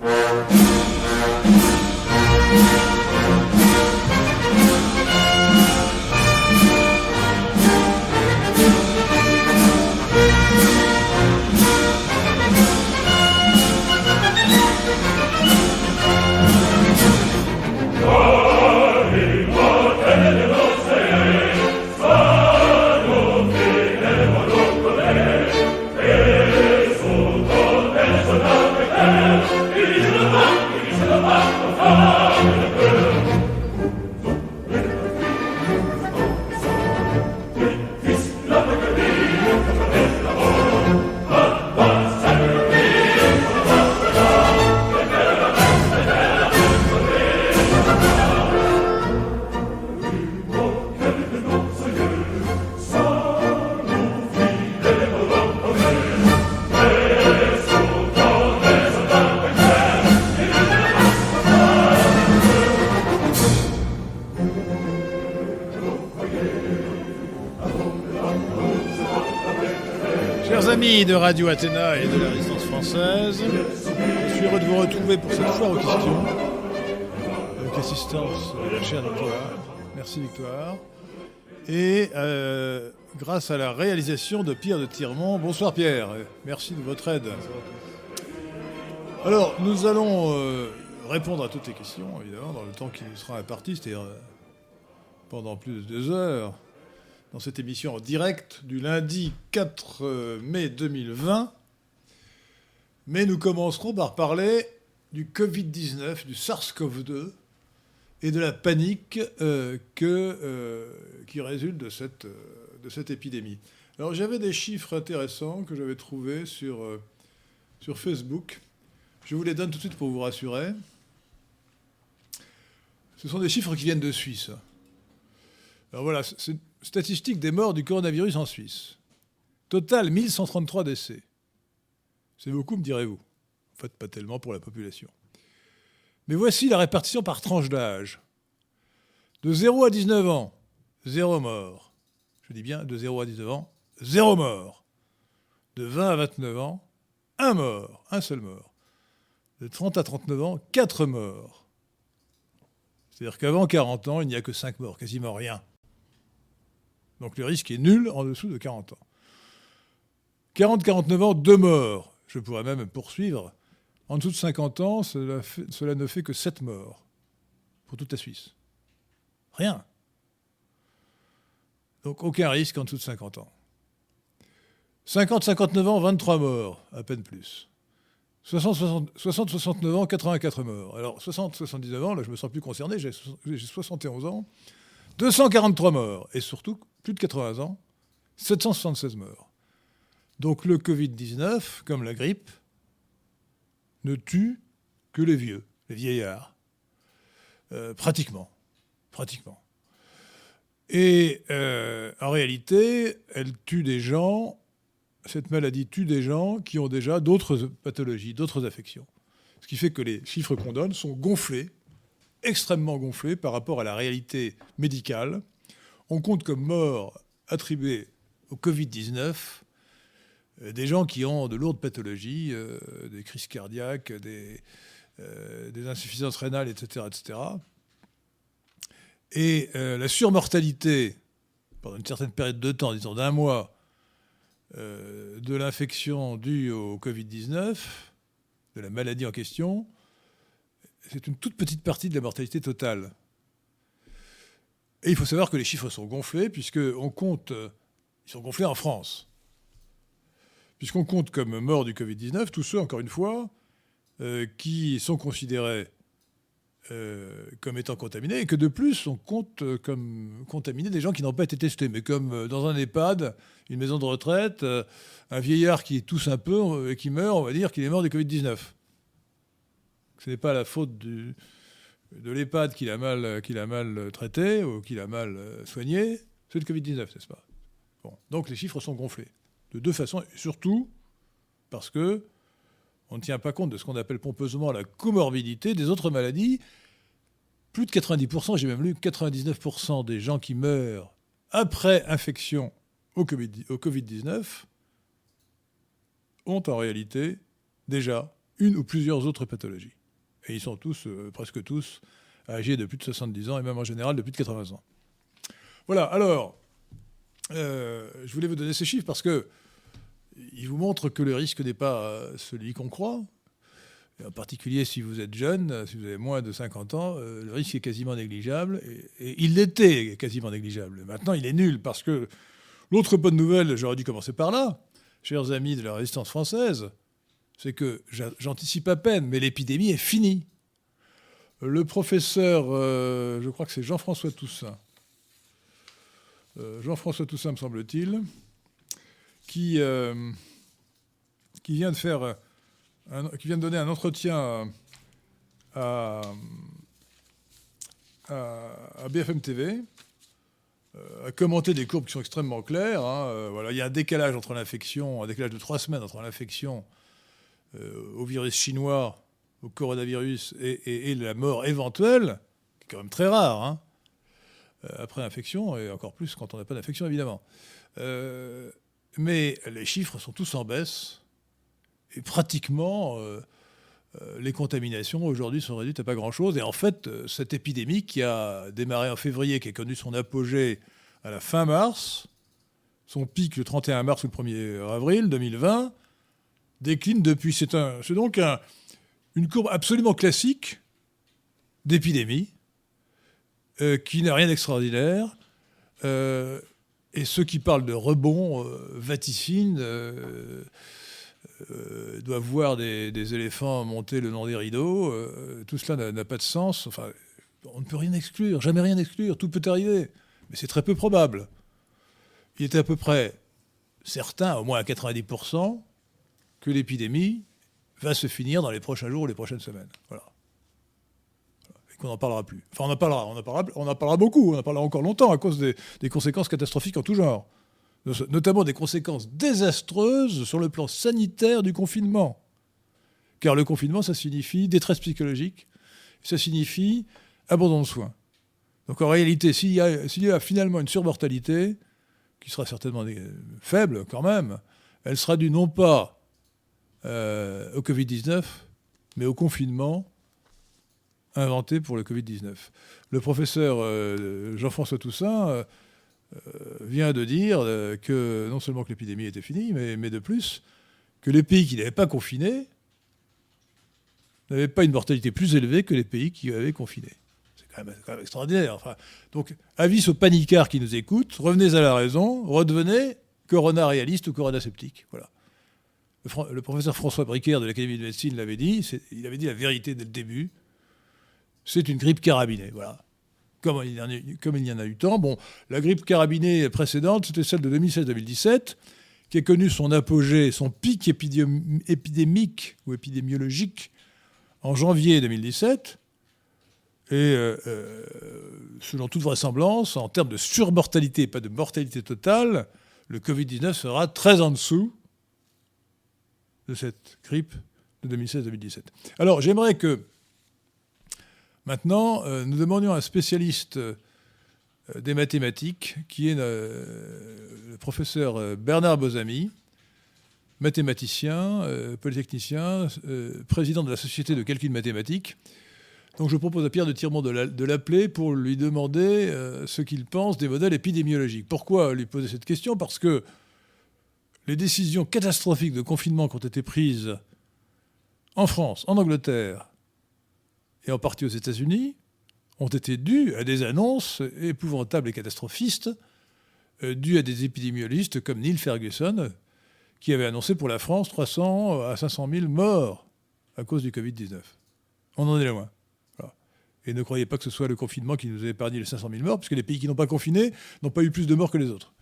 Música Radio Athéna et de la résistance française. Je suis heureux de vous retrouver pour cette foire aux questions. Avec assistance de la chère Victoire. Merci Victoire. Et euh, grâce à la réalisation de Pierre de Tiremont. Bonsoir Pierre, merci de votre aide. Alors, nous allons euh, répondre à toutes les questions, évidemment, dans le temps qui nous sera imparti, c'est-à-dire euh, pendant plus de deux heures dans cette émission en direct du lundi 4 euh, mai 2020. Mais nous commencerons par parler du Covid-19, du SARS-CoV-2 et de la panique euh, euh, qui résulte de cette, de cette épidémie. Alors j'avais des chiffres intéressants que j'avais trouvés sur, sur Facebook. Je vous les donne tout de suite pour vous rassurer. Ce sont des chiffres qui viennent de Suisse. Alors voilà, c'est Statistique des morts du coronavirus en Suisse. Total 1133 décès. C'est beaucoup, me direz-vous. En fait, pas tellement pour la population. Mais voici la répartition par tranche d'âge. De 0 à 19 ans, 0 mort. Je dis bien de 0 à 19 ans, 0 mort. De 20 à 29 ans, 1 mort, un seul mort. De 30 à 39 ans, 4 morts. C'est-à-dire qu'avant 40 ans, il n'y a que 5 morts, quasiment rien. Donc le risque est nul en dessous de 40 ans. 40-49 ans, deux morts. Je pourrais même poursuivre. En dessous de 50 ans, cela, ne fait que 7 morts pour toute la Suisse. Rien. Donc aucun risque en dessous de 50 ans. 50-59 ans, 23 morts, à peine plus. 60-69 ans, 84 morts. Alors 60-79 ans, là je me sens plus concerné, j'ai 71 ans. 243 morts. Et surtout, plus de 80 ans, 776 morts. Donc le Covid-19, comme la grippe, ne tue que les vieux, les vieillards. Euh, pratiquement. Pratiquement. Et euh, en réalité, elle tue des gens, cette maladie tue des gens qui ont déjà d'autres pathologies, d'autres affections. Ce qui fait que les chiffres qu'on donne sont gonflés, extrêmement gonflés par rapport à la réalité médicale on compte comme morts attribués au Covid-19 euh, des gens qui ont de lourdes pathologies, euh, des crises cardiaques, des, euh, insuffisances rénales, etc. etc. Et la surmortalité, pendant une certaine période de temps, disons d'un mois, de l'infection due au Covid-19, de la maladie en question, c'est une toute petite partie de la mortalité totale. Et il faut savoir que les chiffres sont gonflés, puisqu'on compte. Euh, ils sont gonflés en France. Puisqu'on compte comme morts du Covid-19 tous ceux, encore une fois, euh, qui sont considérés euh, comme étant contaminés, et que de plus, on compte comme contaminés des gens qui n'ont pas été testés. Mais comme dans un EHPAD, une maison de retraite, un vieillard qui tousse un peu et qui meurt, on va dire qu'il est mort du Covid-19. Ce n'est pas la faute de l'EHPAD qu'il a, mal, traité ou qu'il a mal euh, soigné, c'est le Covid-19, n'est-ce pas? Donc les chiffres sont gonflés. De deux façons, surtout parce que on ne tient pas compte de ce qu'on appelle pompeusement la comorbidité des autres maladies. Plus de 90%, j'ai même lu 99% des gens qui meurent après infection au Covid-19 ont en réalité déjà une ou plusieurs autres pathologies. Et ils sont tous, presque tous, âgés de plus de 70 ans et même en général de plus de 80 ans. Voilà, alors, je voulais vous donner ces chiffres parce que ils vous montrent que le risque n'est pas celui qu'on croit, en particulier si vous êtes jeune, si vous avez moins de 50 ans, euh, le risque est quasiment négligeable. Et, il l'était quasiment négligeable. Maintenant, il est nul parce que l'autre bonne nouvelle, j'aurais dû commencer par là, chers amis de la résistance française, c'est que j'anticipe à peine, mais l'épidémie est finie. Le professeur, euh, je crois que c'est Jean-François Toussaint, euh, Jean-François Toussaint, me semble-t-il, qui, qui vient de donner un entretien à, BFM TV, euh, a commenté des courbes qui sont extrêmement claires. Hein, euh, il y a un décalage entre l'infection, un décalage de trois semaines entre l'infection euh, au virus chinois, au coronavirus, et, la mort éventuelle, qui est quand même très rare, hein, après l'infection, et encore plus quand on n'a pas d'infection, évidemment. mais les chiffres sont tous en baisse et pratiquement, euh, euh, les contaminations aujourd'hui sont réduites à pas grand-chose. Et en fait, euh, cette épidémie qui a démarré en février, qui a connu son apogée à la fin mars, son pic le 31 mars ou le 1er avril 2020, décline depuis. C'est donc une courbe absolument classique d'épidémie, qui n'a rien d'extraordinaire. et ceux qui parlent de rebond vaticinent euh, doivent voir des, éléphants monter le long des rideaux. Euh, tout cela n'a pas de sens. Enfin, on ne peut rien exclure, jamais rien exclure. Tout peut arriver, mais c'est très peu probable. Il est à peu près certain, au moins à 90%, que l'épidémie va se finir dans les prochains jours ou les prochaines semaines. Voilà. Et qu'on n'en parlera plus. Enfin, on en parlera, on en parlera, on en parlera beaucoup, on en parlera encore longtemps à cause des, conséquences catastrophiques en tout genre notamment des conséquences désastreuses sur le plan sanitaire du confinement. Car le confinement, ça signifie détresse psychologique, ça signifie abandon de soins. Donc en réalité, s'il y, a finalement une surmortalité, qui sera certainement faible quand même, elle sera due non pas euh, au Covid-19, mais au confinement inventé pour le Covid-19. Le professeur euh, Jean-François Toussaint euh, vient de dire que non seulement que l'épidémie était finie, mais, de plus, que les pays qui n'avaient pas confiné n'avaient pas une mortalité plus élevée que les pays qui avaient confiné. C'est quand, même extraordinaire. Donc, avis aux panicards qui nous écoutent, revenez à la raison, redevenez corona réaliste ou corona sceptique. Voilà. Le, professeur François Bricaire de l'Académie de médecine l'avait dit, il avait dit la vérité dès le début. C'est une grippe carabinée. Voilà comme il, y en a, eu tant. Bon, la grippe carabinée précédente, c'était celle de 2016-2017, qui a connu son apogée, son pic épidémique ou épidémiologique en janvier 2017. Et euh, euh, selon toute vraisemblance, en termes de surmortalité, pas de mortalité totale, le Covid-19 sera très en dessous de cette grippe de 2016-2017. Alors j'aimerais que Maintenant, euh, nous demandions à un spécialiste euh, des mathématiques, qui est euh, le professeur Bernard Bozami, mathématicien, polytechnicien, président de la Société de calcul mathématique. Donc je propose à Pierre de Tirmont de l'appeler pour lui demander ce qu'il pense des modèles épidémiologiques. Pourquoi lui poser cette question? Parce que les décisions catastrophiques de confinement qui ont été prises en France, en Angleterre, et en partie aux États-Unis, ont été dus à des annonces épouvantables et catastrophistes, euh, dues à des épidémiologistes comme Neil Ferguson, qui avait annoncé pour la France 300 à 500 000 morts à cause du Covid-19. On en est loin. Et ne croyez pas que ce soit le confinement qui nous a épargné les 500 000 morts, puisque les pays qui n'ont pas confiné n'ont pas eu plus de morts que les autres.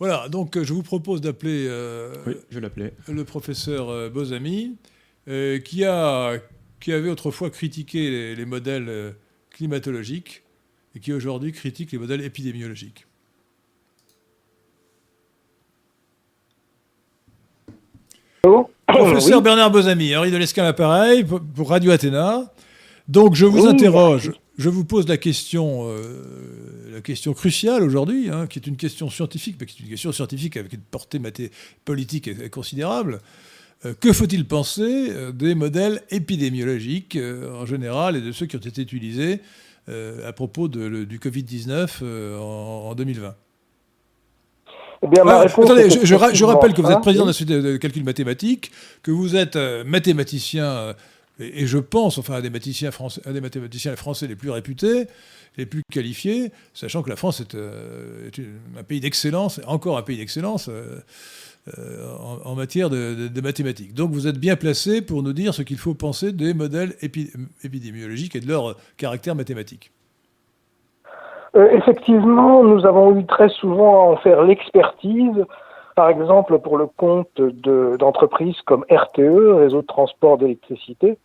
Voilà, donc euh, je vous propose d'appeler euh, le professeur Bozami, qui a qui avait autrefois critiqué les, modèles euh, climatologiques et qui aujourd'hui critique les modèles épidémiologiques. Professeur Bernard Bozami, Henri de Lesquin appareil pour Radio Athéna. Donc je vous interroge, je vous pose la question, euh, la question cruciale aujourd'hui, hein, qui est une question scientifique, mais qui est une question scientifique avec une portée politique considérable. que faut-il penser des modèles épidémiologiques en général et de ceux qui ont été utilisés à propos du Covid-19 en, 2020 eh bien, ah, attendez, je, rappelle que vous êtes président de l'Institut de calcul mathématique, que vous êtes mathématicien et, je pense, enfin, à des, mathématiciens français, des mathématiciens français les plus réputés, les plus qualifiés, sachant que la France est, euh, un pays d'excellence, encore un pays d'excellence euh, euh, en, matière de, mathématiques. Donc vous êtes bien placé pour nous dire ce qu'il faut penser des modèles épidémiologiques et de leur caractère mathématique. effectivement, nous avons eu très souvent à en faire l'expertise par exemple pour le compte d'entreprises comme RTE, Réseau de transport d'électricité,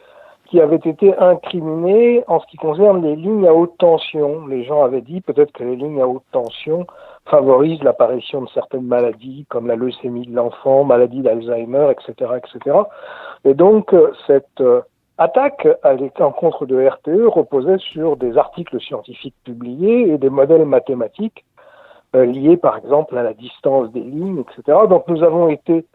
qui avaient été incriminés en ce qui concerne les lignes à haute tension. Les gens avaient dit peut-être que les lignes à haute tension favorisent l'apparition de certaines maladies comme la leucémie de l'enfant, maladie d'Alzheimer, etc., etc. Et donc euh, cette euh, attaque à l'encontre de RTE reposait sur des articles scientifiques publiés et des modèles mathématiques liées par exemple à la distance des lignes, etc. Donc nous avons été,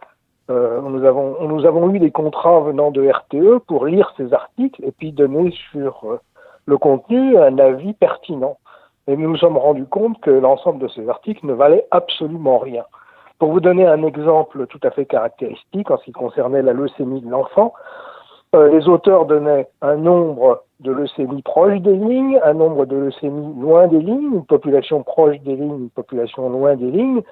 euh, nous avons, nous avons eu des contrats venant de RTE pour lire ces articles et puis donner sur euh, le contenu un avis pertinent. Et nous nous sommes rendus compte que l'ensemble de ces articles ne valait absolument rien. Pour vous donner un exemple tout à fait caractéristique en ce qui concernait la leucémie de l'enfant, euh, les auteurs donnaient un nombre de leucémies proches des lignes, un nombre de leucémies loin des lignes, une population proche des lignes, une population loin des lignes.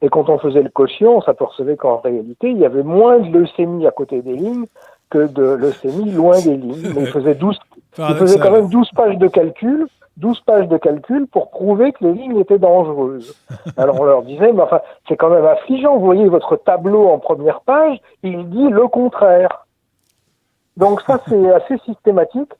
Et quand on faisait le quotient, on s'apercevait qu'en réalité, il y avait moins de leucémies à côté des lignes que de leucémies loin des lignes. Mais il faisait, 12, il faisait quand même 12 pages de calcul, 12 pages de calcul pour prouver que les lignes étaient dangereuses. Alors on leur disait, mais enfin, c'est quand même affligeant. Vous voyez votre tableau en première page, il dit le contraire. Donc ça, c'est assez systématique.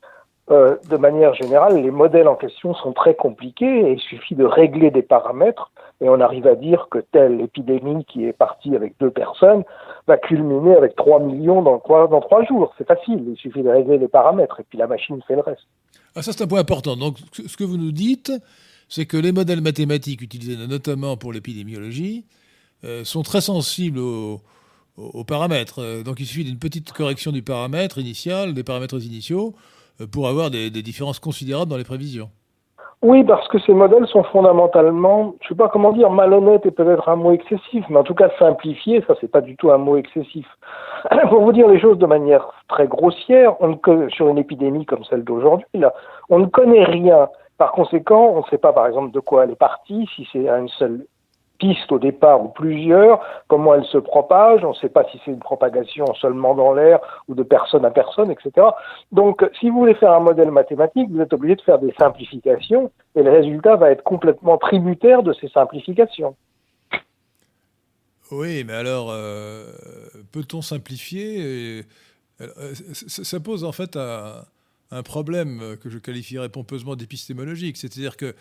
Euh, de manière générale, les modèles en question sont très compliqués et il suffit de régler des paramètres et on arrive à dire que telle épidémie qui est partie avec deux personnes va culminer avec 3 millions dans, dans 3 jours. C'est facile, il suffit de régler les paramètres et puis la machine fait le reste. Ah, ça, c'est un point important. Donc, ce que vous nous dites, c'est que les modèles mathématiques utilisés notamment pour l'épidémiologie euh, sont très sensibles aux paramètres. Euh, donc il suffit d'une petite correction du paramètre initial, des paramètres initiaux, pour avoir des, différences considérables dans les prévisions. Oui, parce que ces modèles sont fondamentalement, je ne sais pas comment dire, malhonnêtes est peut-être un mot excessif, mais en tout cas simplifié, ça c'est pas du tout un mot excessif. Pour vous dire les choses de manière très grossière, sur une épidémie comme celle d'aujourd'hui, là, on ne connaît rien. Par conséquent, on ne sait pas par exemple de quoi elle est partie, si c'est une seule pistes au départ ou plusieurs, comment elles se propagent, on ne sait pas si c'est une propagation seulement dans l'air ou de personne à personne, etc. Donc si vous voulez faire un modèle mathématique, vous êtes obligé de faire des simplifications et le résultat va être complètement tributaire de ces simplifications. Oui, mais alors, euh, peut-on simplifier euh, Ça pose en fait un problème que je qualifierais pompeusement d'épistémologique, c'est-à-dire que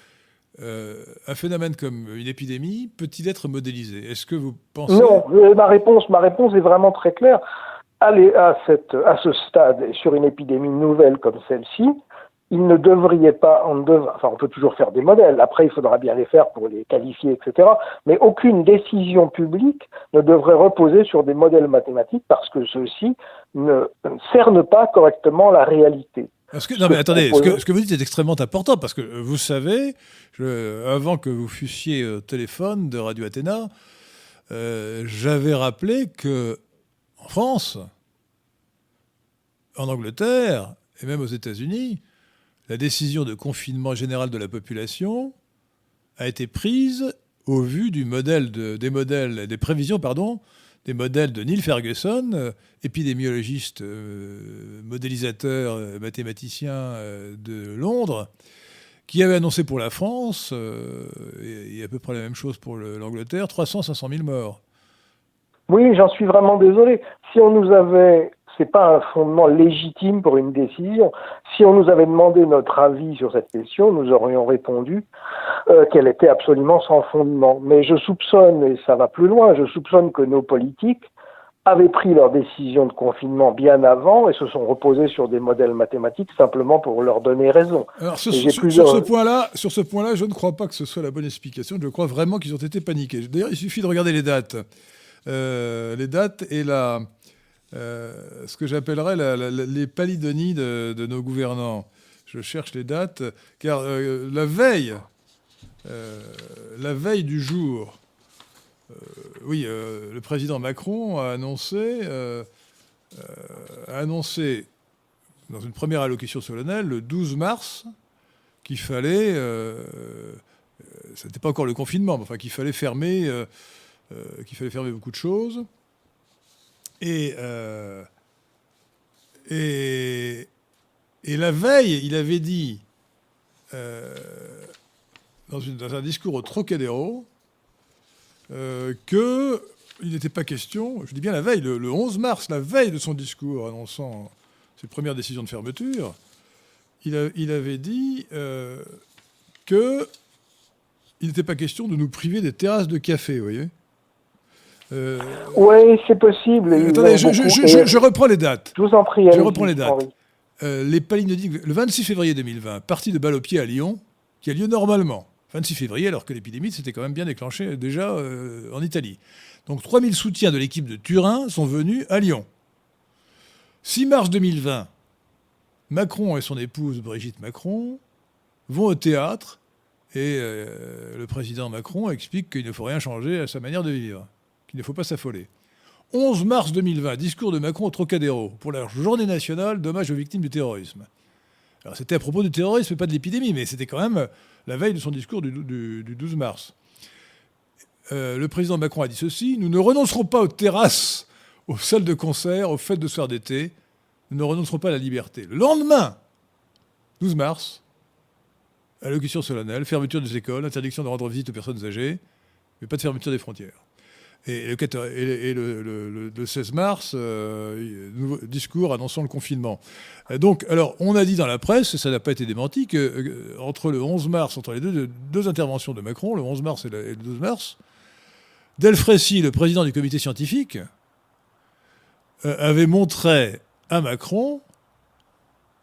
euh, un phénomène comme une épidémie peut-il être modélisé? Est-ce que vous pensez Non, euh, ma réponse, ma réponse est vraiment très claire. Aller à, cette, à ce stade sur une épidémie nouvelle comme celle-ci, il ne devrait pas, enfin on peut toujours faire des modèles, après il faudra bien les faire pour les qualifier, etc. Mais aucune décision publique ne devrait reposer sur des modèles mathématiques parce que ceux-ci ne cernent pas correctement la réalité non, mais attendez, ce que, vous dites est extrêmement important parce que euh, vous savez, avant que vous fussiez au téléphone de Radio Athéna, euh, j'avais rappelé que en France, en Angleterre et même aux États-Unis, la décision de confinement général de la population a été prise au vu du modèle des modèles, des prévisions, pardon, des modèles de Neil Ferguson, euh, épidémiologiste, euh, modélisateur, euh, mathématicien de Londres, qui avait annoncé pour la France, et, à peu près la même chose pour l'Angleterre, 300-500 000 morts. Oui, j'en suis vraiment désolé. Si on nous avait c'est pas un fondement légitime pour une décision. Si on nous avait demandé notre avis sur cette question, nous aurions répondu euh, qu'elle était absolument sans fondement. Mais je soupçonne, et ça va plus loin, je soupçonne que nos politiques avaient pris leur décision de confinement bien avant et se sont reposés sur des modèles mathématiques simplement pour leur donner raison. Alors sur, ce point-là, sur ce point-là, je ne crois pas que ce soit la bonne explication. Je crois vraiment qu'ils ont été paniqués. D'ailleurs, il suffit de regarder les dates, euh, les dates et la ce que j'appellerais les palidonies de, nos gouvernants. Je cherche les dates, car la veille, la veille du jour, oui, le président Macron a annoncé, annoncé dans une première allocution solennelle le 12 mars qu'il fallait, euh, euh ce n'était pas encore le confinement, mais qu'il fallait fermer, euh, euh, qu'il fallait fermer beaucoup de choses. Et, et, la veille, il avait dit dans, une, dans, un discours au Trocadéro que il n'était pas question, je dis bien la veille, le, le 11 mars, la veille de son discours annonçant ses premières décisions de fermeture, il, avait dit euh, que il n'était pas question de nous priver des terrasses de café, vous voyez euh, Oui, c'est possible. Attendez, je, reprends les dates. Je vous en prie. Je reprends les dates. Euh, les le 26 février 2020, partie de balle au pied à Lyon, qui a lieu normalement. 26 février, alors que l'épidémie s'était quand même bien déclenchée déjà en Italie. Donc 3000 soutiens de l'équipe de Turin sont venus à Lyon. 6 mars 2020, Macron et son épouse Brigitte Macron vont au théâtre et euh, le président Macron explique qu'il ne faut rien changer à sa manière de vivre, qu'il ne faut pas s'affoler. 11 mars 2020, discours de Macron au Trocadéro pour la journée nationale d'hommage aux victimes du terrorisme. Alors c'était à propos du terrorisme pas de l'épidémie, mais c'était quand même la veille de son discours du, 12 mars. Euh, le président Macron a dit ceci Nous ne renoncerons pas aux terrasses, aux salles de concert, aux fêtes de soir d'été nous ne renoncerons pas à la liberté. Le lendemain, 12 mars, allocution solennelle, fermeture des écoles, interdiction de rendre visite aux personnes âgées, mais pas de fermeture des frontières. Et le, 16 mars, euh, discours annonçant le confinement. donc, alors, on a dit dans la presse, et ça n'a pas été démenti, que euh, entre le 11 mars, entre les deux, interventions de Macron, le 11 mars et le, 12 mars, Delfrécy, le président du comité scientifique, euh, avait montré à Macron euh,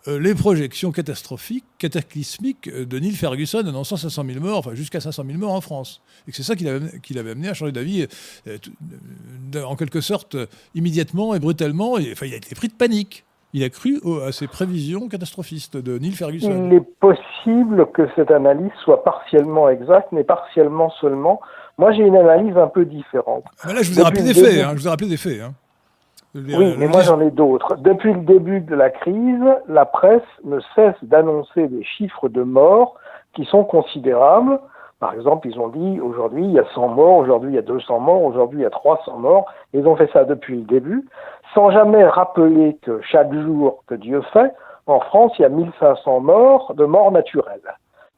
les projections catastrophiques, cataclysmiques de Neil Ferguson annonçant 500 000 morts, enfin jusqu'à 500 000 morts en France. Et que c'est ça qui l'avait, avait amené à changer d'avis, euh, en quelque sorte, immédiatement et brutalement. Et, enfin, il a été pris de panique. Il a cru à ces prévisions catastrophistes de Neil Ferguson. Il est possible que cette analyse soit partiellement exacte, mais partiellement seulement. Moi, j'ai une analyse un peu différente. Ah, là, je vous ai rappelé des faits. Hein, je vous ai rappelé des faits. Hein. Oui, mais moi j'en ai d'autres. Depuis le début de la crise, la presse ne cesse d'annoncer des chiffres de morts qui sont considérables. Par exemple, ils ont dit aujourd'hui il y a 100 morts, aujourd'hui il y a 200 morts, aujourd'hui il y a 300 morts. Ils ont fait ça depuis le début, sans jamais rappeler que chaque jour que Dieu fait, en France, il y a 1500 morts de morts naturelles.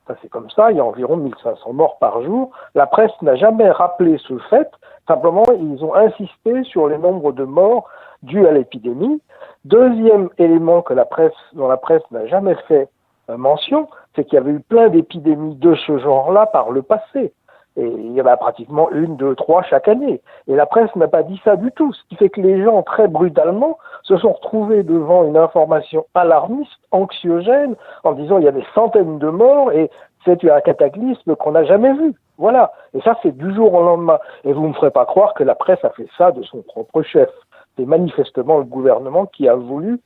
Ça c'est comme ça, il y a environ 1500 morts par jour. La presse n'a jamais rappelé ce fait, simplement ils ont insisté sur les nombres de morts dû à l'épidémie. Deuxième élément que la presse, dont la presse n'a jamais fait euh, mention, c'est qu'il y avait eu plein d'épidémies de ce genre-là par le passé. Et il y en a pratiquement une, deux, trois chaque année. Et la presse n'a pas dit ça du tout. Ce qui fait que les gens, très brutalement, se sont retrouvés devant une information alarmiste, anxiogène, en disant il y a des centaines de morts et c'est un cataclysme qu'on n'a jamais vu. Voilà. Et ça, c'est du jour au lendemain. Et vous ne me ferez pas croire que la presse a fait ça de son propre chef c'est manifestement le gouvernement qui a voulu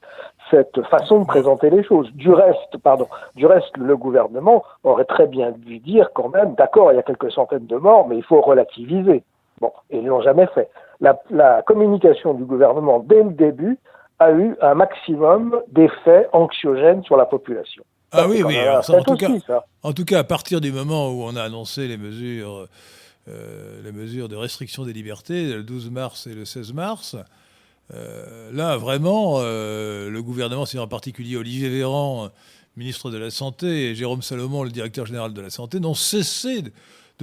cette façon de présenter les choses. Du reste, pardon, du reste, le gouvernement aurait très bien dû dire quand même, d'accord, il y a quelques centaines de morts, mais il faut relativiser. Bon, et ils l'ont jamais fait. La, communication du gouvernement dès le début a eu un maximum d'effets anxiogènes sur la population. Ah oui, oui. en, tout cas, en tout cas, à partir du moment où on a annoncé les mesures, euh, les mesures de restriction des libertés, le 12 mars et le 16 mars, euh, là, vraiment, euh, le gouvernement, c'est en particulier Olivier Véran, ministre de la Santé, et Jérôme Salomon, le directeur général de la Santé, n'ont cessé de,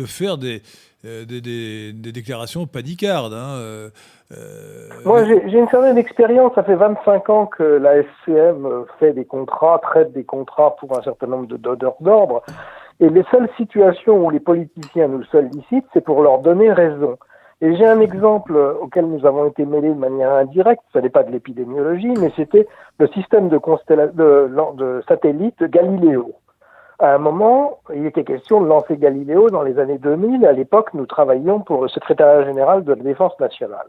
faire des, euh, des, déclarations panicardes. Hein, Moi, j'ai une certaine expérience. Ça fait 25 ans que la SCM fait des contrats, traite des contrats pour un certain nombre de donneurs d'ordre. Et les seules situations où les politiciens nous sollicitent, c'est pour leur donner raison. Et j'ai un exemple auquel nous avons été mêlés de manière indirecte, ce n'est pas de l'épidémiologie, mais c'était le système de, de, de satellite Galiléo. À un moment, il était question de lancer Galiléo dans les années 2000. À l'époque, nous travaillions pour le secrétariat général de la Défense nationale.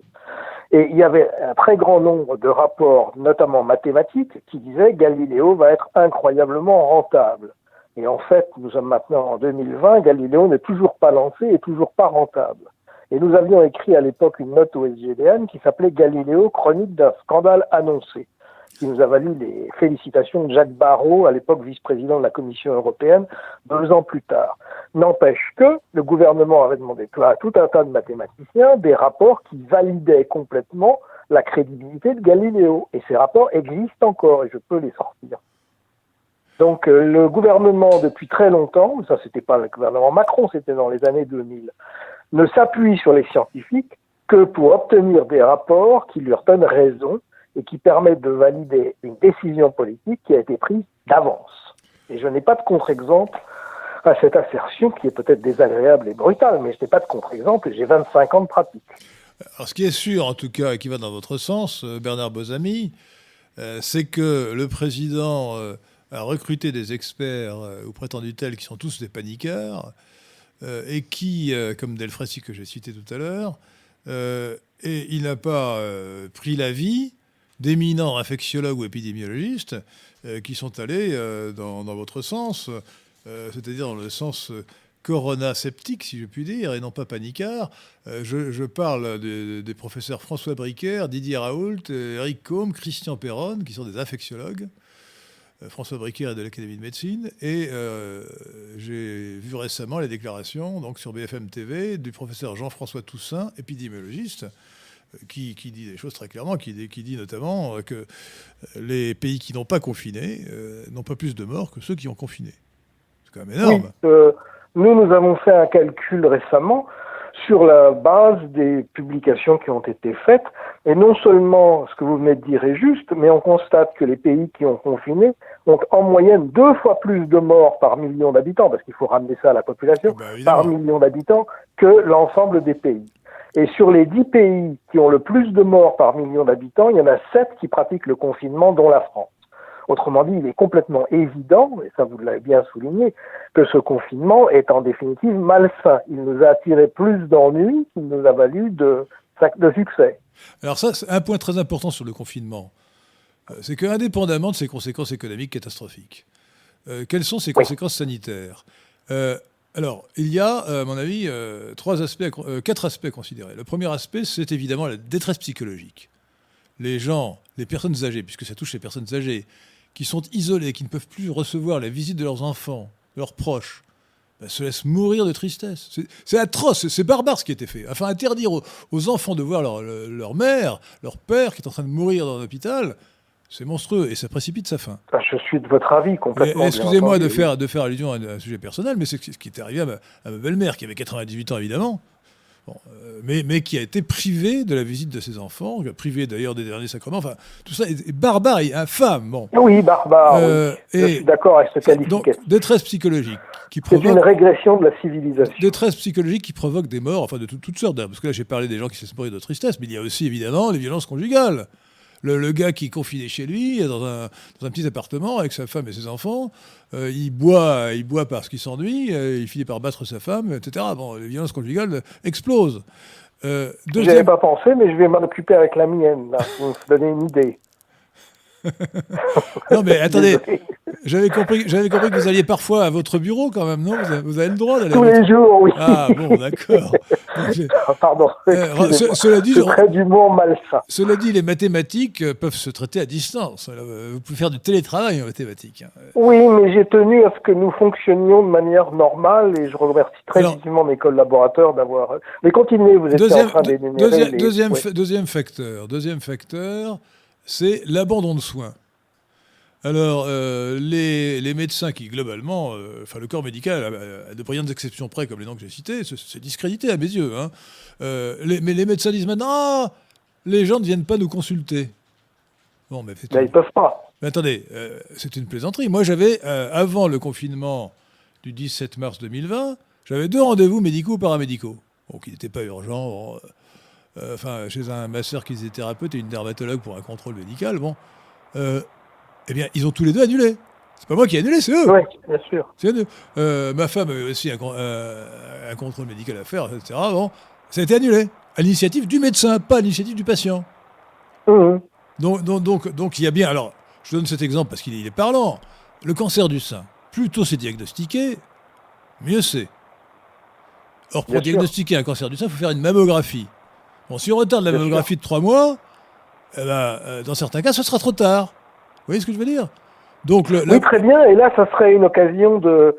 Et il y avait un très grand nombre de rapports, notamment mathématiques, qui disaient Galiléo va être incroyablement rentable. Et en fait, nous sommes maintenant en 2020, Galiléo n'est toujours pas lancé et toujours pas rentable. Et nous avions écrit à l'époque une note au SGDN qui s'appelait Galiléo, chronique d'un scandale annoncé, qui nous a valu les félicitations de Jacques Barrot, à l'époque vice-président de la Commission européenne, deux ans plus tard. N'empêche que le gouvernement avait demandé à tout un tas de mathématiciens des rapports qui validaient complètement la crédibilité de Galiléo. Et ces rapports existent encore et je peux les sortir. Donc euh, le gouvernement, depuis très longtemps, ça c'était pas le gouvernement Macron, c'était dans les années 2000, ne s'appuie sur les scientifiques que pour obtenir des rapports qui leur donnent raison et qui permettent de valider une décision politique qui a été prise d'avance. Et je n'ai pas de contre-exemple à cette assertion qui est peut-être désagréable et brutale, mais je n'ai pas de contre-exemple j'ai 25 ans de pratique. Alors ce qui est sûr, en tout cas, et qui va dans votre sens, euh, Bernard Bozami, euh, c'est que le président a recruté des experts, ou prétendus tels, qui sont tous des paniqueurs, euh, et qui, euh, comme Delfrassi que j'ai cité tout à l'heure, euh, et il n'a pas pris l'avis d'éminents infectiologues ou épidémiologistes qui sont allés dans, votre sens, c'est-à-dire dans le sens corona sceptique, si je puis dire, et non pas panicard. je, parle des professeurs François Bricaire, Didier Raoult, Eric Combe, Christian Perron, qui sont des infectiologues, euh, François Briquier de l'Académie de médecine. Et euh, j'ai vu récemment les déclarations donc, sur BFM TV du professeur Jean-François Toussaint, épidémiologiste, euh, qui, dit des choses très clairement, qui, dit notamment que les pays qui n'ont pas confiné n'ont pas plus de morts que ceux qui ont confiné. C'est quand même énorme. nous, nous avons fait un calcul récemment sur la base des publications qui ont été faites. Et non seulement ce que vous venez de dire est juste, mais on constate que les pays qui ont confiné ont en moyenne deux fois plus de morts par million d'habitants, parce qu'il faut ramener ça à la population, ah bah, par million d'habitants, que l'ensemble des pays. Et sur les dix pays qui ont le plus de morts par million d'habitants, il y en a sept qui pratiquent le confinement, dont la France. Autrement dit, il est complètement évident, et ça vous l'avez bien souligné, que ce confinement est en définitive malsain. Il nous a attiré plus d'ennuis qu'il nous a valu de, de succès. Alors ça, c'est un point très important sur le confinement. Euh, c'est qu'indépendamment de ses conséquences économiques catastrophiques, euh, quelles sont ses conséquences sanitaires? Euh, alors, il y a, à mon avis, trois aspects, quatre aspects à considérer. Le premier aspect, c'est évidemment la détresse psychologique. Les gens, les personnes âgées, puisque ça touche les personnes âgées, qui sont isolés, qui ne peuvent plus recevoir la visite de leurs enfants, leurs proches, ben, se laissent mourir de tristesse. C'est atroce, c'est barbare ce qui a été fait. Enfin, interdire aux, enfants de voir leur, mère, leur père qui est en train de mourir dans l'hôpital, c'est monstrueux et ça précipite sa fin. je suis de votre avis complètement. Excusez-moi de faire, de faire allusion à un, sujet personnel, mais c'est ce qui est arrivé à ma belle-mère, qui avait 98 ans évidemment, euh, mais, mais, qui a été privé de la visite de ses enfants, privé d'ailleurs des derniers sacrements. Enfin, tout ça est, barbare et infâme. Bon. Oui, barbare. Euh, Je suis d'accord avec ce qualificatif. Donc, détresse psychologique. C'est une régression de la civilisation. Détresse psychologique qui provoque des morts, enfin de toutes sortes. Parce que là, j'ai parlé des gens qui s'est morts de tristesse, mais il y a aussi évidemment les violences conjugales. Le, gars qui est confiné chez lui, dans un, dans un, petit appartement avec sa femme et ses enfants, euh, il, boit, il boit parce qu'il s'ennuie, euh, il finit par battre sa femme, etc. Bon, les violences conjugales explosent. Euh, deuxième... Je n'y avais pas pensé, mais je vais m'en occuper avec la mienne, là, pour vous donner une idée. non, mais attendez, j'avais compris, j'avais compris que vous alliez parfois à votre bureau quand même, non? Vous avez, le droit d'aller. Tous les jours, oui. Ah bon, d'accord. Ah, pardon. Euh, cela dit, je malsain. Cela dit, les mathématiques euh, peuvent se traiter à distance. Vous pouvez faire du télétravail en mathématiques. Hein. Oui, mais j'ai tenu à ce que nous fonctionnions de manière normale et je remercie très vivement mes collaborateurs d'avoir. Mais continuez, vous êtes en train d'énumérer. Deuxième, deuxième, deuxième facteur. Deuxième facteur c'est l'abandon de soins. Alors, euh, les, médecins qui, globalement, euh, enfin, le corps médical, à, de brillantes exceptions près, comme les noms que j'ai cités, c'est discrédité à mes yeux. Hein. Euh, mais les médecins disent maintenant, ah, les gens ne viennent pas nous consulter. Bon, mais, ils ne peuvent pas. Mais attendez, c'est une plaisanterie. Moi, j'avais, avant le confinement du 17 mars 2020, j'avais deux rendez-vous médicaux ou paramédicaux. Bon, qui n'étaient pas urgents. Euh, enfin, chez un masseur kinésithérapeute et une dermatologue pour un contrôle médical, bon, euh, eh bien, ils ont tous les deux annulé. C'est pas moi qui ai annulé, c'est eux. Oui, bien sûr. Euh, ma femme avait aussi un, contrôle médical à faire, etc. Bon, ça a été annulé. à l'initiative du médecin, pas à l'initiative du patient. Mhm. Donc, donc, donc, donc, il y a bien. Alors, je donne cet exemple parce qu'il est, parlant. Le cancer du sein, plus tôt c'est diagnostiqué, mieux c'est. Or, pour Bien sûr. diagnostiquer un cancer du sein, il faut faire une mammographie. Bon, si on retarde la mammographie de trois mois, eh ben, euh, dans certains cas, ce sera trop tard. Vous voyez ce que je veux dire? Donc, le, la- Oui, très bien. Et là, ça serait une occasion de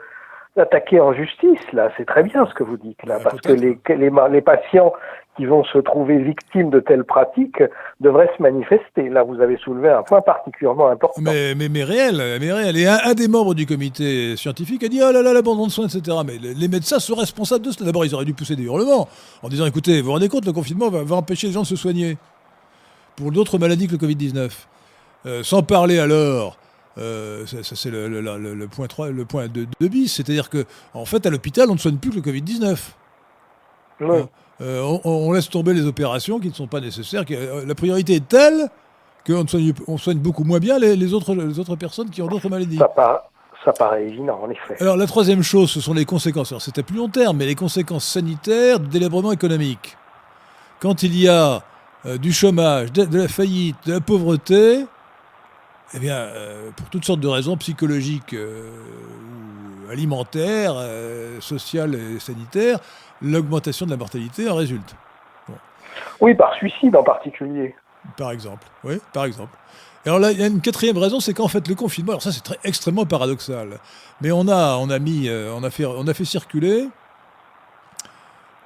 d'attaquer en justice. Là, c'est très bien ce que vous dites là, Ouais, parce que les patients qui vont se trouver victimes de telles pratiques devraient se manifester. Là, vous avez soulevé un point particulièrement important. mais, mais, mais réel, mais réel. Et un, un des membres du comité scientifique a dit Oh là là, l'abandon de soins, etc. Mais les, médecins sont responsables de cela. D'abord, ils auraient dû pousser des hurlements en disant Écoutez, vous vous rendez compte, le confinement va, va empêcher les gens de se soigner pour d'autres maladies que le Covid-19. Euh, sans parler alors, euh, ça, ça, c'est le, le- le- le point 3, le point 2 bis, c'est-à-dire que en fait, à l'hôpital, on ne soigne plus que le Covid-19. Oui. Euh, on, on laisse tomber les opérations qui ne sont pas nécessaires. qui- euh, la priorité est telle qu'on soigne, on soigne beaucoup moins bien les, les autres, les autres personnes qui ont d'autres maladies. Ça, par- ça paraît évident, en effet. Alors la troisième chose, ce sont les conséquences. Alors c'est à plus long terme, mais les conséquences sanitaires du délabrement économique. Quand il y a euh, du chômage, de, de la faillite, de la pauvreté, eh bien, euh, pour toutes sortes de raisons psychologiques euh, ou alimentaires, sociales et sanitaires, l'augmentation de la mortalité en résulte. Oui, par suicide en particulier. Par exemple. Oui, par exemple. Et alors là, il y a une quatrième raison, c'est qu'en fait, le confinement, alors ça c'est très, extrêmement paradoxal, mais on a, on a mis, euh, on a fait, on a fait circuler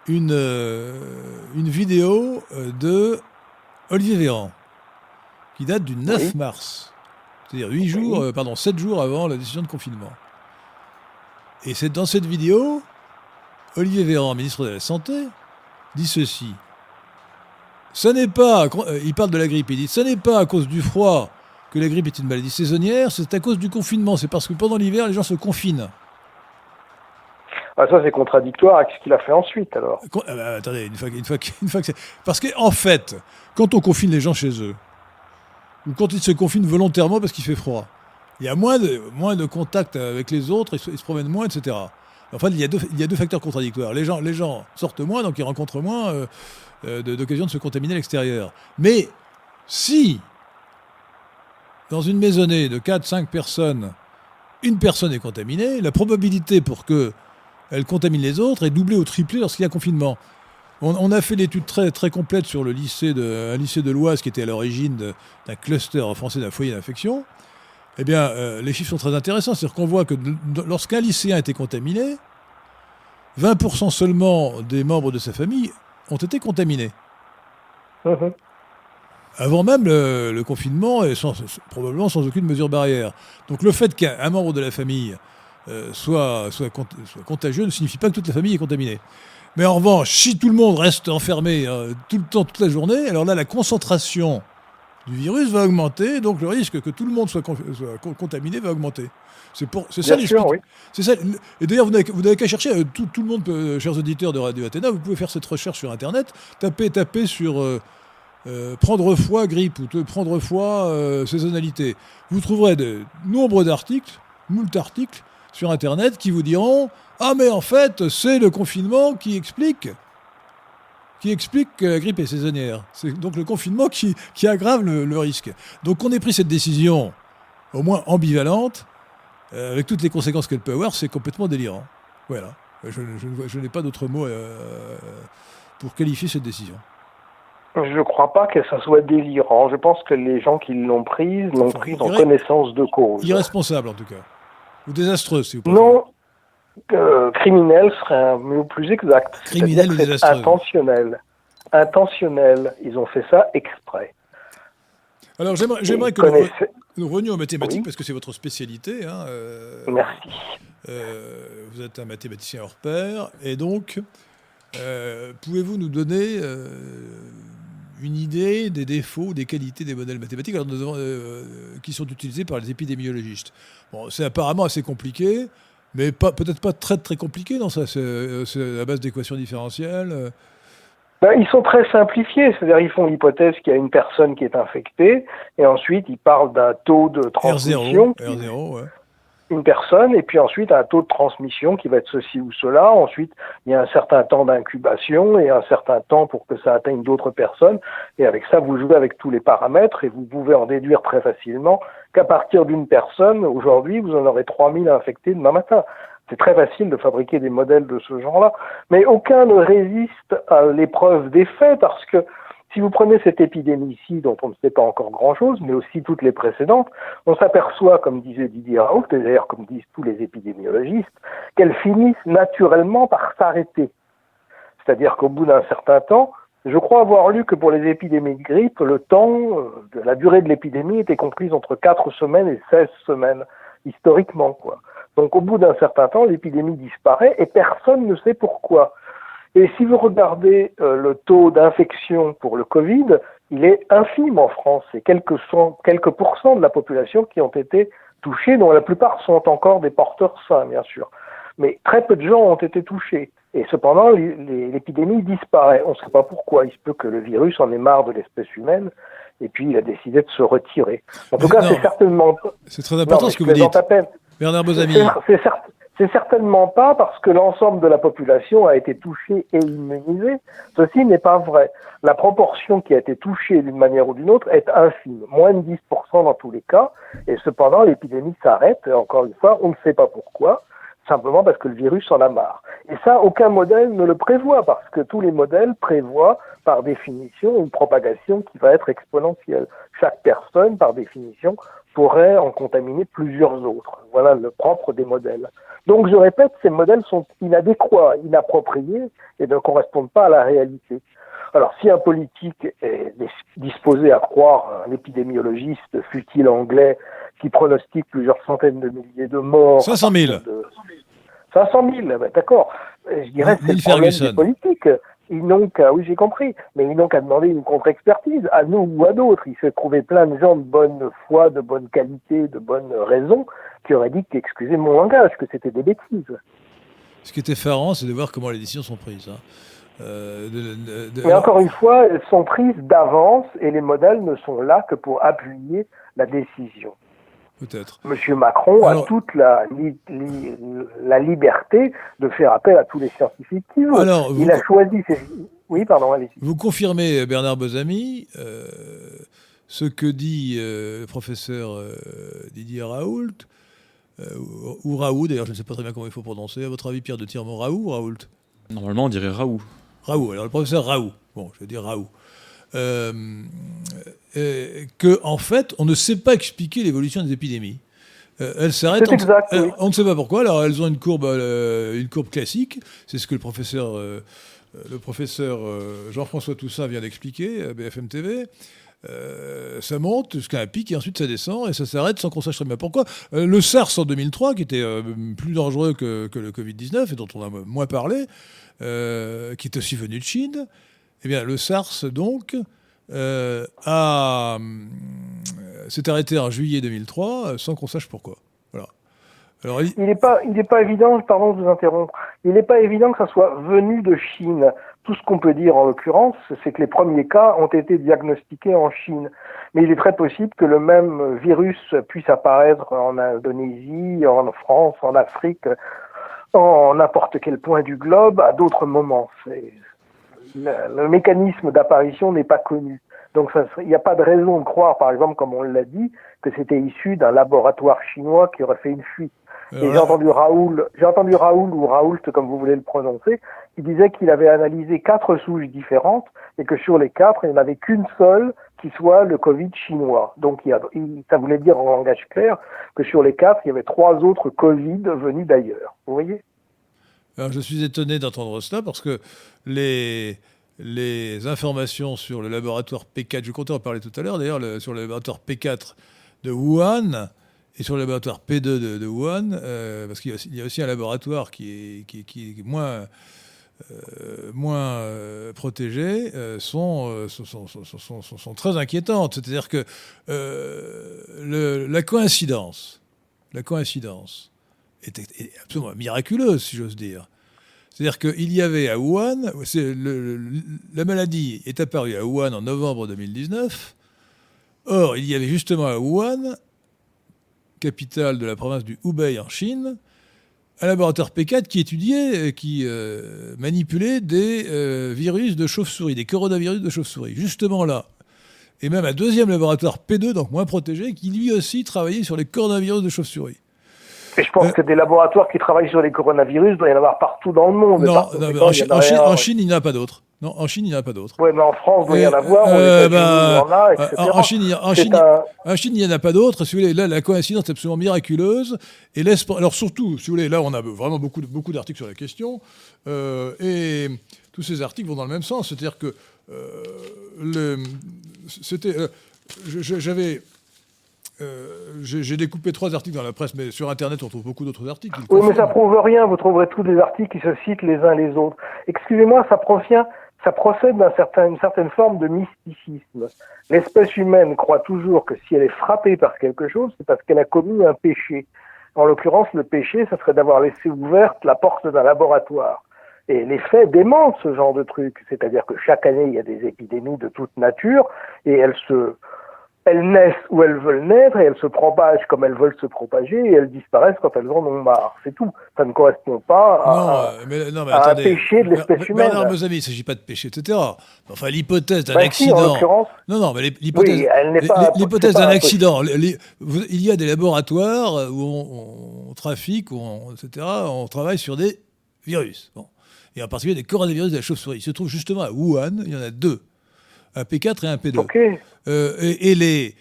une, euh, une vidéo euh, de Olivier Véran, qui date du 9 Oui. mars, c'est-à-dire 8 jours, Oui. euh, pardon, 7 jours avant la décision de confinement. Et c'est dans cette vidéo, Olivier Véran, ministre de la Santé, dit ceci. Ce n'est pas, euh, il parle de la grippe, il dit, ce n'est pas à cause du froid que la grippe est une maladie saisonnière, c'est à cause du confinement, c'est parce que pendant l'hiver, les gens se confinent. Ah, ça, c'est contradictoire avec ce qu'il a fait ensuite, alors. Con- ah bah, attendez, une fois, que- une fois, que- une fois que c'est... Parce qu'en fait, quand on confine les gens chez eux, ou quand ils se confinent volontairement parce qu'il fait froid, il y a moins de, moins de contact avec les autres, ils se, ils se promènent moins, etc. En fait, il y, a deux, facteurs contradictoires. Les gens, sortent moins, donc ils rencontrent moins euh, euh, de- d'occasions de se contaminer à l'extérieur. Mais si, dans une maisonnée de 4-5 personnes, une personne est contaminée, la probabilité pour que elle contamine les autres est doublée ou triplée lorsqu'il y a confinement. On, a fait l'étude très, complète sur le lycée de, un lycée de l'Oise qui était à l'origine d'un cluster français d'un foyer d'infection. Eh bien, euh, les chiffres sont très intéressants. C'est-à-dire qu'on voit que lorsqu'un lycéen a été contaminé, 20% seulement des membres de sa famille ont été contaminés. Mhm. Avant même le, le confinement et sans, probablement sans aucune mesure barrière. Donc le fait qu'un un membre de la famille euh, soit, soit, soit contagieux ne signifie pas que toute la famille est contaminée. Mais en revanche, si tout le monde reste enfermé euh, tout le temps, toute la journée, alors là, la concentration du virus va augmenter, donc le risque que tout le monde soit, con- soit con- contaminé va augmenter. C'est pour, c'est ça l'esprit- oui. c'est ça. Et d'ailleurs, vous n'avez qu'à chercher, euh, tout, tout le monde, peut, euh, chers auditeurs de Radio Athéna, vous pouvez faire cette recherche sur Internet, tapez, tapez sur euh, euh, prendre foi, grippe, ou te- prendre foi, euh, saisonnalité. Vous trouverez de nombreux d'articles, moult articles sur Internet qui vous diront Ah, mais en fait, c'est le confinement qui explique qui explique que la grippe est saisonnière. C'est donc le confinement qui, qui aggrave le, le risque. Donc qu'on ait pris cette décision, au moins ambivalente, euh, avec toutes les conséquences qu'elle peut avoir, c'est complètement délirant. Voilà. Je, n'ai pas d'autre mot euh, pour qualifier cette décision. Je ne crois pas que ça soit délirant. Je pense que les gens qui l'ont prise l'ont Enfin, prise en connaissance de cause. Irresponsable, en tout cas. Ou désastreuse, si vous préférez. Non, euh, criminel serait un mot plus exact. Criminel ou désastreux. Intentionnel. Intentionnel. Ils ont fait ça exprès. Alors j'aimerais, que nous, revenions aux mathématiques, Oui. parce que c'est votre spécialité. hein, euh, Merci. Euh, vous êtes un mathématicien hors pair, et donc, euh, pouvez-vous nous donner euh, une idée des défauts, des qualités des modèles mathématiques alors, euh, qui sont utilisés par les épidémiologistes? Bon, c'est apparemment assez compliqué, mais peut-être pas très très compliqué, non ça, c'est, à base d'équations différentielles. euh. Ben, ils sont très simplifiés, c'est-à-dire ils font l'hypothèse qu'il y a une personne qui est infectée, et ensuite ils parlent d'un taux de transmission. R0, R0, ouais. Une personne, et puis ensuite un taux de transmission qui va être ceci ou cela. Ensuite, il y a un certain temps d'incubation et un certain temps pour que ça atteigne d'autres personnes. Et avec ça, vous jouez avec tous les paramètres et vous pouvez en déduire très facilement qu'à partir d'une personne, aujourd'hui, vous en aurez 3000 infectés demain matin. C'est très facile de fabriquer des modèles de ce genre-là, mais aucun ne résiste à l'épreuve des faits parce que si vous prenez cette épidémie-ci, dont on ne sait pas encore grand-chose, mais aussi toutes les précédentes, on s'aperçoit, comme disait Didier Raoult, et d'ailleurs comme disent tous les épidémiologistes, qu'elles finissent naturellement par s'arrêter. C'est-à-dire qu'au bout d'un certain temps, je crois avoir lu que pour les épidémies de grippe, le temps, euh, la durée de l'épidémie était comprise entre 4 semaines et 16 semaines, historiquement. Donc au bout d'un certain temps, l'épidémie disparaît et personne ne sait pourquoi. Et si vous regardez euh, le taux d'infection pour le Covid, il est infime en France. C'est quelques, quelques pourcents de la population qui ont été touchés, dont la plupart sont encore des porteurs sains, bien sûr. Mais très peu de gens ont été touchés. Et cependant, l'épidémie disparaît. On ne sait pas pourquoi. Il se peut que le virus en ait marre de l'espèce humaine et puis il a décidé de se retirer. En tout cas, c'est certainement. C'est très important ce que vous dites. Bernard Bozami. C'est certainement pas parce que l'ensemble de la population a été touchée et immunisée. Ceci n'est pas vrai. La proportion qui a été touchée d'une manière ou d'une autre est infime, moins de 10% dans tous les cas. Et cependant, l'épidémie s'arrête. Encore une fois, on ne sait pas pourquoi simplement parce que le virus en a marre. Et ça, aucun modèle ne le prévoit, parce que tous les modèles prévoient, par définition, une propagation qui va être exponentielle. Chaque personne, par définition, pourrait en contaminer plusieurs autres. Voilà le propre des modèles. Donc, je répète, ces modèles sont inadéquats, inappropriés et ne correspondent pas à la réalité. Alors, si un politique est disposé à croire un épidémiologiste, fut-il anglais, qui pronostique plusieurs centaines de milliers de morts. 500 000. 500 000, ben, d'accord. Je dirais que c'est le des politiques. Ils n'ont qu'à, oui j'ai compris, mais ils n'ont qu'à demander une contre-expertise, à nous ou à d'autres. Il se trouvait plein de gens de bonne foi, de bonne qualité, de bonne raison, qui auraient dit, excusez mon langage, que c'était des bêtises. Ce qui était effarant, c'est de voir comment les décisions sont prises. Hein. Euh, mais encore une fois, elles sont prises d'avance et les modèles ne sont là que pour appuyer la décision. Peut-être. Monsieur Macron a toute la, la liberté de faire appel à tous les scientifiques qu'il veut. Alors, Il a choisi ses... Oui, pardon, allez-y. Vous confirmez, Bernard Bozami, euh, ce que dit euh, le professeur euh, Didier Raoult, ou Raoult, d'ailleurs, je ne sais pas très bien comment il faut prononcer. À votre avis, Pierre de Tirmont, Raoult ou Raoult? Normalement, on dirait Raoult. Raoult, alors le professeur Raoult. Bon, je vais dire Raoult. Euh, euh, que en fait, on ne sait pas expliquer l'évolution des épidémies. Euh, elles s'arrêtent. On, ne sait pas pourquoi. Alors, elles ont une courbe, une courbe classique. C'est ce que le professeur, le professeur Jean-François Toussaint vient d'expliquer à BFM TV. ça monte jusqu'à un pic et ensuite ça descend et ça s'arrête sans qu'on sache très bien pourquoi. le SARS en 2003, qui était plus dangereux que, que le Covid-19 et dont on a moins parlé, qui est aussi venu de Chine, eh bien, le SARS, donc, euh, a, euh, s'est arrêté en juillet 2003 euh, sans qu'on sache pourquoi. Il n'est pas, il pas évident, pardon de vous interrompre, il n'est pas évident que ça soit venu de Chine. Tout ce qu'on peut dire en l'occurrence, c'est que les premiers cas ont été diagnostiqués en Chine. Mais il est très possible que le même virus puisse apparaître en Indonésie, en France, en Afrique, en n'importe quel point du globe à d'autres moments. C'est, le, mécanisme d'apparition n'est pas connu. Donc il n'y a pas de raison de croire, par exemple, comme on l'a dit, que c'était issu d'un laboratoire chinois qui aurait fait une fuite. Et j'ai entendu Raoul, j'ai entendu Raoul ou Raoult, comme vous voulez le prononcer, qui disait qu'il avait analysé quatre souches différentes et que sur les quatre, il n'y en avait qu'une seule qui soit le Covid chinois. Donc il ça voulait dire en langage clair que sur les quatre, il y avait trois autres Covid venus d'ailleurs. Vous voyez? Je suis étonné d'entendre cela parce que les, informations sur le laboratoire P4, je comptais en parler tout à l'heure d'ailleurs, sur le laboratoire P4 de Wuhan et sur le laboratoire P2 de, Wuhan, euh, parce qu'il y, a aussi un laboratoire qui est, moins, euh, euh, protégé, sont, très inquiétantes. C'est-à-dire que le, la coïncidence, la coïncidence était absolument miraculeuse, si j'ose dire. C'est-à-dire qu'il y avait à Wuhan, la maladie est apparue à Wuhan en novembre 2019. Or, il y avait justement à Wuhan capitale de la province du Hubei en Chine, un laboratoire P4 qui étudiait, qui manipulait des virus de chauve-souris, des coronavirus de chauve-souris. Justement là, et même un deuxième laboratoire P2, donc moins protégé, qui lui aussi travaillait sur les coronavirus de chauve-souris. Et je pense euh, que des laboratoires qui travaillent sur les coronavirus, il doit y en avoir partout dans le monde. Non, en, Chine, en, Chine, il n'y en a pas d'autres. Non, en Chine, il n'y en a pas d'autres. Oui, mais en France, il doit y en avoir. Euh, ben, en, Chine, en, Chine, en Chine, il n'y en a pas d'autres. Si vous voulez, là, la coïncidence est absolument miraculeuse. Et alors surtout, si vous voulez, là, on a vraiment beaucoup, beaucoup d'articles sur la question. Euh, et tous ces articles vont dans le même sens. C'est-à-dire que c'était, euh, j'avais, euh, j'ai découpé trois articles dans la presse, mais sur Internet, on trouve beaucoup d'autres articles. Oui, mais ça prouve rien. Vous trouverez tous les articles qui se citent les uns les autres. Excusez-moi, ça provient, ça procède d'une certain, certaine forme de mysticisme. L'espèce humaine croit toujours que si elle est frappée par quelque chose, c'est parce qu'elle a commis un péché. En l'occurrence, le péché, ça serait d'avoir laissé ouverte la porte d'un laboratoire. Et les faits démentent ce genre de truc. C'est-à-dire que chaque année, il y a des épidémies de toute nature et elles se, elles naissent où elles veulent naître et elles se propagent comme elles veulent se propager et elles disparaissent quand elles en ont marre. C'est tout. Ça ne correspond pas à, non, mais, un péché de l'espèce humaine. non, mes amis, il ne s'agit pas de péché, etc. Enfin, l'hypothèse d'un bah, accident. non, non, mais l'hypothèse, l'hypothèse d'un accident. il y a des laboratoires où on, on trafique, où on, etc. On travaille sur des virus. Bon et en particulier des coronavirus de la chauve-souris. Il se trouve justement à Wuhan, il y en a deux, un P4 et un P2. Euh, et, les,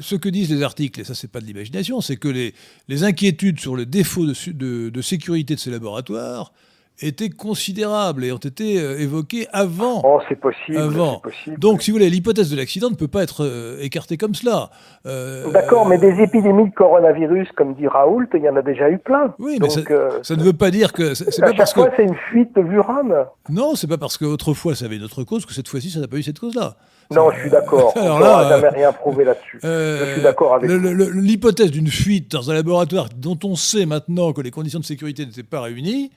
ce que disent les articles, et ça c'est pas de l'imagination, c'est que les, les, inquiétudes sur le défaut de, de sécurité de ces laboratoires étaient considérables et ont été euh, évoquées avant. Oh, c'est possible. Donc, si vous voulez, l'hypothèse de l'accident ne peut pas être euh, écartée comme cela. Euh, D'accord, mais des épidémies de coronavirus, comme dit Raoult, il y en a déjà eu plein. Oui, mais ça, ne veut pas dire que. C'est pas parce fois, que... c'est une fuite de Vuram. Non, c'est pas parce qu'autrefois ça avait une autre cause que cette fois-ci ça n'a pas eu cette cause-là. Non, je suis d'accord. Alors là, n'a jamais rien prouvé là-dessus. je suis d'accord avec L'hypothèse d'une fuite dans un laboratoire dont on sait maintenant que les conditions de sécurité n'étaient pas réunies,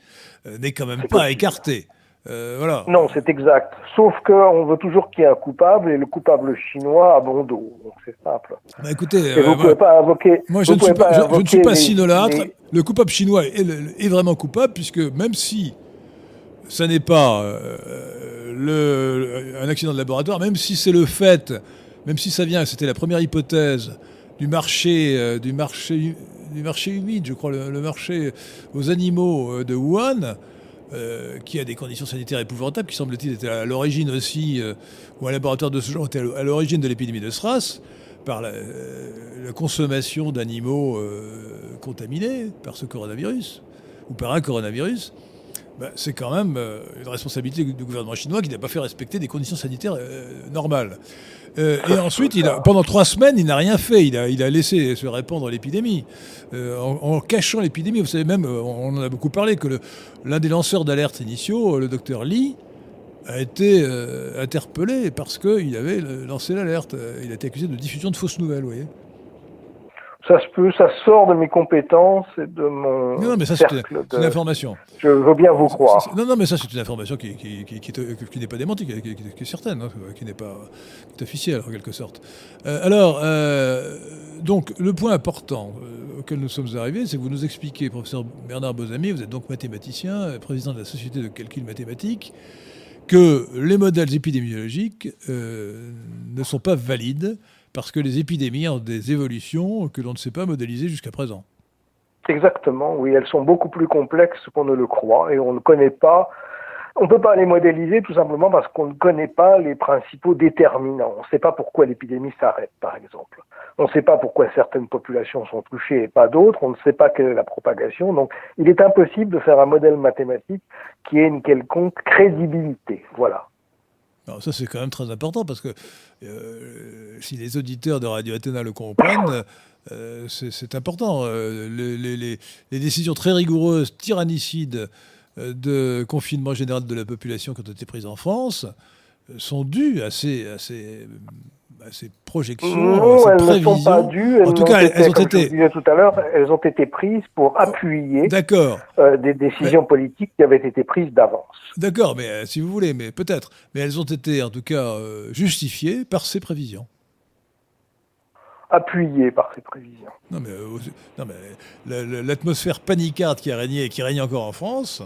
n'est quand même pas écarté. Euh, voilà. Non, c'est exact. Sauf qu'on veut toujours qu'il y ait un coupable et le coupable chinois a bon dos. Donc c'est simple. Bah écoutez, vous euh, pouvez pas invoquer. Moi, je ne, suis pas, je, ne suis pas sinolâtre. Le coupable chinois est, vraiment coupable puisque même si ça n'est pas le, un accident de laboratoire, même si c'est le fait, même si ça vient, c'était la première hypothèse du marché, du marché du marché humide, je crois, le, marché aux animaux euh, de Wuhan, euh, qui a des conditions sanitaires épouvantables, qui semble-t-il était à l'origine aussi, euh, ou un laboratoire de ce genre était à l'origine de l'épidémie de SRAS, par la, consommation d'animaux contaminés par ce coronavirus, ou par un coronavirus. Bah, c'est quand même une responsabilité du gouvernement chinois qui n'a pas fait respecter des conditions sanitaires normales. Euh, et ensuite, il pendant trois semaines, il n'a rien fait. Il a, il a laissé se répandre l'épidémie. Euh, en, cachant l'épidémie, vous savez même, euh, on en a beaucoup parlé, que l'un des lanceurs d'alerte initiaux, le docteur Lee, a été interpellé parce qu'il avait lancé l'alerte. Il a été accusé de diffusion de fausses nouvelles, vous voyez ça se peut, ça sort de mes compétences et de mon. Non, mais ça, c'est une, information. Je veux bien vous croire. Non, non, mais ça, c'est une information qui, qui, qui, qui n'est pas démentie, qui, est certaine, hein, qui n'est pas officielle, en quelque sorte. Euh, alors, euh, donc, le point important euh, auquel nous sommes arrivés, c'est que vous nous expliquez, professeur Bernard Bozami, vous êtes donc mathématicien, président de la Société de calcul mathématique, que les modèles épidémiologiques ne sont pas valides parce que les épidémies ont des évolutions que l'on ne sait pas modéliser jusqu'à présent. Exactement, oui, elles sont beaucoup plus complexes qu'on ne le croit et on ne connaît pas, on ne peut pas les modéliser tout simplement parce qu'on ne connaît pas les principaux déterminants. On ne sait pas pourquoi l'épidémie s'arrête, par exemple. On ne sait pas pourquoi certaines populations sont touchées et pas d'autres. On ne sait pas quelle est la propagation. Donc, il est impossible de faire un modèle mathématique qui ait une quelconque crédibilité. Voilà. Alors ça, c'est quand même très important parce que euh, si les auditeurs de Radio Athéna le comprennent, euh, c'est important. Euh, les, décisions très rigoureuses, tyrannicides de confinement général de la population qui ont été prises en France sont dues à ces, à ces ces projections, non, elles ne sont pas dues. en tout cas, elles ont été. Je disais tout à l'heure, elles ont été prises pour appuyer euh, des décisions politiques qui avaient été prises d'avance. D'accord, mais euh, si vous voulez, mais peut-être. Mais elles ont été, en tout cas, euh, justifiées par ces prévisions. appuyé par ces prévisions. Non, mais, non, mais l'atmosphère panicarde qui a régné et qui règne encore en France,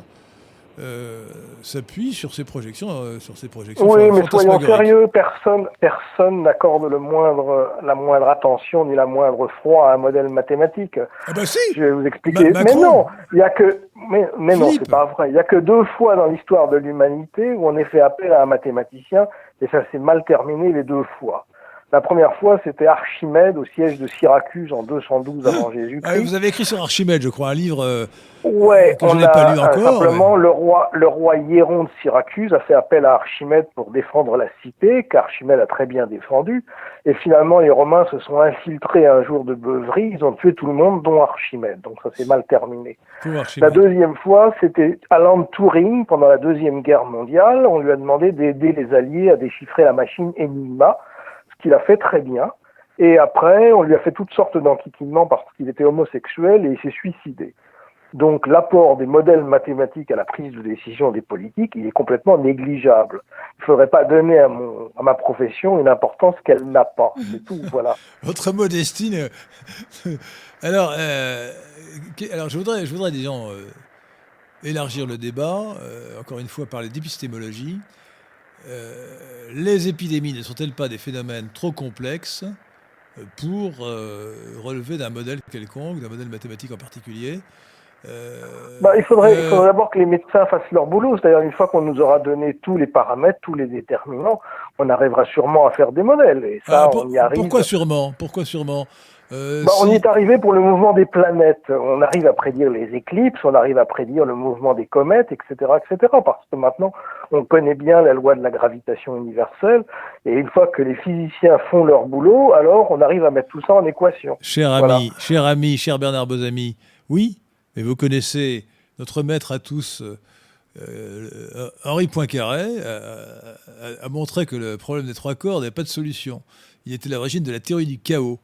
euh, s'appuie sur ces projections, euh, sur ces projections. Oui, mais soyons sérieux, personne, personne n'accorde le moindre, la moindre attention ni la moindre foi à un modèle mathématique. Ah bah si. Je vais vous expliquer. mais non, il y a que, mais, mais non, c'est pas vrai. Il y a que deux fois dans l'histoire de l'humanité où on ait fait appel à un mathématicien et ça s'est mal terminé les deux fois. La première fois, c'était Archimède au siège de Syracuse en 212 avant Jésus-Christ. Ah, vous avez écrit sur Archimède, je crois, un livre euh, ouais, que je n'ai pas lu encore. Simplement, le roi, le roi Hieron de Syracuse a fait appel à Archimède pour défendre la cité, qu'Archimède a très bien défendu. Et finalement, les Romains se sont infiltrés un jour de beuverie, ils ont tué tout le monde, dont Archimède. Donc ça s'est mal terminé. La deuxième fois, c'était Alan Turing, pendant la Deuxième Guerre mondiale. On lui a demandé d'aider les Alliés à déchiffrer la machine Enigma qu'il a fait très bien. Et après, on lui a fait toutes sortes d'enquiquinements parce qu'il était homosexuel et il s'est suicidé. Donc l'apport des modèles mathématiques à la prise de décision des politiques, il est complètement négligeable. Il ne faudrait pas donner à, mon, à ma profession une importance qu'elle n'a pas. C'est tout, voilà. Votre modestine. alors, euh, alors je voudrais, je voudrais disons, euh, élargir le débat, euh, encore une fois, parler d'épistémologie. Euh, les épidémies ne sont-elles pas des phénomènes trop complexes euh, pour euh, relever d'un modèle quelconque, d'un modèle mathématique en particulier? Bah, il faudrait, d'abord que les médecins fassent leur boulot. C'est-à-dire, une fois qu'on nous aura donné tous les paramètres, tous les déterminants, on arrivera sûrement à faire des modèles. Et ça, ah, on y arrive. Pourquoi sûrement? Pourquoi sûrement? Euh, bah, on y est arrivé pour le mouvement des planètes. On arrive à prédire les éclipses, on arrive à prédire le mouvement des comètes, etc., etc. Parce que maintenant, on connaît bien la loi de la gravitation universelle. Et une fois que les physiciens font leur boulot, alors on arrive à mettre tout ça en équation. Cher ami, cher ami, cher Bernard Bozami, oui, mais vous connaissez notre maître à tous. Euh, Henri Poincaré a, montré que le problème des trois corps n'avait pas de solution. Il était l'origine de la théorie du chaos.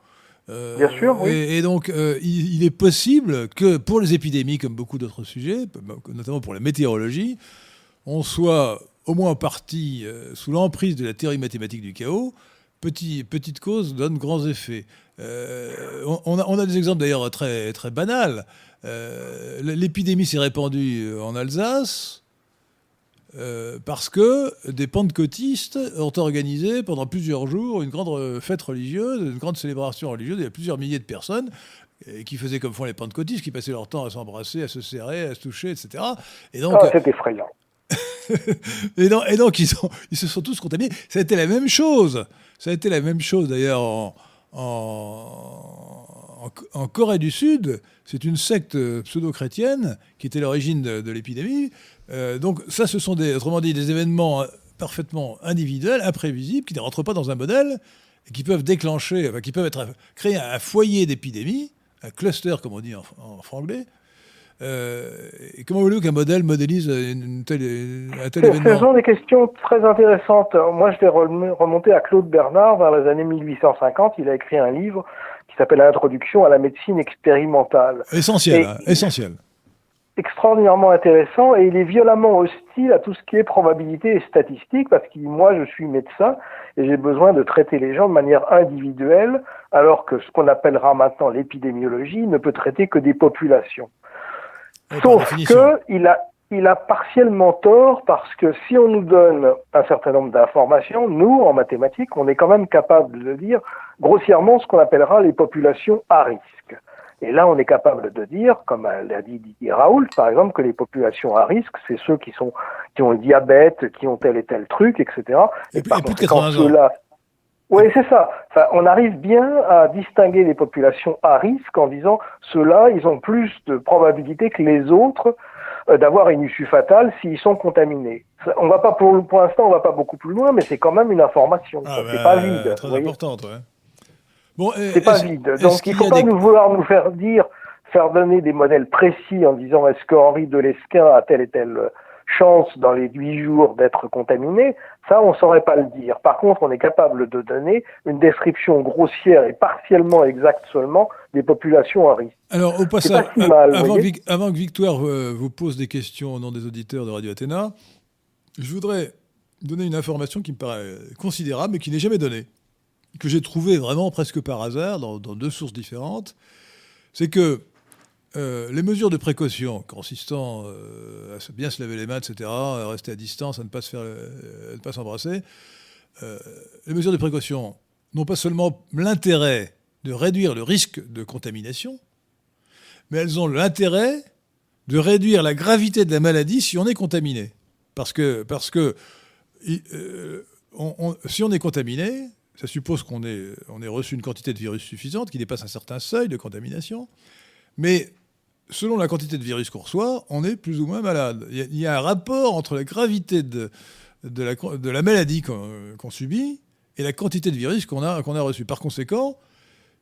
Euh, Bien sûr, oui. Et, donc, euh, il, est possible que pour les épidémies, comme beaucoup d'autres sujets, notamment pour la météorologie, on soit au moins en partie euh, sous l'emprise de la théorie mathématique du chaos. Petit, petite cause donne grands effets. On, a, on, a, des exemples d'ailleurs très, très banals. L'épidémie s'est répandue en Alsace. Euh, parce que des pentecôtistes ont organisé pendant plusieurs jours une grande fête religieuse, une grande célébration religieuse. Il y a plusieurs milliers de personnes qui faisaient comme font les pentecôtistes, qui passaient leur temps à s'embrasser, à se serrer, à se toucher, etc. Et donc, ah, c'est effrayant. et, donc, et donc, ils, ils, se sont tous contaminés. Ça a été la même chose. Ça a été la même chose d'ailleurs en, en, Corée du Sud. C'est une secte pseudo-chrétienne qui était l'origine de l'épidémie. Euh, donc ça, ce sont des, autrement dit des événements euh, parfaitement individuels, imprévisibles, qui ne rentrent pas dans un modèle et qui peuvent déclencher, qui peuvent être, créer un foyer d'épidémie, un cluster comme on dit en, franglais. Euh, et comment voulez-vous qu'un modèle modélise une telle, un tel événement? Ce sont des questions très intéressantes. Moi, je vais remonter à Claude Bernard vers les années 1850. Il a écrit un livre s'appelle Introduction à la médecine expérimentale. Essentiel, hein, essentiel extraordinairement intéressant et il est violemment hostile à tout ce qui est probabilité et statistique parce que moi je suis médecin et j'ai besoin de traiter les gens de manière individuelle alors que ce qu'on appellera maintenant l'épidémiologie ne peut traiter que des populations. Sauf que il a il a partiellement tort parce que si on nous donne un certain nombre d'informations, nous, en mathématiques, on est quand même capable de dire grossièrement ce qu'on appellera les populations à risque. Et là, on est capable de dire, comme l'a dit Didier Raoult, par exemple, que les populations à risque, c'est ceux qui sont qui ont le diabète, qui ont tel et tel truc, etc. Et, et, par ceux-là, oui, c'est ça. Enfin, on arrive bien à distinguer les populations à risque en disant ceux-là, ils ont plus de probabilité que les autres d'avoir une issue fatale s'ils sont contaminés. On va pas pour, pour l'instant, on va pas beaucoup plus loin, mais c'est quand même une information. Ah c'est pas vide. Très importante. Ouais. Bon, c'est pas vide. Donc il ne faut pas nous vouloir nous faire dire, faire donner des modèles précis en disant est-ce que Henri de Lesquin a telle et telle chance dans les huit jours d'être contaminé, ça on saurait pas le dire. Par contre, on est capable de donner une description grossière et partiellement exacte seulement des populations à risque. Alors au passage, avant, que Victoire euh, vous pose des questions au nom des auditeurs de Radio Athéna, je voudrais donner une information qui me paraît considérable mais qui n'est jamais donnée. que j'ai trouvé vraiment presque par hasard dans, deux sources différentes, c'est que les mesures de précaution consistant à bien se laver les mains, etc., à rester à distance, à ne pas se faire, ne pas s'embrasser, les mesures de précaution n'ont pas seulement l'intérêt de réduire le risque de contamination, mais elles ont l'intérêt de réduire la gravité de la maladie si on est contaminé. Parce que, parce que euh, si on est contaminé, ça suppose qu'on ait, on ait reçu une quantité de virus suffisante qui dépasse un certain seuil de contamination. Mais selon la quantité de virus qu'on reçoit, on est plus ou moins malade. Il y a, un rapport entre la gravité de, la, maladie qu'on subit et la quantité de virus qu'on a, qu'on a reçu. Par conséquent,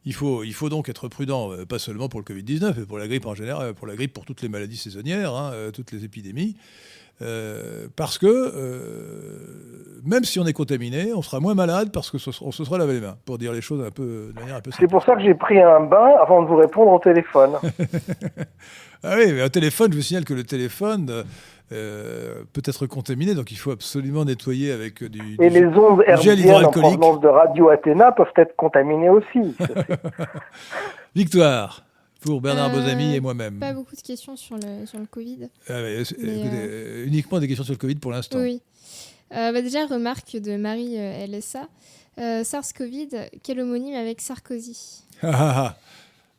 il faut, il faut donc être prudent, euh, pas seulement pour le Covid-19, mais pour la grippe en général, pour la grippe, pour toutes les maladies saisonnières, hein, euh, toutes les épidémies. Euh, parce que même si on est contaminé, on sera moins malade parce qu'on se sera lavé les mains, pour dire les choses un peu, de manière un peu C'est pour ça que j'ai pris un bain avant de vous répondre au téléphone. ah oui, mais au téléphone, je vous signale que le téléphone euh, peut être contaminé, donc il faut absolument nettoyer avec du, Et les ondes hertziennes en provenance de Radio Athéna peuvent être contaminées aussi. Victoire pour Bernard euh, Bozami et moi-même. Pas beaucoup de questions sur le, sur le Covid. Ah euh, uniquement des questions sur le Covid pour l'instant. Oui. Bah déjà, remarque de Marie LSA. SARS-CoV, quel homonyme avec Sarkozy? Ah, ah.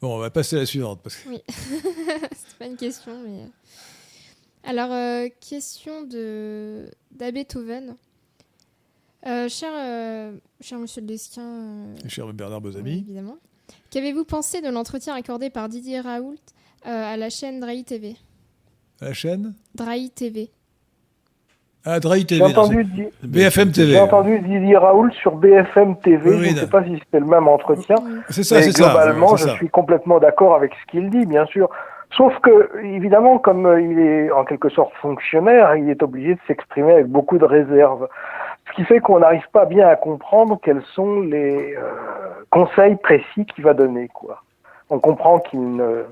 Bon, on va passer à la suivante. Parce que... Oui. C'est pas une question, mais. Alors, euh, question de d'Abethoven. Euh, cher, euh, cher Monsieur Lesquin. cher Bernard Bozami. évidemment. Qu'avez-vous pensé de l'entretien accordé par Didier Raoult à la chaîne Drahi TV À la chaîne? Drahi TV. Ah, Drahi TV. J'ai entendu, BFM TV. J'ai entendu Didier Raoult sur BFM TV. je ne sais pas si c'était le même entretien. C'est ça, c'est ça. Globalement, je suis complètement d'accord avec ce qu'il dit, bien sûr. Sauf que, évidemment, comme euh, il est en quelque sorte fonctionnaire, il est obligé de s'exprimer avec beaucoup de réserve. Ce qui fait qu'on n'arrive pas bien à comprendre quels sont les euh, conseils précis qu'il va donner. Quoi. On comprend qu'il ne,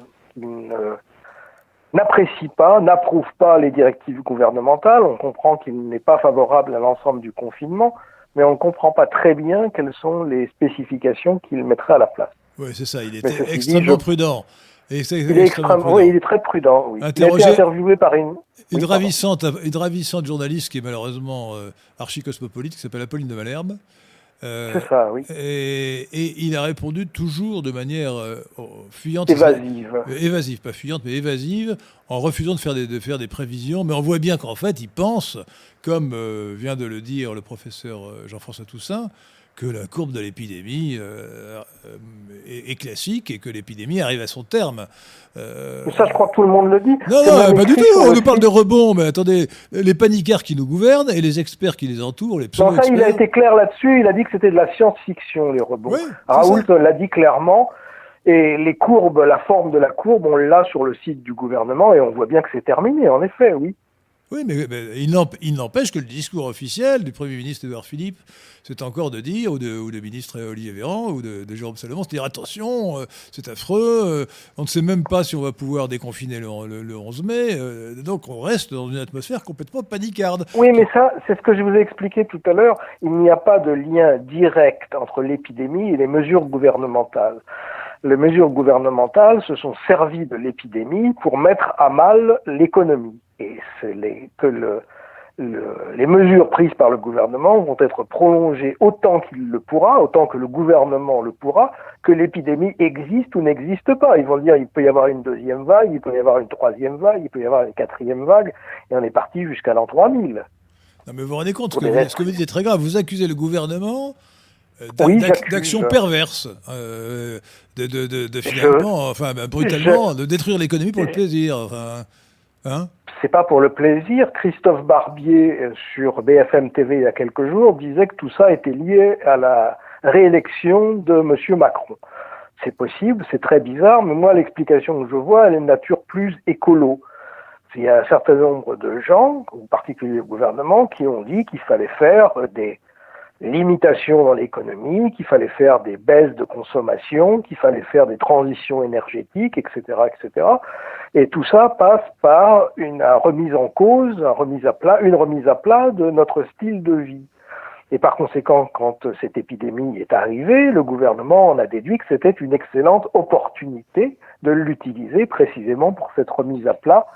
n'apprécie pas, n'approuve pas les directives gouvernementales, on comprend qu'il n'est pas favorable à l'ensemble du confinement, mais on ne comprend pas très bien quelles sont les spécifications qu'il mettrait à la place. Oui, c'est ça, il était extrêmement prudent il, est extrêmement, oui, il est très prudent. Oui. Il a été interviewé par une. Une, ravissante, une ravissante journaliste qui est malheureusement euh, archi-cosmopolite, qui s'appelle Apolline de Malherbe. Euh, c'est ça, oui. Et, et, il a répondu toujours de manière euh, fuyante. Évasive. évasive, pas fuyante, mais évasive, en refusant de faire des, de faire des prévisions. Mais on voit bien qu'en fait, il pense, comme vient de le dire le professeur Jean-François Toussaint, que la courbe de l'épidémie euh, est, classique et que l'épidémie arrive à son terme. Euh, ça, je crois que tout le monde le dit. Non, non, pas du tout. On nous parle de rebond, mais attendez, les paniquaires qui nous gouvernent et les experts qui les entourent, les pseudo ça, il a été clair là-dessus. Il a dit que c'était de la science-fiction, les rebonds. Raoult l'a dit clairement. Et les courbes, la forme de la courbe, on l'a sur le site du gouvernement et on voit bien que c'est terminé, en effet, oui. Oui, mais, il n'empêche que le discours officiel du Premier ministre Édouard Philippe, c'est encore de dire, ou de, ou de ministre Olivier Véran, ou de, Jérôme Salomon, c'est dire attention, euh, c'est affreux, euh, on ne sait même pas si on va pouvoir déconfiner le, le, 11 mai, euh, donc on reste dans une atmosphère complètement panicarde. Oui, mais ça, c'est ce que je vous ai expliqué tout à l'heure, il n'y a pas de lien direct entre l'épidémie et les mesures gouvernementales les mesures gouvernementales se sont servies de l'épidémie pour mettre à mal l'économie. Et c'est les, que le, les mesures prises par le gouvernement vont être prolongées autant qu'il le pourra, autant que le gouvernement le pourra, que l'épidémie existe ou n'existe pas. Ils vont dire il peut y avoir une deuxième vague, il peut y avoir une troisième vague, il peut y avoir une quatrième vague, et on est parti jusqu'à l'an 3000. Non mais vous vous rendez compte, ce que, vous, ce que vous dites est très grave. Vous accusez le gouvernement euh, d'action perverse, euh, de, de, de, finalement, enfin ben, brutalement, de détruire l'économie pour le plaisir. Enfin, hein c'est pas pour le plaisir. Christophe Barbier euh, sur BFM TV il y a quelques jours disait que tout ça était lié à la réélection de M. Macron. C'est possible, c'est très bizarre, mais moi l'explication que je vois, elle est de nature plus écolo. Il y a un certain nombre de gens, en particulier le gouvernement, qui ont dit qu'il fallait faire des limitations dans l'économie, qu'il fallait faire des baisses de consommation, qu'il fallait faire des transitions énergétiques, etc., etc. Et tout ça passe par une remise en cause, une remise à plat, une remise à plat de notre style de vie. Et par conséquent, quand cette épidémie est arrivée, le gouvernement en a déduit que c'était une excellente opportunité de l'utiliser précisément pour cette remise à plat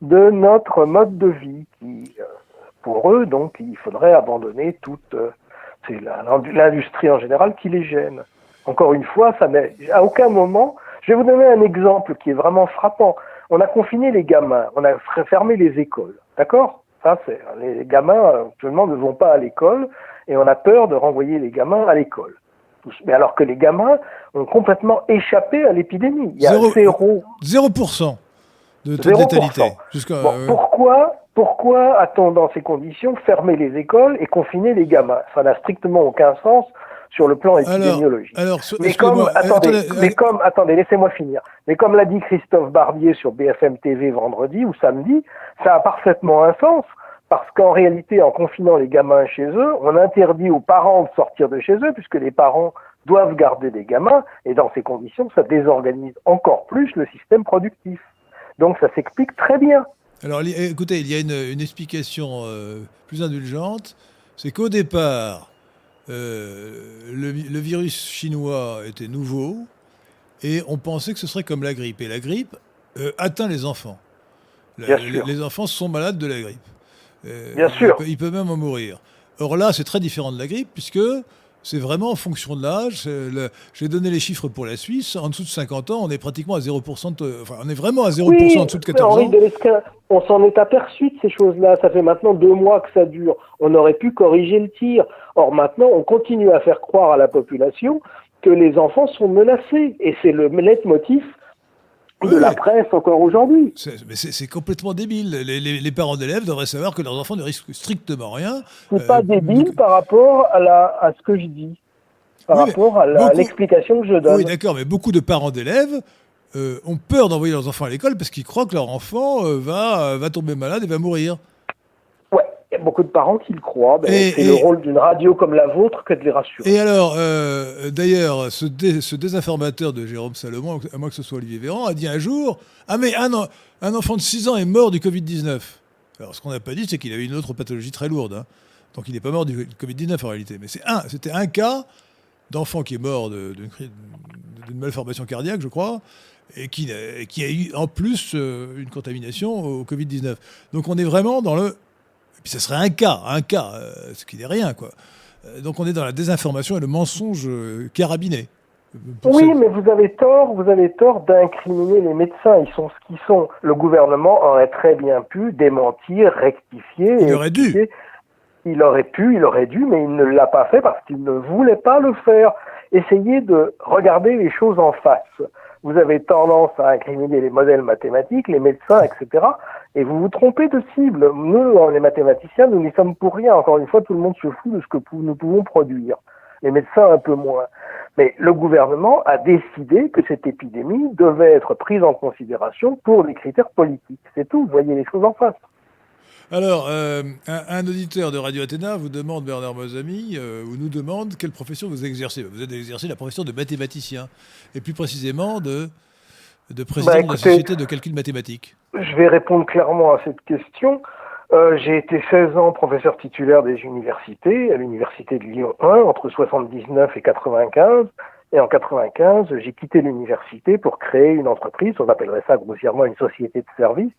de notre mode de vie qui, euh, pour eux, donc, il faudrait abandonner toute, euh, c'est l'industrie en général qui les gêne. Encore une fois, ça n'est à aucun moment. Je vais vous donner un exemple qui est vraiment frappant. On a confiné les gamins, on a fermé les écoles, d'accord? Ça, c'est les gamins actuellement ne vont pas à l'école et on a peur de renvoyer les gamins à l'école. Mais alors que les gamins ont complètement échappé à l'épidémie. Il y a zéro, 0% de taux de létalité. Euh, pourquoi, pourquoi a-t-on dans ces conditions fermé les écoles et confiné les gamins? Ça n'a strictement aucun sens sur le plan épidémiologique. Alors, mais, comme, attendez, mais comme, attendez, laissez-moi finir. Mais comme l'a dit Christophe Barbier sur BFM TV vendredi ou samedi, ça a parfaitement un sens parce qu'en réalité, en confinant les gamins chez eux, on interdit aux parents de sortir de chez eux puisque les parents doivent garder des gamins et dans ces conditions, ça désorganise encore plus le système productif. Donc ça s'explique très bien. Alors écoutez, il y a une, explication euh, plus indulgente, c'est qu'au départ, euh, le, virus chinois était nouveau et on pensait que ce serait comme la grippe. Et la grippe euh, atteint les enfants. les, enfants sont malades de la grippe. Bien sûr. Ils peuvent même en mourir. Or là, c'est très différent de la grippe puisque c'est vraiment en fonction de l'âge. J'ai donné les chiffres pour la Suisse. En dessous de 50 ans, on est pratiquement à 0%. enfin, on est vraiment à 0% en dessous de 14 ans. on s'en est aperçu de ces choses-là. Ça fait maintenant deux mois que ça dure. On aurait pu corriger le tir. Or, maintenant, on continue à faire croire à la population que les enfants sont menacés. Et c'est le de la presse encore aujourd'hui. Mais c'est complètement débile. Les, parents d'élèves devraient savoir que leurs enfants ne risquent strictement rien. C'est pas euh, débile par rapport à, la, à ce que je dis, par rapport à l'explication que je donne. Oui, d'accord, mais beaucoup de parents d'élèves euh, ont peur d'envoyer leurs enfants à l'école parce qu'ils croient que leur enfant euh, va, va tomber malade et va mourir. Il y a beaucoup de parents qui le croient. Ben, c'est le rôle d'une radio comme la vôtre que de les rassurer. Et alors, euh, d'ailleurs, ce, ce, désinformateur de Jérôme Salomon, à moins que ce soit Olivier Véran, a dit un jour Ah, mais un, un enfant de 6 ans est mort du Covid-19. Alors, ce qu'on n'a pas dit, c'est qu'il avait une autre pathologie très lourde. Hein. Donc, il n'est pas mort du Covid-19 en réalité. Mais c'est un, c'était un cas d'enfant qui est mort d'une malformation cardiaque, je crois, et qui, qui, a eu en plus euh, une contamination au Covid-19. Donc on est vraiment dans le puis ce serait un cas, un cas, euh, ce qui n'est rien, quoi. Euh, donc on est dans la désinformation et le mensonge euh, carabiné. Oui, mais vous avez tort, vous avez tort d'incriminer les médecins. Ils sont ce qu'ils sont. Le gouvernement aurait très bien pu démentir, rectifier. Il aurait dû. Il aurait pu, il aurait dû, mais il ne l'a pas fait parce qu'il ne voulait pas le faire. Essayez de regarder les choses en face vous avez tendance à incriminer les modèles mathématiques, les médecins, etc. Et vous vous trompez de cible. Nous, les mathématiciens, nous n'y sommes pour rien. Encore une fois, tout le monde se fout de ce que nous pouvons produire. Les médecins, un peu moins. Mais le gouvernement a décidé que cette épidémie devait être prise en considération pour les critères politiques. C'est tout. Vous voyez les choses en face. Alors, euh, un, auditeur de Radio Athéna vous demande, Bernard Mozami, euh, ou nous demande quelle profession vous exercez. Vous avez exercé la profession de mathématicien, et plus précisément de, de président bah, de la Société de calcul mathématique. Je vais répondre clairement à cette question. Euh, j'ai été 16 ans professeur titulaire des universités, à l'université de Lyon 1, entre 79 et 95. Et en 95, j'ai quitté l'université pour créer une entreprise, on appellerait ça grossièrement une société de service,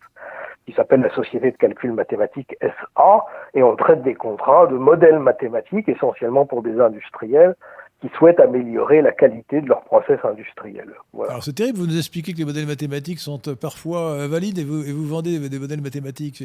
qui s'appelle la Société de calcul mathématique SA, et on traite des contrats de modèles mathématiques essentiellement pour des industriels qui souhaitent améliorer la qualité de leur process industriel. Voilà. Alors c'est terrible, vous nous expliquez que les modèles mathématiques sont parfois valides et vous, et vous vendez des modèles mathématiques.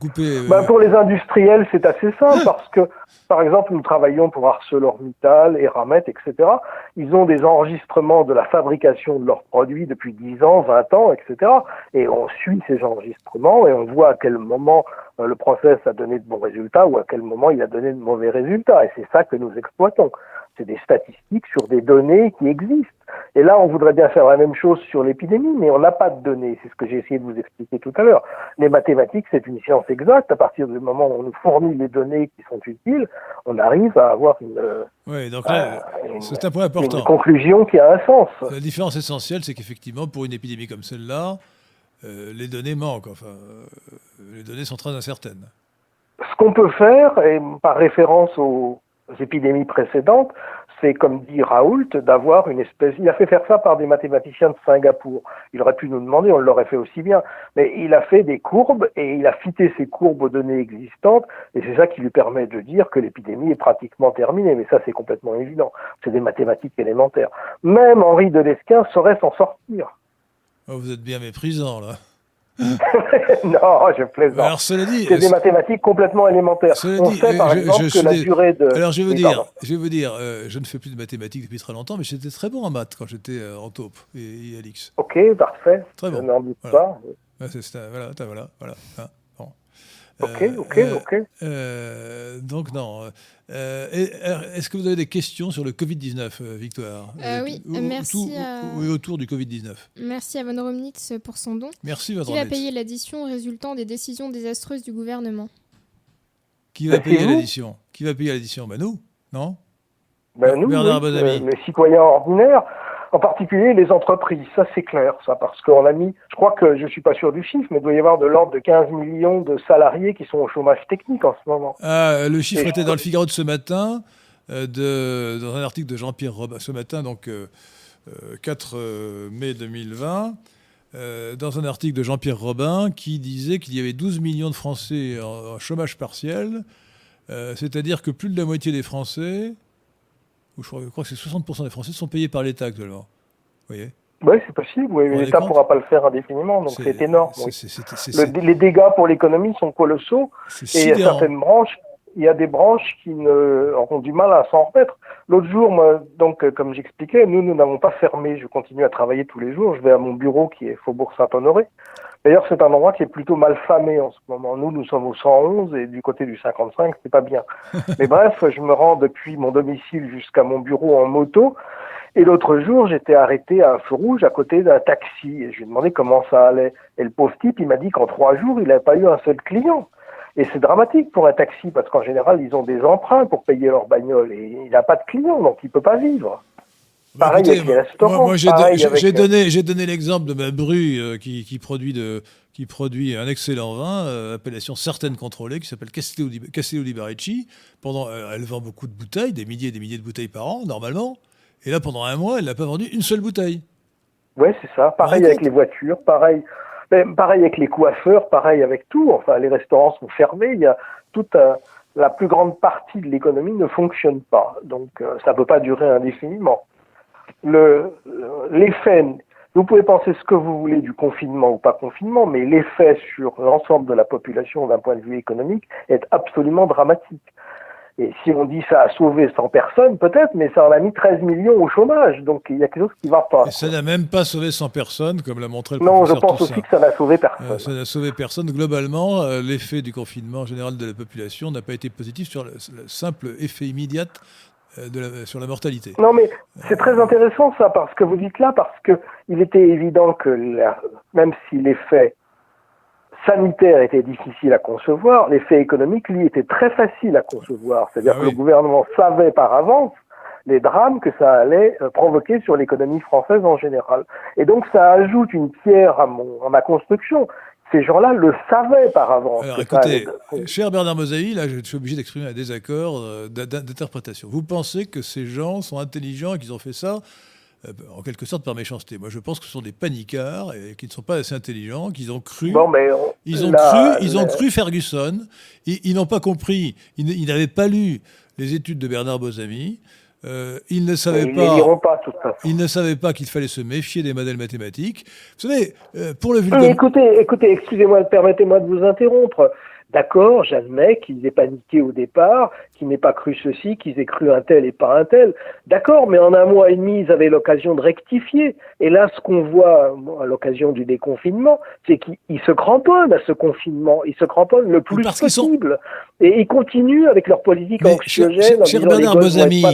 Coupez. Euh, ben, pour les industriels, c'est assez simple parce que, par exemple, nous travaillons pour ArcelorMittal, Eramet, etc. Ils ont des enregistrements de la fabrication de leurs produits depuis 10 ans, 20 ans, etc. Et on suit ces enregistrements et on voit à quel moment euh, le process a donné de bons résultats ou à quel moment il a donné de mauvais résultats. Et c'est ça que nous exploitons. C'est des statistiques sur des données qui existent. Et là, on voudrait bien faire la même chose sur l'épidémie, mais on n'a pas de données. C'est ce que j'ai essayé de vous expliquer tout à l'heure. Les mathématiques, c'est une science exacte. À partir du moment où on nous fournit les données qui sont utiles, on arrive à avoir une, oui, donc là, euh, c'est un point important. Une conclusion qui a un sens. La différence essentielle, c'est qu'effectivement, pour une épidémie comme celle-là, euh, les données manquent. Enfin, euh, les données sont très incertaines. ce qu'on peut faire, et par référence aux épidémies précédentes, c'est, comme dit Raoult, d'avoir une espèce. Il a fait faire ça par des mathématiciens de Singapour. Il aurait pu nous demander, on l'aurait fait aussi bien. Mais il a fait des courbes et il a fité ces courbes aux données existantes. Et c'est ça qui lui permet de dire que l'épidémie est pratiquement terminée. Mais ça, c'est complètement évident. C'est des mathématiques élémentaires. Même Henri de Lesquin saurait s'en sortir. Oh, vous êtes bien méprisant, là. non, je plaisante. Alors, cela dit, c'est des mathématiques complètement élémentaires. On sait par exemple que la durée de. Alors je vais vous dire, je vous dire, euh, je ne fais plus de mathématiques depuis très longtemps, mais j'étais très bon en maths quand j'étais euh, en taupe et, et Alix. Ok, parfait. Très bon. Je n'en doute pas. c'est, voilà, voilà, voilà. Hein. Ok, euh, ok, ok. Euh, donc non. Euh, est-ce que vous avez des questions sur le Covid-19, Victoire? Oui, merci. Oui, autour du Covid-19. Merci à Von Romnitz pour son don. Merci, Von Qui va payer l'addition résultant des décisions désastreuses du gouvernement? Qui va payer l'addition? Qui va payer l'addition? Ben nous, non? Ben nous, Bernard oui, les citoyens ordinaires en particulier les entreprises. Ça, c'est clair, ça, parce qu'on a mis, je crois que je suis pas sûr du chiffre, mais il doit y avoir de l'ordre de 15 millions de salariés qui sont au chômage technique en ce moment. Ah, le chiffre était dans le Figaro de ce matin, euh, de, dans un article de Jean-Pierre Robin, ce matin, donc 4 euh, euh, mai 2020. dans un article de Jean-Pierre Robin qui disait qu'il y avait 12 millions de Français en chômage partiel, c'est-à-dire que plus de la moitié des Français je crois, que c'est 60% des Français sont payés par l'État actuellement. Vous voyez oui, c'est possible. Oui, L'État ne pourra pas le faire indéfiniment, donc c'est énorme. les dégâts pour l'économie sont colossaux. Et il y a certaines branches, il y a des branches qui ne, auront du mal à s'en remettre. L'autre jour, moi, donc, euh, comme j'expliquais, nous, nous n'avons pas fermé. Je continue à travailler tous les jours. Je vais à mon bureau qui est Faubourg Saint-Honoré. D'ailleurs, c'est un endroit qui est plutôt mal famé en ce moment. Nous, nous sommes au 111 et du côté du 55, c'est pas bien. Mais bref, je me rends depuis mon domicile jusqu'à mon bureau en moto. Et l'autre jour, j'étais arrêté à un feu rouge à côté d'un taxi. Et je lui ai demandé comment ça allait. Et le pauvre type, il m'a dit qu'en trois jours, il n'avait pas eu un seul client. Et c'est dramatique pour un taxi parce qu'en général, ils ont des emprunts pour payer leur bagnole et il n'a pas de clients, donc il ne peut pas vivre. Pareil avec les restaurants. Moi, j'ai donné, donné l'exemple de ma bru euh, qui, qui, produit de, qui produit un excellent vin, euh, appellation certaine contrôlée, qui s'appelle Castello, Castello Liberici. Pendant, euh, elle vend beaucoup de bouteilles, des milliers et des milliers de bouteilles par an, normalement. Et là, pendant un mois, elle n'a pas vendu une seule bouteille. Oui, c'est ça. Pareil avec les voitures, pareil, pareil avec les coiffeurs, pareil avec tout. Enfin, les restaurants sont fermés. Il y a toute la plus grande partie de l'économie ne fonctionne pas. Donc, ça ne peut pas durer indéfiniment l'effet, vous pouvez penser ce que vous voulez du confinement ou pas confinement, mais l'effet sur l'ensemble de la population d'un point de vue économique est absolument dramatique. Et si on dit ça a sauvé 100 personnes, peut-être, mais ça en a mis 13 millions au chômage. Donc il y a quelque chose qui ne va pas. Et ça n'a même pas sauvé 100 personnes, comme l'a montré le non, professeur Non, je pense aussi que ça n'a sauvé personne. Euh, ça n'a sauvé personne. Globalement, euh, l'effet du confinement général de la population n'a pas été positif sur le simple effet immédiat euh, sur la mortalité. Non, mais c'est très intéressant ça, parce que vous dites là, parce qu'il était évident que même si l'effet sanitaire était difficile à concevoir, l'effet économique, lui, était très facile à concevoir. C'est-à-dire ah que le gouvernement savait par avance les drames que ça allait euh, provoquer sur l'économie française en général. Et donc ça ajoute une pierre à, mon, à ma construction ces gens-là le savaient par avance. Alors écoutez, cher Bernard Mosaï, là je suis obligé d'exprimer un désaccord euh, d'interprétation. Vous pensez que ces gens sont intelligents et qu'ils ont fait ça euh, en quelque sorte par méchanceté. Moi, je pense que ce sont des panicards et qui ne sont pas assez intelligents, qu'ils ont cru. ils ont cru, ils ont cru Ferguson. Ils, ils n'ont pas compris. Ils, n'avaient pas lu les études de Bernard Bozami. Euh, ils ne savaient pas, ils ne savaient pas qu'il fallait se méfier des modèles mathématiques. Vous savez, euh, pour le vulgaire... Écoutez, écoutez, excusez-moi, permettez-moi de vous interrompre. D'accord, j'admets qu'ils aient paniqué au départ, qu'ils n'aient pas cru ceci, qu'ils aient cru un tel et pas un tel. D'accord, mais en un mois et demi, ils avaient l'occasion de rectifier. Et là, ce qu'on voit à l'occasion du déconfinement, c'est qu'ils se cramponnent à ce confinement. Ils se cramponnent le plus possible. Et ils continuent avec leur politique anxiogène. Cher, Bernard Bozami,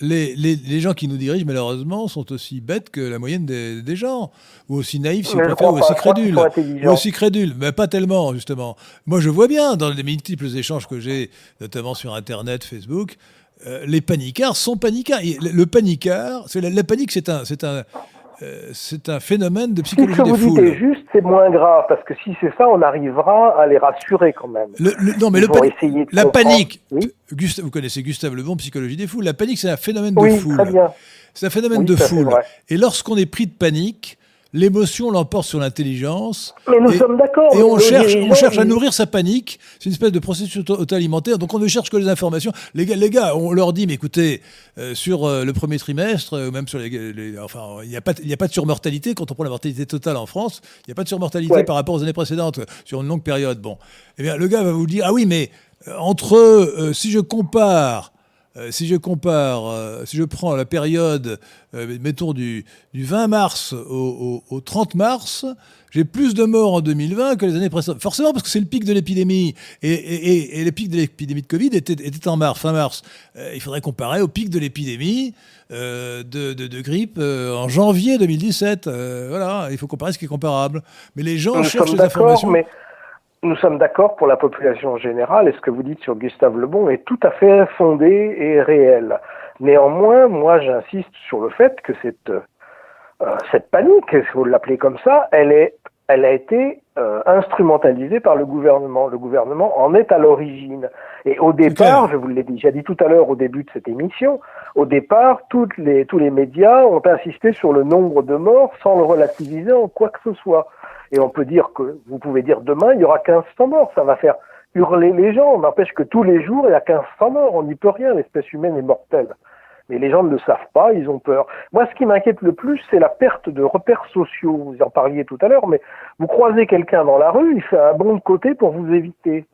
les, les, gens qui nous dirigent, malheureusement, sont aussi bêtes que la moyenne des, gens, ou aussi naïfs, si on préfère, ou aussi crédules. Ou aussi crédules, mais pas tellement, justement. Moi, je vois bien, dans les multiples échanges que j'ai, notamment sur Internet, Facebook, euh, les panicards sont panicards. Le, panicard, la, la, panique, c'est un, c'est un, euh, c'est un phénomène de Si ce psychologie que vous des dites est juste, c'est moins grave, parce que si c'est ça, on arrivera à les rassurer quand même. Le- le- non, mais le vont pani- essayer de la comprendre. panique, Oui. Gustave, vous connaissez Gustave Le Bon, Psychologie des foules. La panique, c'est un phénomène de foule. très bien. C'est un phénomène Oui, de foule. Et lorsqu'on est pris de panique, l'émotion l'emporte sur l'intelligence. Mais nous Et- sommes d'accord. Et on cherche, on cherche à nourrir sa panique. C'est une espèce de processus auto- auto-alimentaire. Donc on ne cherche que les informations. Les gars, les gars on leur dit, mais écoutez, euh, sur euh, le premier trimestre, euh, même sur les, les- enfin, il n'y a pas, a pas de surmortalité quand on prend la mortalité totale en France. Il n'y a pas de surmortalité Ouais. par rapport aux années précédentes sur une longue période. Bon, eh bien, le gars va vous dire, ah oui, mais entre, si je compare. Euh, si je compare, euh, si je prends la période, euh, mettons du, du 20 mars au, au- au 30 mars, j'ai plus de morts en 2020 que les années précédentes. Forcément, parce que c'est le pic de l'épidémie. Et, et- et- et le pic de l'épidémie de Covid était, était en mars, fin mars. Euh, il faudrait comparer au pic de l'épidémie euh, de, de- de grippe euh, en janvier 2017. Euh, voilà, il faut comparer ce qui est comparable. Mais les gens cherchent les informations. mais nous sommes d'accord pour la population générale, et ce que vous dites sur Gustave Lebon est tout à fait fondé et réel. Néanmoins, moi j'insiste sur le fait que cette, euh, cette panique, si vous l'appelez comme ça, elle, est, elle a été euh, instrumentalisée par le gouvernement. Le gouvernement en est à l'origine. Et au départ, je vous l'ai déjà dit tout à l'heure au début de cette émission, au départ, toutes les, tous les médias ont insisté sur le nombre de morts sans le relativiser en quoi que ce soit. Et on peut dire que, vous pouvez dire demain, il y aura 1500 morts. Ça va faire hurler les gens. N'empêche que tous les jours, il y a 1500 morts. On n'y peut rien. L'espèce humaine est mortelle. Mais les gens ne le savent pas, ils ont peur. Moi, ce qui m'inquiète le plus, c'est la perte de repères sociaux. Vous en parliez tout à l'heure, mais vous croisez quelqu'un dans la rue, il fait un bond de côté pour vous éviter.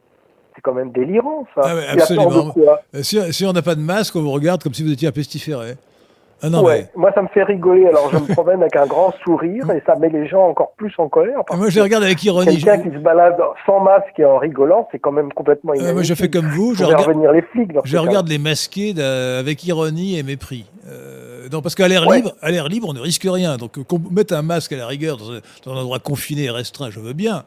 C'est quand même délirant, ça. Ah ouais, Il a peur de absolument. quoi? Euh, Si, si on n'a pas de masque, on vous regarde comme si vous étiez un pestiféré. Ah non, ouais. Moi, ça me fait rigoler. Alors, je me promène avec un grand sourire et ça met les gens encore plus en colère. parce moi je les regarde avec ironie. Quelqu'un Je- qui se balade sans masque et en rigolant, c'est quand même complètement euh, inadmissible. moi je fais comme vous, je regarde, revenir les flics. Je cas. regarde les masqués avec ironie et mépris. Euh, non, parce qu'à l'air Ouais. libre, à l'air libre, on ne risque rien. Donc qu'on mette un masque à la rigueur dans un, dans un endroit confiné et restreint, je veux bien.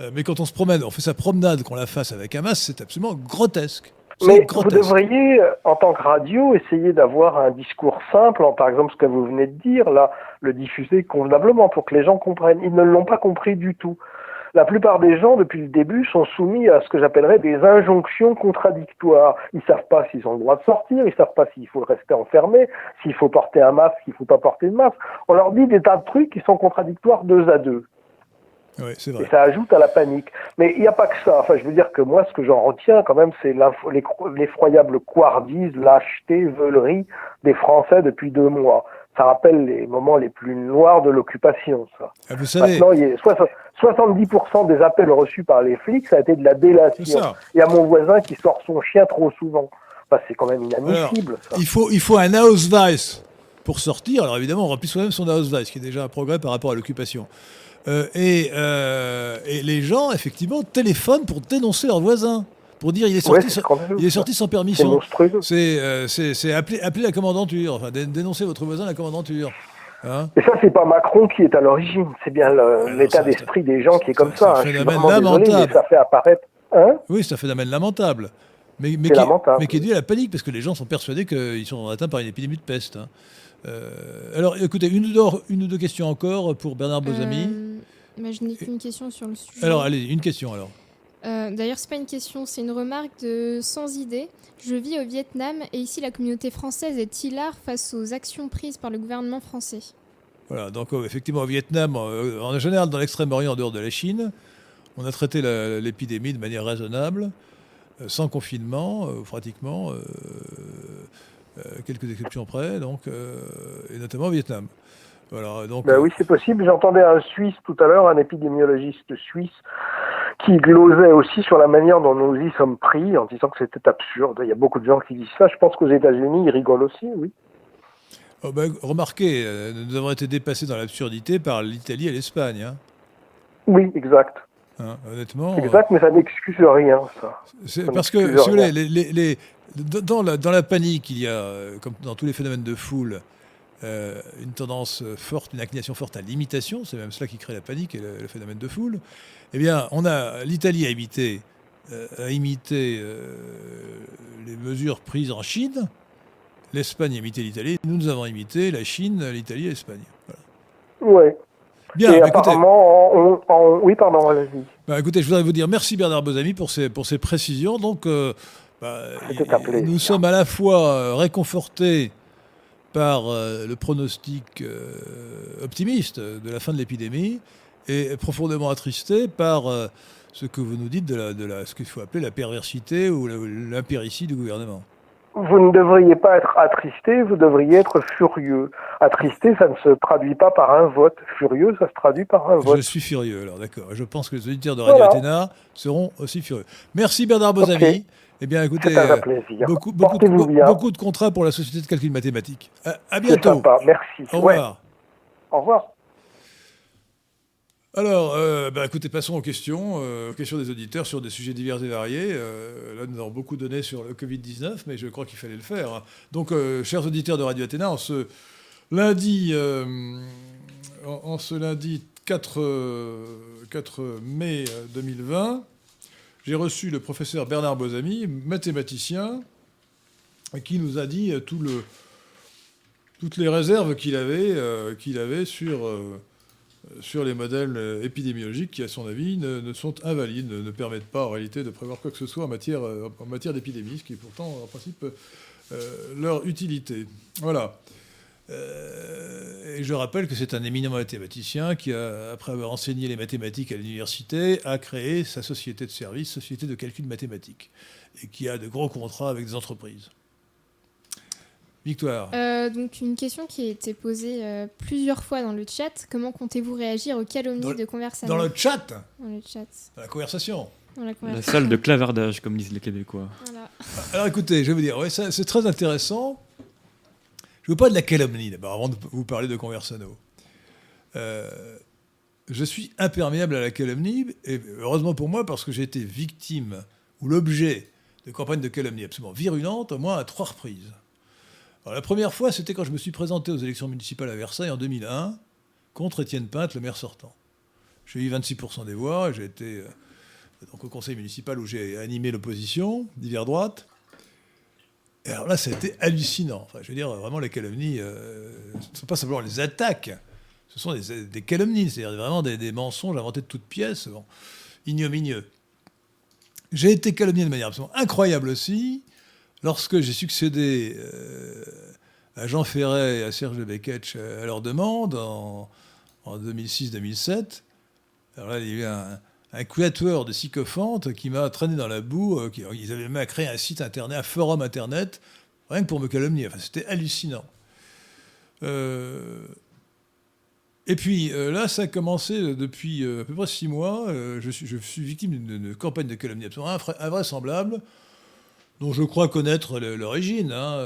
Euh, mais quand on se promène, on fait sa promenade, qu'on la fasse avec un masque, c'est absolument grotesque. Mais vous devriez, euh, en tant que radio, essayer d'avoir un discours simple, en, par exemple ce que vous venez de dire, là, le diffuser convenablement pour que les gens comprennent. Ils ne l'ont pas compris du tout. La plupart des gens, depuis le début, sont soumis à ce que j'appellerais des injonctions contradictoires. Ils savent pas s'ils ont le droit de sortir, ils savent pas s'il faut rester enfermé, s'il faut porter un masque, s'il faut pas porter de masque. On leur dit des tas de trucs qui sont contradictoires deux à deux. Et ça ajoute à la panique. Mais il n'y a pas que ça. Enfin, je veux dire que moi, ce que j'en retiens quand même, c'est l'effroyable couardise, lâcheté, veulerie des Français depuis deux mois. Ça rappelle les moments les plus noirs de l'occupation, ça. Ah, vous savez, Maintenant, il y a soix- 70% des appels reçus par les flics, ça a été de la délation. Il y a mon voisin qui sort son chien trop souvent. Enfin, c'est quand même inadmissible, ça. Il faut, il faut un Ausweis pour sortir. Alors évidemment, on remplit soi-même son Ausweis, qui est déjà un progrès par rapport à l'occupation. Euh, et, euh, et les gens, effectivement, téléphonent pour dénoncer leurs voisins, pour dire il est sorti, c'est sans, il est ça. sorti sans C'est permission. C'est euh, c'est- c'est appeler, appeler la commandanture, enfin dé- dénoncer votre voisin à la commandanture. Hein Et ça, c'est pas Macron qui est à l'origine. C'est bien l'état d'esprit des gens qui est comme c'est un ça. hein. Je suis phénomène vraiment désolé, mais lamentable. ça fait apparaître. Hein oui, c'est un phénomène lamentable. Mais, mais, C'est qui, lamentable. mais qui est dû à la panique, parce que les gens sont persuadés qu'ils sont atteints par une épidémie de peste. hein. Euh, alors, écoutez, une ou, deux, une ou deux questions encore pour Bernard Bozami. Euh, mais je n'ai qu'une question sur le sujet. Alors, allez, une question alors. Euh, D'ailleurs, c'est pas une question, c'est une remarque de Sans idée. Je vis au Vietnam et ici la communauté française est hilar face aux actions prises par le gouvernement français. Voilà, donc euh, effectivement, au Vietnam, euh, en général, dans l'extrême-orient, en dehors de la Chine, on a traité l'épidémie de manière raisonnable, sans confinement, pratiquement, quelques exceptions près, donc, euh, et notamment au Vietnam. Voilà, donc, Ben oui, c'est possible. J'entendais un Suisse tout à l'heure, un épidémiologiste suisse, qui glosait aussi sur la manière dont nous y sommes pris, en disant que c'était absurde. Il y a beaucoup de gens qui disent ça. Je pense qu'aux États-Unis, ils rigolent aussi, oui. oh, ben, remarquez, euh, nous avons été dépassés dans l'absurdité par l'Italie et l'Espagne. hein. Oui, exact. Hein, honnêtement. euh, Exact, mais ça n'excuse rien, ça. Parce que, si vous voulez, rien. les- les- les- dans, la, dans la panique, il y a, euh, comme dans tous les phénomènes de foule, euh, une tendance euh, forte, une inclination forte à l'imitation. C'est même cela qui crée la panique et le, le phénomène de foule. Eh bien, on a l'Italie a imité, euh, a imité euh, les mesures prises en Chine. L'Espagne a imité l'Italie. Nous, nous avons imité la Chine, l'Italie et l'Espagne. Voilà. Oui. Bien, Et bah, écoutez, apparemment, on- on- oui, pardon, allez-y. bah, écoutez, je voudrais vous dire merci Bernard Bozami pour ces, pour ces précisions. Donc, bah, nous sommes à la fois euh, réconfortés par euh, le pronostic euh, optimiste de la fin de l'épidémie et profondément attristés par ce que vous nous dites de, la, de la, ce qu'il faut appeler la perversité ou l'impéritie du gouvernement. Vous ne devriez pas être attristé, vous devriez être furieux. Attristé, ça ne se traduit pas par un vote. Furieux, ça se traduit par un vote. Je suis furieux, alors d'accord. Je pense que les auditeurs de Radio Voilà. Athéna seront aussi furieux. Merci Bernard Bozami. Ok. Eh bien, écoutez, un euh, plaisir. beaucoup, beaucoup, de, beaucoup contrats pour la société de calcul mathématique. À, bientôt. sympa, merci. Au Ouais, revoir. Au revoir. Alors, euh, bah, écoutez, passons aux questions, euh, aux questions des auditeurs sur des sujets divers et variés. Euh, là, nous avons beaucoup donné sur le Covid-19, mais je crois qu'il fallait le faire. hein. Donc, chers auditeurs de Radio Athéna, en ce lundi, en, en ce lundi 4, euh, 4 mai euh, 2020, j'ai reçu le professeur Bernard Bozami, mathématicien, qui nous a dit toutes les réserves qu'il avait, euh, euh, sur les modèles épidémiologiques qui, à son avis, ne, sont invalides, ne, permettent pas en réalité de prévoir quoi que ce soit en matière, euh, d'épidémie, ce qui est pourtant, en principe, leur utilité. Voilà. Euh, et je rappelle que c'est un éminent mathématicien qui, a, après avoir enseigné les mathématiques à l'université, a créé sa société de service, société de calcul mathématique, et qui a de gros contrats avec des entreprises. Victoire. Euh, donc une question qui a été posée euh, plusieurs fois dans le chat. Comment comptez-vous réagir aux calomnies le- de conversation Dans le chat, Dans le chat. dans la conversation. Dans la salle de clavardage, comme disent les Québécois. Voilà. Alors écoutez, je vais vous dire, ouais, c'est très intéressant. Je veux pas de la calomnie d'abord, avant de vous parler de Conversano. Euh, je suis imperméable à la calomnie, et heureusement pour moi, parce que j'ai été victime ou l'objet de campagnes de calomnie absolument virulentes, au moins à trois reprises. La première fois, c'était quand je me suis présenté aux élections municipales à Versailles en 2001, contre Étienne Pinte, le maire sortant. J'ai eu 26% des voix, j'ai été euh, donc, au conseil municipal où j'ai animé l'opposition, d'hiver droite. Et alors là, ça a été hallucinant. Enfin, je veux dire, vraiment, les calomnies, euh, ce ne sont pas simplement les attaques, ce sont des, calomnies, c'est-à-dire vraiment des, mensonges inventés de toutes pièces, ignominieux. J'ai été calomnié de manière absolument incroyable aussi, lorsque j'ai succédé euh, à Jean Ferret et à Serge Beketch à leur demande en, en 2006-2007. Alors là, il y a eu un, un quatuor de sycophantes qui m'a traîné dans la boue. euh, ils avaient même créé un site internet, un forum internet, rien que pour me calomnier. Enfin, c'était hallucinant. Euh, et puis euh, là, ça a commencé depuis à peu près six mois. Je, suis, victime d'une campagne de calomnie absolument invra- invraisemblable, dont je crois connaître l'origine. hein.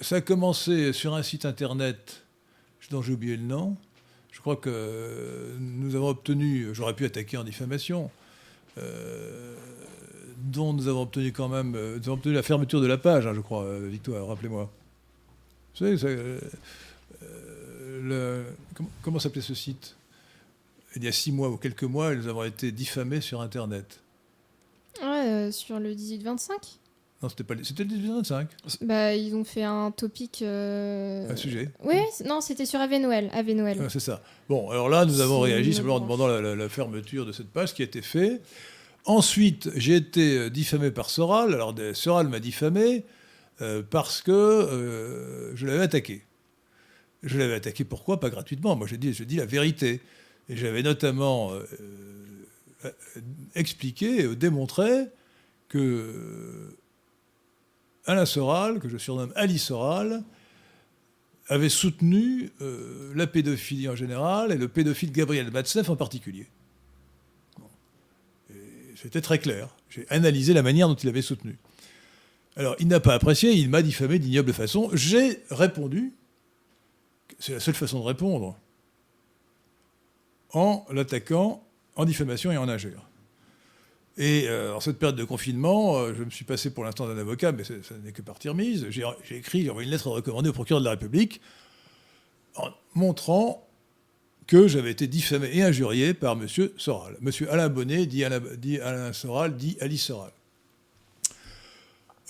Ça a commencé sur un site internet dont j'ai oublié le nom. Crois que nous avons obtenu, j'aurais pu attaquer en diffamation, euh, dont nous avons obtenu quand même, euh, obtenu la fermeture de la page, hein, je crois, euh, Victoire, rappelez-moi. Le- comment, s'appelait ce site? Il y a six mois ou quelques mois, nous avons été diffamés sur Internet. Sur le 18-25, Non, c'était pas, le- c'était le 1825, bah, ils ont fait un topic. euh, un sujet. Oui, non, c'était sur Ave Noël. Ave Noël. Ouais, c'est ça. Bon, alors là, nous avons réagi simplement en demandant la, la- la fermeture de cette page qui a été faite. Ensuite, j'ai été euh, diffamé par Soral. Alors, Soral m'a diffamé euh, parce que euh, je l'avais attaqué. Je l'avais attaqué pourquoi? Pas gratuitement. Moi, j'ai dit, je dis la vérité. Et j'avais notamment expliqué, démontré que Alain Soral, que je surnomme Ali Soral, avait soutenu euh, la pédophilie en général et le pédophile Gabriel Matzneff en particulier. C'était très clair. J'ai analysé la manière dont il avait soutenu. Alors, il n'a pas apprécié, il m'a diffamé d'ignoble façon. J'ai répondu, c'est la seule façon de répondre, en l'attaquant en diffamation et en injure. Et euh, en cette période de confinement, euh, je me suis passé pour l'instant d'un avocat, mais ça n'est que partie remise. J'ai écrit, j'ai envoyé une lettre recommandée au procureur de la République en montrant que j'avais été diffamé et injurié par M. Soral. M. Alain Bonnet dit Alain, Soral, dit Ali Soral.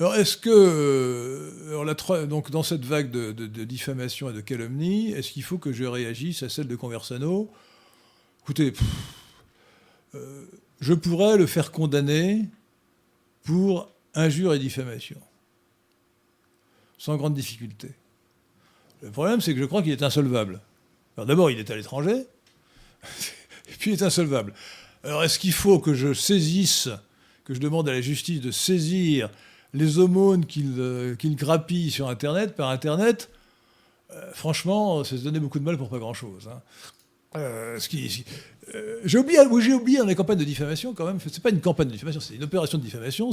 Alors, est-ce que, euh, donc, dans cette vague de, diffamation et de calomnie, est-ce qu'il faut que je réagisse à celle de Conversano? Écoutez, je pourrais le faire condamner pour injure et diffamation, sans grande difficulté. Le problème, c'est que je crois qu'il est insolvable. D'abord, il est à l'étranger, et puis il est insolvable. Alors, est-ce qu'il faut que je saisisse, que je demande à la justice de saisir les aumônes qu'il euh, grappille sur Internet, par Internet? Euh, Franchement, c'est se donner beaucoup de mal pour pas grand-chose. hein. Euh, euh, j'ai oublié, j'ai dans les campagnes de diffamation quand même. C'est pas une campagne de diffamation, c'est une opération de diffamation.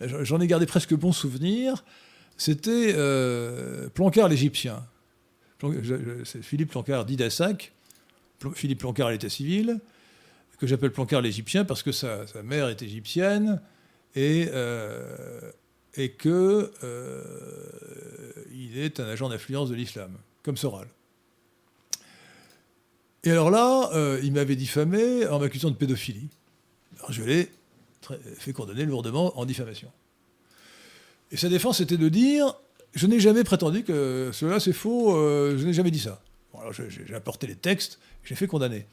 J'en ai gardé presque bon souvenir. C'était euh, Plancard l'Égyptien. Philippe Plancard dit d'Assac. Pl- Philippe Plancard à l'état civil, que j'appelle Plancard l'Égyptien parce que sa, mère est égyptienne et, et que il est un agent d'influence de l'islam, comme Soral. Et alors là, euh, il m'avait diffamé en m'accusant de pédophilie. Alors je l'ai fait condamner lourdement en diffamation. Et sa défense était de dire Je n'ai jamais prétendu que cela c'est faux, euh, je n'ai jamais dit ça. Alors j'ai apporté les textes, j'ai fait condamner.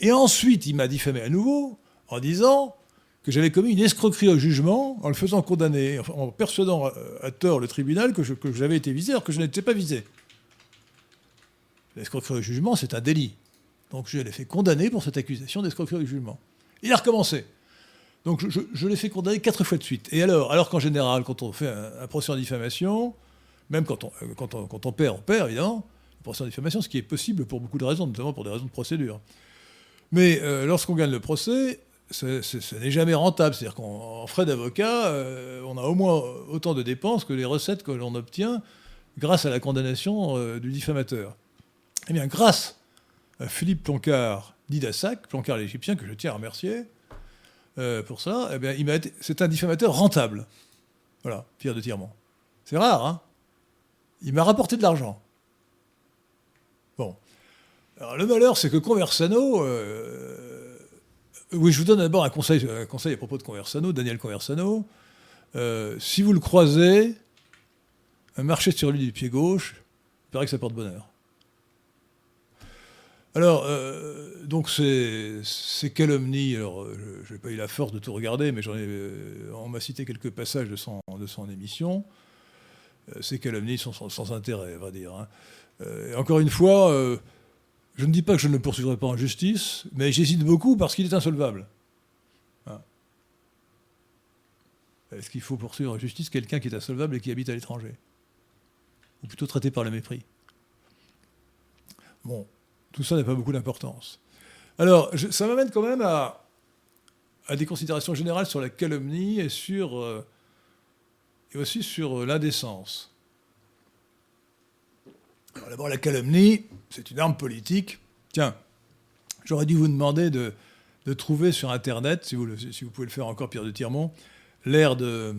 Et ensuite, il m'a diffamé à nouveau en disant que j'avais commis une escroquerie au jugement en le faisant condamner, en persuadant euh, à tort le tribunal que j'avais été visé alors que je n'étais pas visé. L'escroquerie au jugement, c'est un délit. Donc je l'ai fait condamner pour cette accusation d'escroquerie au jugement. Il a recommencé. Donc je, l'ai fait condamner quatre fois de suite. Et alors, alors qu'en général, quand on fait un, procès en diffamation, même quand on, euh, quand, on, quand on perd, on perd évidemment, le procès en diffamation, ce qui est possible pour beaucoup de raisons, notamment pour des raisons de procédure. Mais euh, lorsqu'on gagne le procès, ce n'est jamais rentable. C'est-à-dire qu'en frais d'avocat, euh, on a au moins autant de dépenses que les recettes que l'on obtient grâce à la condamnation du diffamateur. Eh bien, grâce Philippe Plancard d'Idassac, Plancard l'Égyptien, que je tiens à remercier euh, pour ça, eh bien, c'est un diffamateur rentable. Voilà, Pierre de Tirement. C'est rare, hein Il m'a rapporté de l'argent. Bon. Alors, le malheur, c'est que Conversano. euh, oui, je vous donne d'abord un conseil, à propos de Conversano, Daniel Conversano. Euh, si vous le croisez, marchez sur lui du pied gauche, il paraît que ça porte bonheur. Alors, euh, donc ces, calomnies, alors euh, je n'ai pas eu la force de tout regarder, mais j'en ai, euh, on m'a cité quelques passages de son, émission. Ces calomnies sont sans, intérêt, on va dire. hein. Encore une fois, je ne dis pas que je ne le poursuivrai pas en justice, mais j'hésite beaucoup parce qu'il est insolvable. Hein. Est-ce qu'il faut poursuivre en justice quelqu'un qui est insolvable et qui habite à l'étranger? Ou plutôt traité par le mépris? Bon, tout ça n'a pas beaucoup d'importance. Alors, ça m'amène quand même à, des considérations générales sur la calomnie et, euh, aussi sur euh, l'indécence. Alors d'abord, la calomnie, c'est une arme politique. Tiens, j'aurais dû vous demander de, trouver sur Internet, si vous, pouvez le faire encore, Pierre de Tirmont, l'air de.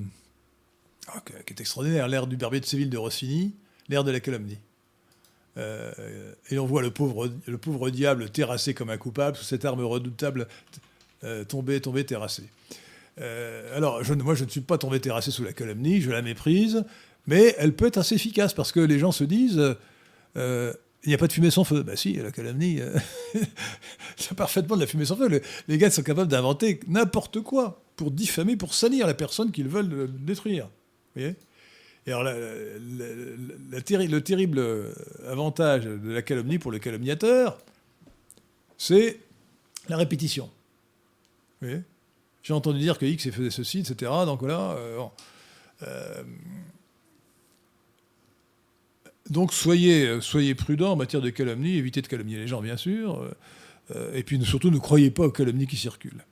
ah, extraordinaire, l'air du Barbier de Séville de Rossini, l'air de la calomnie. Euh, et on voit le pauvre, le pauvre diable terrassé comme un coupable sous cette arme redoutable euh, tombé, tombé, terrassé. Euh, alors, je, moi, je ne suis pas tombé terrassé sous la calomnie, je la méprise, mais elle peut être assez efficace parce que les gens se disent il n'y a pas de fumée sans feu. Bah si, la calomnie, c'est parfaitement de la fumée sans feu. Le- les gars sont capables d'inventer n'importe quoi pour diffamer, pour salir la personne qu'ils veulent détruire. Vous voyez? Alors, le terrible avantage de la calomnie pour le calomniateur, c'est la répétition. J'ai entendu dire que X faisait ceci, etc. Donc voilà. euh. Euh, donc soyez, soyez prudents en matière de calomnie, évitez de calomnier les gens, bien sûr. euh, et puis surtout, ne croyez pas aux calomnies qui circulent.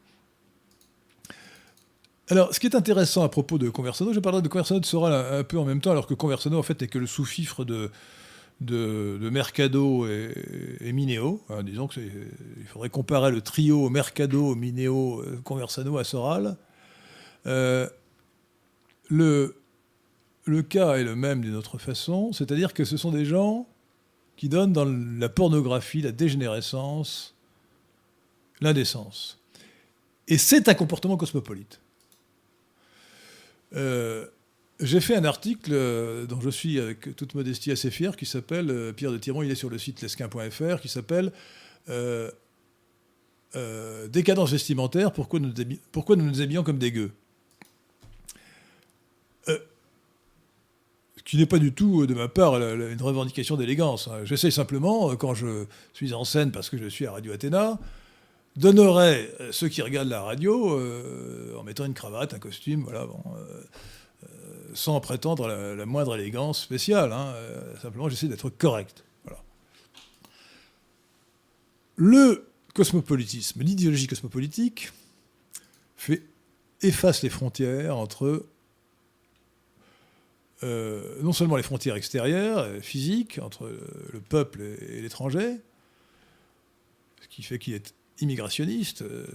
Alors, ce qui est intéressant à propos de Conversano, je parlerai de Conversano de Soral un, peu en même temps, alors que Conversano, en fait, n'est que le sous-fifre de, Mercado et, Mineo. hein, disons que il faudrait comparer le trio Mercado, Mineo, Conversano à Soral. Euh, le, le cas est le même d'une autre façon, c'est-à-dire que ce sont des gens qui donnent dans la pornographie, la dégénérescence, l'indécence. Et c'est un comportement cosmopolite. Euh, j'ai fait un article euh, dont je suis avec toute modestie assez fier, qui s'appelle, euh, Pierre de Tiron, il est sur le site lesquin.fr, qui s'appelle Décadence vestimentaire, pourquoi nous, nous nous habillons comme des gueux qui n'est pas du tout, de ma part, une revendication d'élégance. hein. J'essaie simplement, quand je suis en scène, parce que je suis à Radio Athéna, d'honorer euh, ceux qui regardent la radio euh, en mettant une cravate, un costume, voilà, bon, euh, sans prétendre la, moindre élégance spéciale. hein, simplement, j'essaie d'être correct. Le cosmopolitisme, l'idéologie cosmopolitique, fait, efface les frontières entre non seulement les frontières extérieures, physiques, entre le peuple et l'étranger, ce qui fait qu'il est immigrationniste, euh,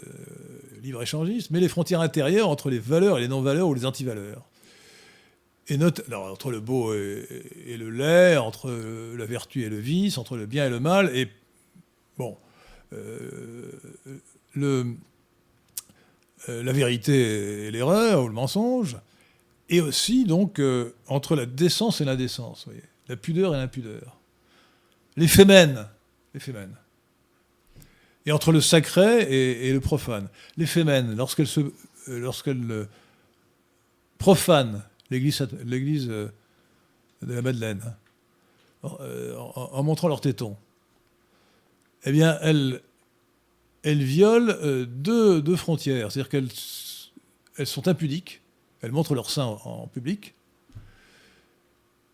libre-échangiste, mais les frontières intérieures entre les valeurs et les non-valeurs ou les antivaleurs. Et note, alors, entre le beau et, le laid, entre la vertu et le vice, entre le bien et le mal, et bon, euh, le, euh, la vérité et l'erreur, ou le mensonge, et aussi donc entre la décence et l'indécence, la pudeur et l'impudeur, les fémènes, les et entre le sacré et, le profane. Les fémènes, lorsqu'elles se, euh, euh, profanent l'église, euh, de la Madeleine, en, montrant leurs tétons, eh bien, elles, violent deux, frontières. C'est-à-dire qu'elles elles sont impudiques, elles montrent leur sein en, public,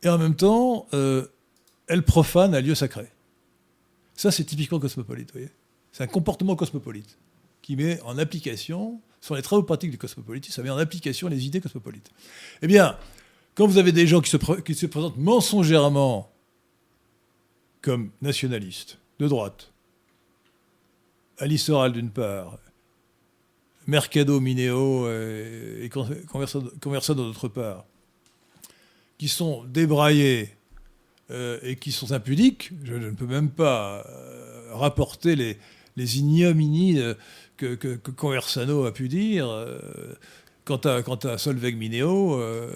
et en même temps, elles profanent un lieu sacré. Ça, c'est typiquement cosmopolite, vous voyez. C'est un comportement cosmopolite qui met en application, sur les travaux pratiques du cosmopolitisme, ça met en application les idées cosmopolites. Eh bien, quand vous avez des gens qui se, présentent mensongèrement comme nationalistes, de droite, Alice Soral d'une part, Mercado Mineo euh, et Con- Conversano Conversano d'autre part, qui sont débraillés euh, et qui sont impudiques, je, je ne peux même pas euh, rapporter les, les ignominies euh, que, Conversano a pu dire. euh, quant, à, quant à Solveig Mineo, euh,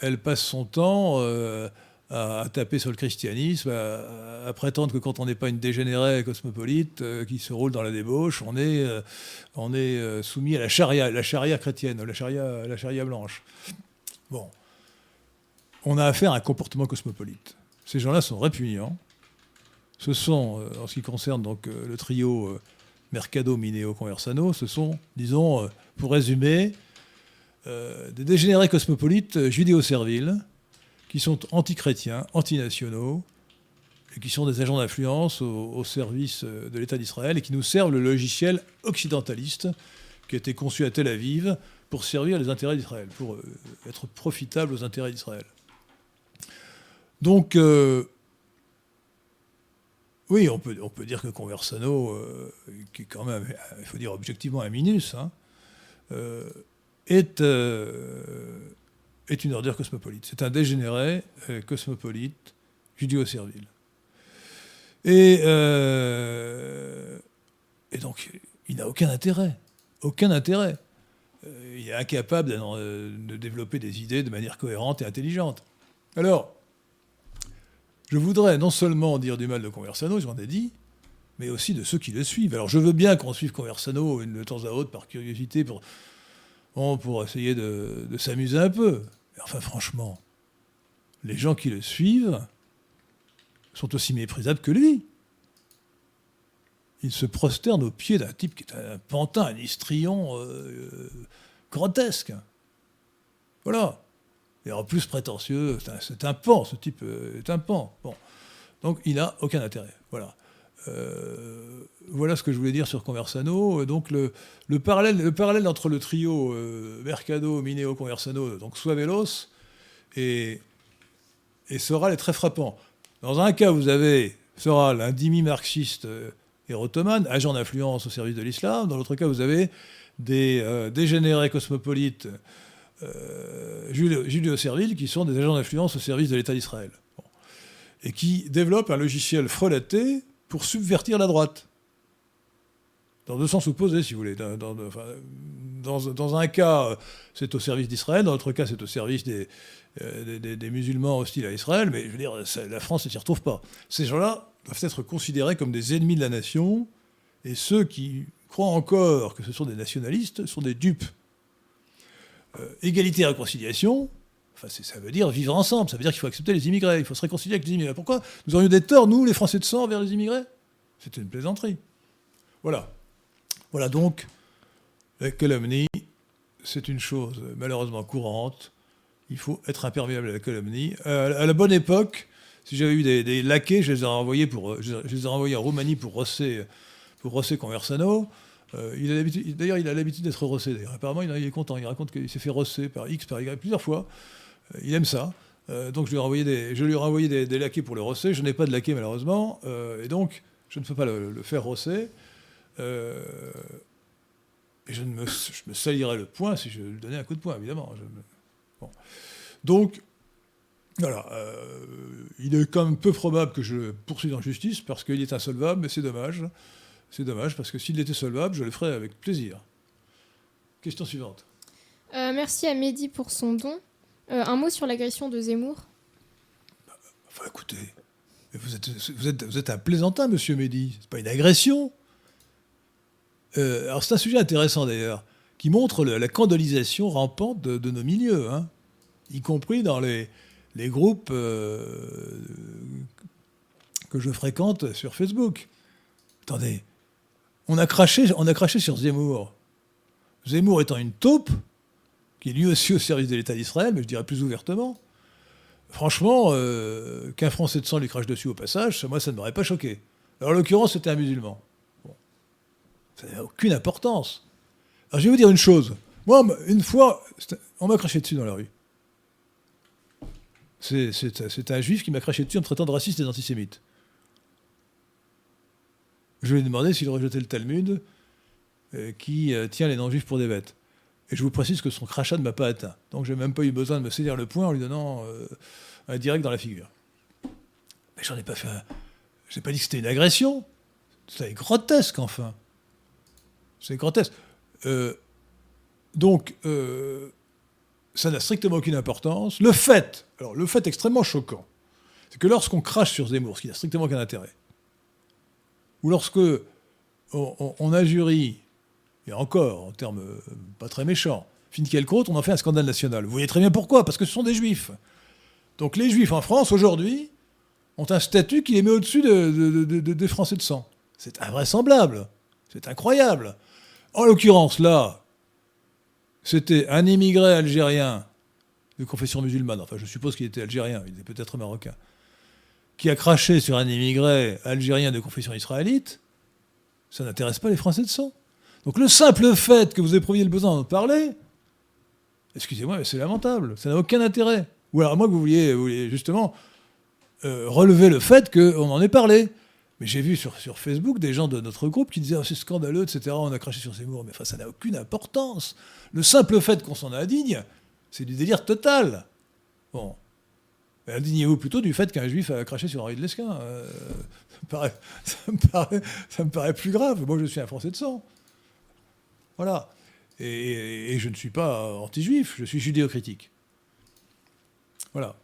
elle passe son temps à, taper sur le christianisme, à, prétendre que quand on n'est pas une dégénérée cosmopolite qui se roule dans la débauche, on est, soumis à la charia, la charia chrétienne, la charia blanche. Bon. On a affaire à un comportement cosmopolite. Ces gens-là sont répugnants. Ce sont, euh, en ce qui concerne donc euh, le trio euh, Mercado, Mineo, Conversano, ce sont, disons, pour résumer, des dégénérés cosmopolites judéo-serviles qui sont antichrétiens, antinationaux, et qui sont des agents d'influence au, service de l'État d'Israël et qui nous servent le logiciel occidentaliste qui a été conçu à Tel Aviv pour servir les intérêts d'Israël, pour être profitable aux intérêts d'Israël. Donc, oui, on peut, on peut dire que Conversano, euh, qui est quand même, il faut dire objectivement un minus, hein, euh, est, euh, est une ordure cosmopolite. C'est un dégénéré cosmopolite, judéo-servile. Et, et donc, il n'a aucun intérêt. Aucun intérêt. Il est incapable de développer des idées de manière cohérente et intelligente. Alors, je voudrais non seulement dire du mal de Conversano, j'en ai dit, mais aussi de ceux qui le suivent. Alors je veux bien qu'on suive Conversano de temps à autre par curiosité pour, essayer de, s'amuser un peu. Mais enfin franchement, les gens qui le suivent sont aussi méprisables que lui. Ils se prosternent aux pieds d'un type qui est un pantin, un histrion euh, euh, grotesque. Voilà. Et en plus prétentieux, c'est un, pan, ce type euh, est un pan. Bon. Donc il n'a aucun intérêt. Voilà. Euh, voilà ce que je voulais dire sur Conversano. Donc le, le parallèle, le parallèle entre le trio euh, Mercado, Mineo, Conversano, donc Suavelos, et, et Soral est très frappant. Dans un cas, vous avez Soral, un demi-marxiste euh, érotomane, agent d'influence au service de l'islam. Dans l'autre cas, vous avez des euh, dégénérés cosmopolites euh, judéo- judéo-serviles qui sont des agents d'influence au service de l'État d'Israël. Et qui développent un logiciel frelaté pour subvertir la droite. dans deux sens opposés, si vous voulez. Dans, un cas, euh, c'est au service d'Israël, dans l'autre cas, c'est au service des, euh, musulmans hostiles à Israël, mais je veux dire, la France ne s'y retrouve pas. Ces gens-là doivent être considérés comme des ennemis de la nation, et ceux qui croient encore que ce sont des nationalistes sont des dupes. Euh, égalité et réconciliation, enfin, ça veut dire vivre ensemble, ça veut dire qu'il faut accepter les immigrés, il faut se réconcilier avec les immigrés. Pourquoi nous aurions des torts, nous, les Français de sang, envers les immigrés? C'était une plaisanterie. Voilà. Voilà donc, la calomnie, c'est une chose malheureusement courante. Il faut être imperméable à la calomnie. Euh, à la bonne époque, si j'avais eu des, des laquais, je les aurais envoyés, pour, je les aurais envoyés en Roumanie pour rosser, pour Conversano. Euh, D'ailleurs, il a l'habitude d'être rossé. Apparemment, il est content. Il raconte qu'il s'est fait rosser par X, par Y, plusieurs fois. Euh, il aime ça. Euh, donc, je lui ai renvoyé des, je lui ai des, laquais pour le rosser. Je n'ai pas de laquais, malheureusement. Et donc, je ne peux pas le, faire rosser. Et je, me, je me salirais le poing si je lui donnais un coup de poing, évidemment. Donc, voilà. il est quand même peu probable que je poursuive en justice parce qu'il est insolvable, mais c'est dommage. C'est dommage parce que s'il était solvable, je le ferais avec plaisir. Question suivante. Euh, merci à Mehdi pour son don. Euh, un mot sur l'agression de Zemmour. Enfin, écoutez, vous êtes, vous êtes, vous êtes un plaisantin, monsieur Mehdi. C'est pas une agression. Euh, alors, c'est un sujet intéressant d'ailleurs, qui montre le- la candolisation rampante de, de nos milieux, hein, y compris dans les, les groupes que je fréquente sur Facebook. Attendez, on a craché, sur Zemmour. Zemmour étant une taupe, qui est lui aussi au service de l'État d'Israël, mais je dirais plus ouvertement. Franchement, euh, qu'un Français de sang lui crache dessus au passage, moi, ça ne m'aurait pas choqué. Alors, en l'occurrence, c'était un musulman. Ça n'a aucune importance. Alors, je vais vous dire une chose. Moi, une fois, on m'a craché dessus dans la rue. C'est un juif qui m'a craché dessus en me traitant de raciste et d'antisémite. Je lui ai demandé s'il rejetait le Talmud euh, qui euh, tient les non-juifs pour des bêtes. Et je vous précise que son crachat ne m'a pas atteint. Donc j'ai même pas eu besoin de me saisir le poing en lui donnant euh, un direct dans la figure. Mais j'en ai pas fait un... J'ai pas dit que c'était une agression. C'est grotesque, enfin. C'est grotesque. Donc, ça n'a strictement aucune importance. Le fait, alors le fait extrêmement choquant, c'est que lorsqu'on crache sur Zemmour, ce qui n'a strictement aucun intérêt, ou lorsque on, on, injurie et encore, en termes euh, pas très méchants, Finkielkraut, on en fait un scandale national. Vous voyez très bien pourquoi, parce que ce sont des juifs. Donc les juifs en France, aujourd'hui, ont un statut qui les met au-dessus de, de- de- de- des Français de sang. C'est invraisemblable. C'est incroyable. En l'occurrence, là, c'était un immigré algérien de confession musulmane, enfin je suppose qu'il était algérien, il était peut-être marocain, qui a craché sur un immigré algérien de confession israélite, ça n'intéresse pas les Français de sang. Donc le simple fait que vous éprouviez le besoin d'en parler, excusez-moi, mais c'est lamentable, ça n'a aucun intérêt. Ou alors moi que vous vouliez, justement euh, relever le fait qu'on en ait parlé. Mais j'ai vu sur, Facebook des gens de notre groupe qui disaient oh, c'est scandaleux, etc. On a craché sur Zemmour. Mais enfin, ça n'a aucune importance. Le simple fait qu'on s'en indigne, c'est du délire total. Bon. Indignez-vous plutôt du fait qu'un juif a craché sur Henri de Lesquin. Euh, ça, me paraît, ça, me paraît, ça me paraît plus grave. Moi, je suis un Français de sang. Voilà. Et, je ne suis pas anti-juif, je suis judéo-critique. Voilà.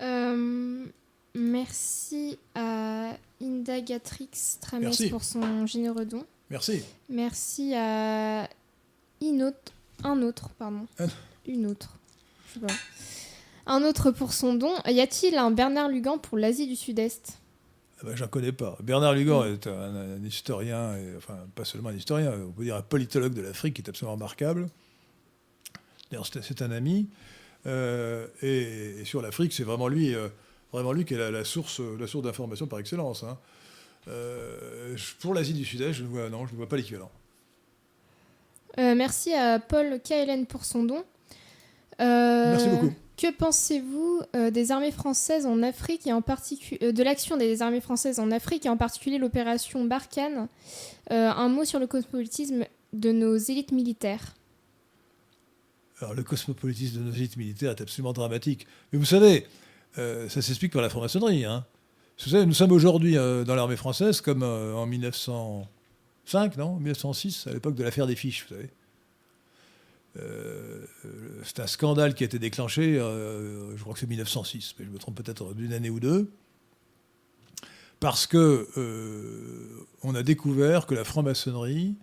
Euh, merci à Indagatrix Trames Merci. pour son généreux don. Merci. Merci à Inautre, un autre, pardon. Un- Une autre. Je sais pas. Un autre pour son don. Y a-t-il un Bernard Lugan pour l'Asie du Sud-Est? Ah ben, J'en connais pas. Bernard Lugan est un, un historien, et, enfin pas seulement un historien, on peut dire un politologue de l'Afrique qui est absolument remarquable. D'ailleurs, c'est un ami. Euh, et, et sur l'Afrique, c'est vraiment lui, euh, vraiment lui qui est la, la source, la source d'information par excellence. hein. Euh, je- pour l'Asie du Sud-Est, je ne vois, non, je ne vois pas l'équivalent. Merci à Paul KLN pour son don. Merci beaucoup. Que pensez-vous euh, des armées françaises en Afrique et en particulier de l'action des armées françaises en Afrique et en particulier l'opération Barkhane Euh, Un mot sur le cosmopolitisme de nos élites militaires? Alors, le cosmopolitisme de nos élites militaires est absolument dramatique. Mais vous savez, euh, ça s'explique par la franc-maçonnerie. Hein. Nous sommes aujourd'hui euh, dans l'armée française comme euh, en 1900, 1905, non? 1906, à l'époque de l'affaire des fiches, vous savez. Euh, c'est un scandale qui a été déclenché, euh, je crois que c'est 1906, mais je me trompe peut-être d'une année ou deux, parce que euh, on a découvert que la franc-maçonnerie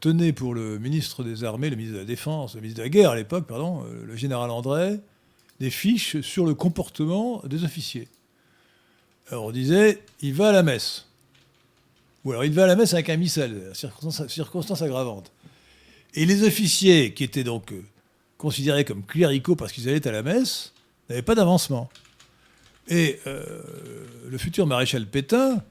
tenait pour le ministre des Armées, le ministre de la Défense, le ministre de la Guerre à l'époque, pardon, le général André, des fiches sur le comportement des officiers. Alors on disait, il va à la messe. Ou alors il va à la messe avec un missel, circonstance, circonstance aggravante. Et les officiers, qui étaient donc euh, considérés comme cléricaux parce qu'ils allaient à la messe, n'avaient pas d'avancement. Et euh, le futur maréchal Pétain,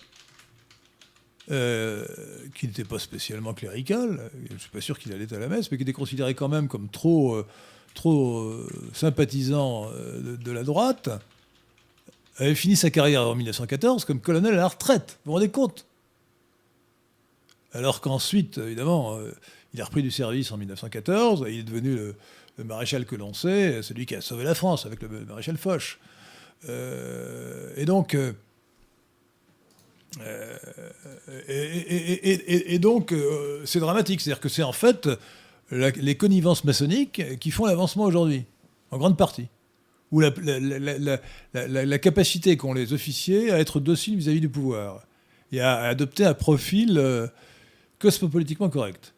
euh, qui n'était pas spécialement clérical, je ne suis pas sûr qu'il allait à la messe, mais qui était considéré quand même comme trop, trop sympathisant de, de, la droite, avait fini sa carrière en 1914 comme colonel à la retraite. Vous vous rendez compte? Alors qu'ensuite, évidemment, il a repris du service en 1914, il est devenu le, maréchal que l'on sait, celui qui a sauvé la France avec le, maréchal Foch. Euh, et donc, euh, et, donc c'est dramatique. C'est-à-dire que c'est en fait les connivences maçonniques qui font l'avancement aujourd'hui, en grande partie. Ou la, la capacité qu'ont les officiers à être dociles vis-à-vis du pouvoir et à, adopter un profil cosmopolitiquement correct.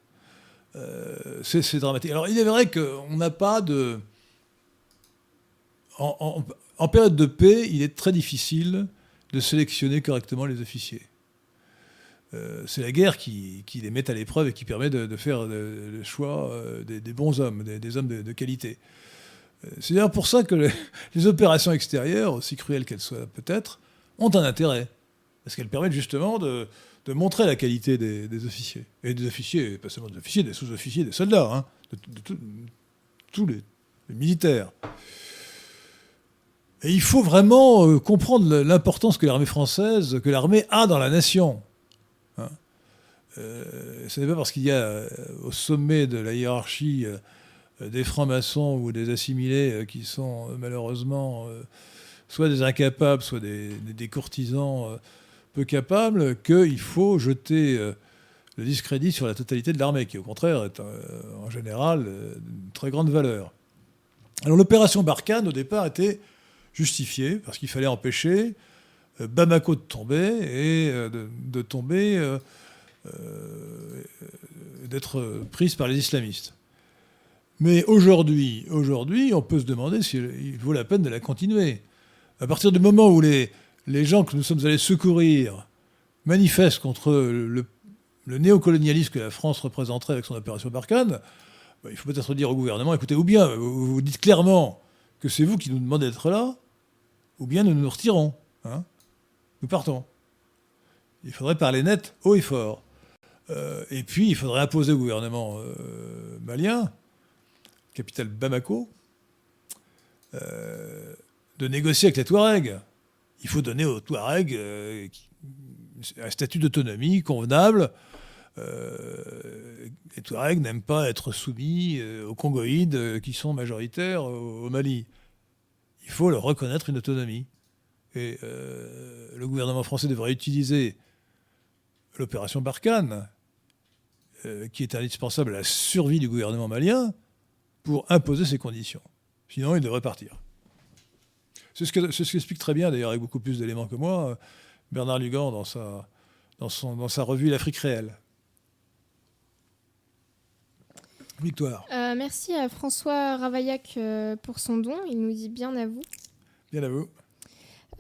Euh, c'est dramatique. Alors, il est vrai qu'on n'a pas de. En, période de paix, il est très difficile de sélectionner correctement les officiers. Euh, c'est la guerre qui, les met à l'épreuve et qui permet de, faire le choix euh, des, bons hommes, des, hommes de, qualité. C'est d'ailleurs pour ça que les, les, opérations extérieures, aussi cruelles qu'elles soient peut-être, ont un intérêt. Parce qu'elles permettent justement de, de montrer la qualité des, officiers. Et des officiers, pas seulement des officiers, des sous-officiers, des soldats, hein, de, tous les, militaires. Et il faut vraiment euh, comprendre l'importance que l'armée française, que l'armée a dans la nation. Hein. Euh, ce n'est pas parce qu'il y a euh, au sommet de la hiérarchie des francs-maçons ou des assimilés qui sont malheureusement soit des incapables, soit des, des courtisans capable qu'il faut jeter euh, le discrédit sur la totalité de l'armée, qui au contraire est euh, en général euh, d'une très grande valeur. Alors l'opération Barkhane, au départ, était justifiée, parce qu'il fallait empêcher Bamako de tomber et de, tomber, d'être prise par les islamistes. Mais aujourd'hui, aujourd'hui, on peut se demander s'il vaut la peine de la continuer. À partir du moment où les, les gens que nous sommes allés secourir manifestent contre le, néocolonialisme que la France représenterait avec son opération Barkhane, bah, il faut peut-être dire au gouvernement, écoutez, ou bien vous, vous dites clairement que c'est vous qui nous demandez d'être là, ou bien nous nous retirons. Hein. nous partons. Il faudrait parler net, haut et fort. Euh, et puis, il faudrait imposer au gouvernement euh, malien, capitale Bamako, euh, de négocier avec les Touaregs il faut donner aux Touaregs euh, un statut d'autonomie convenable. Euh, les Touaregs n'aiment pas être soumis euh, aux Congoïdes qui sont majoritaires au, Mali. Il faut leur reconnaître une autonomie. Et le gouvernement français devrait utiliser l'opération Barkhane, qui est indispensable à la survie du gouvernement malien, pour imposer ces conditions. Sinon, il devrait partir. C'est ce qu'explique très bien, d'ailleurs, avec beaucoup plus d'éléments que moi, Bernard Lugan dans sa, dans son, dans sa revue L'Afrique réelle. Victoire. Euh, merci à François Ravaillac euh, pour son don. Il nous dit bien à vous. Bien à vous.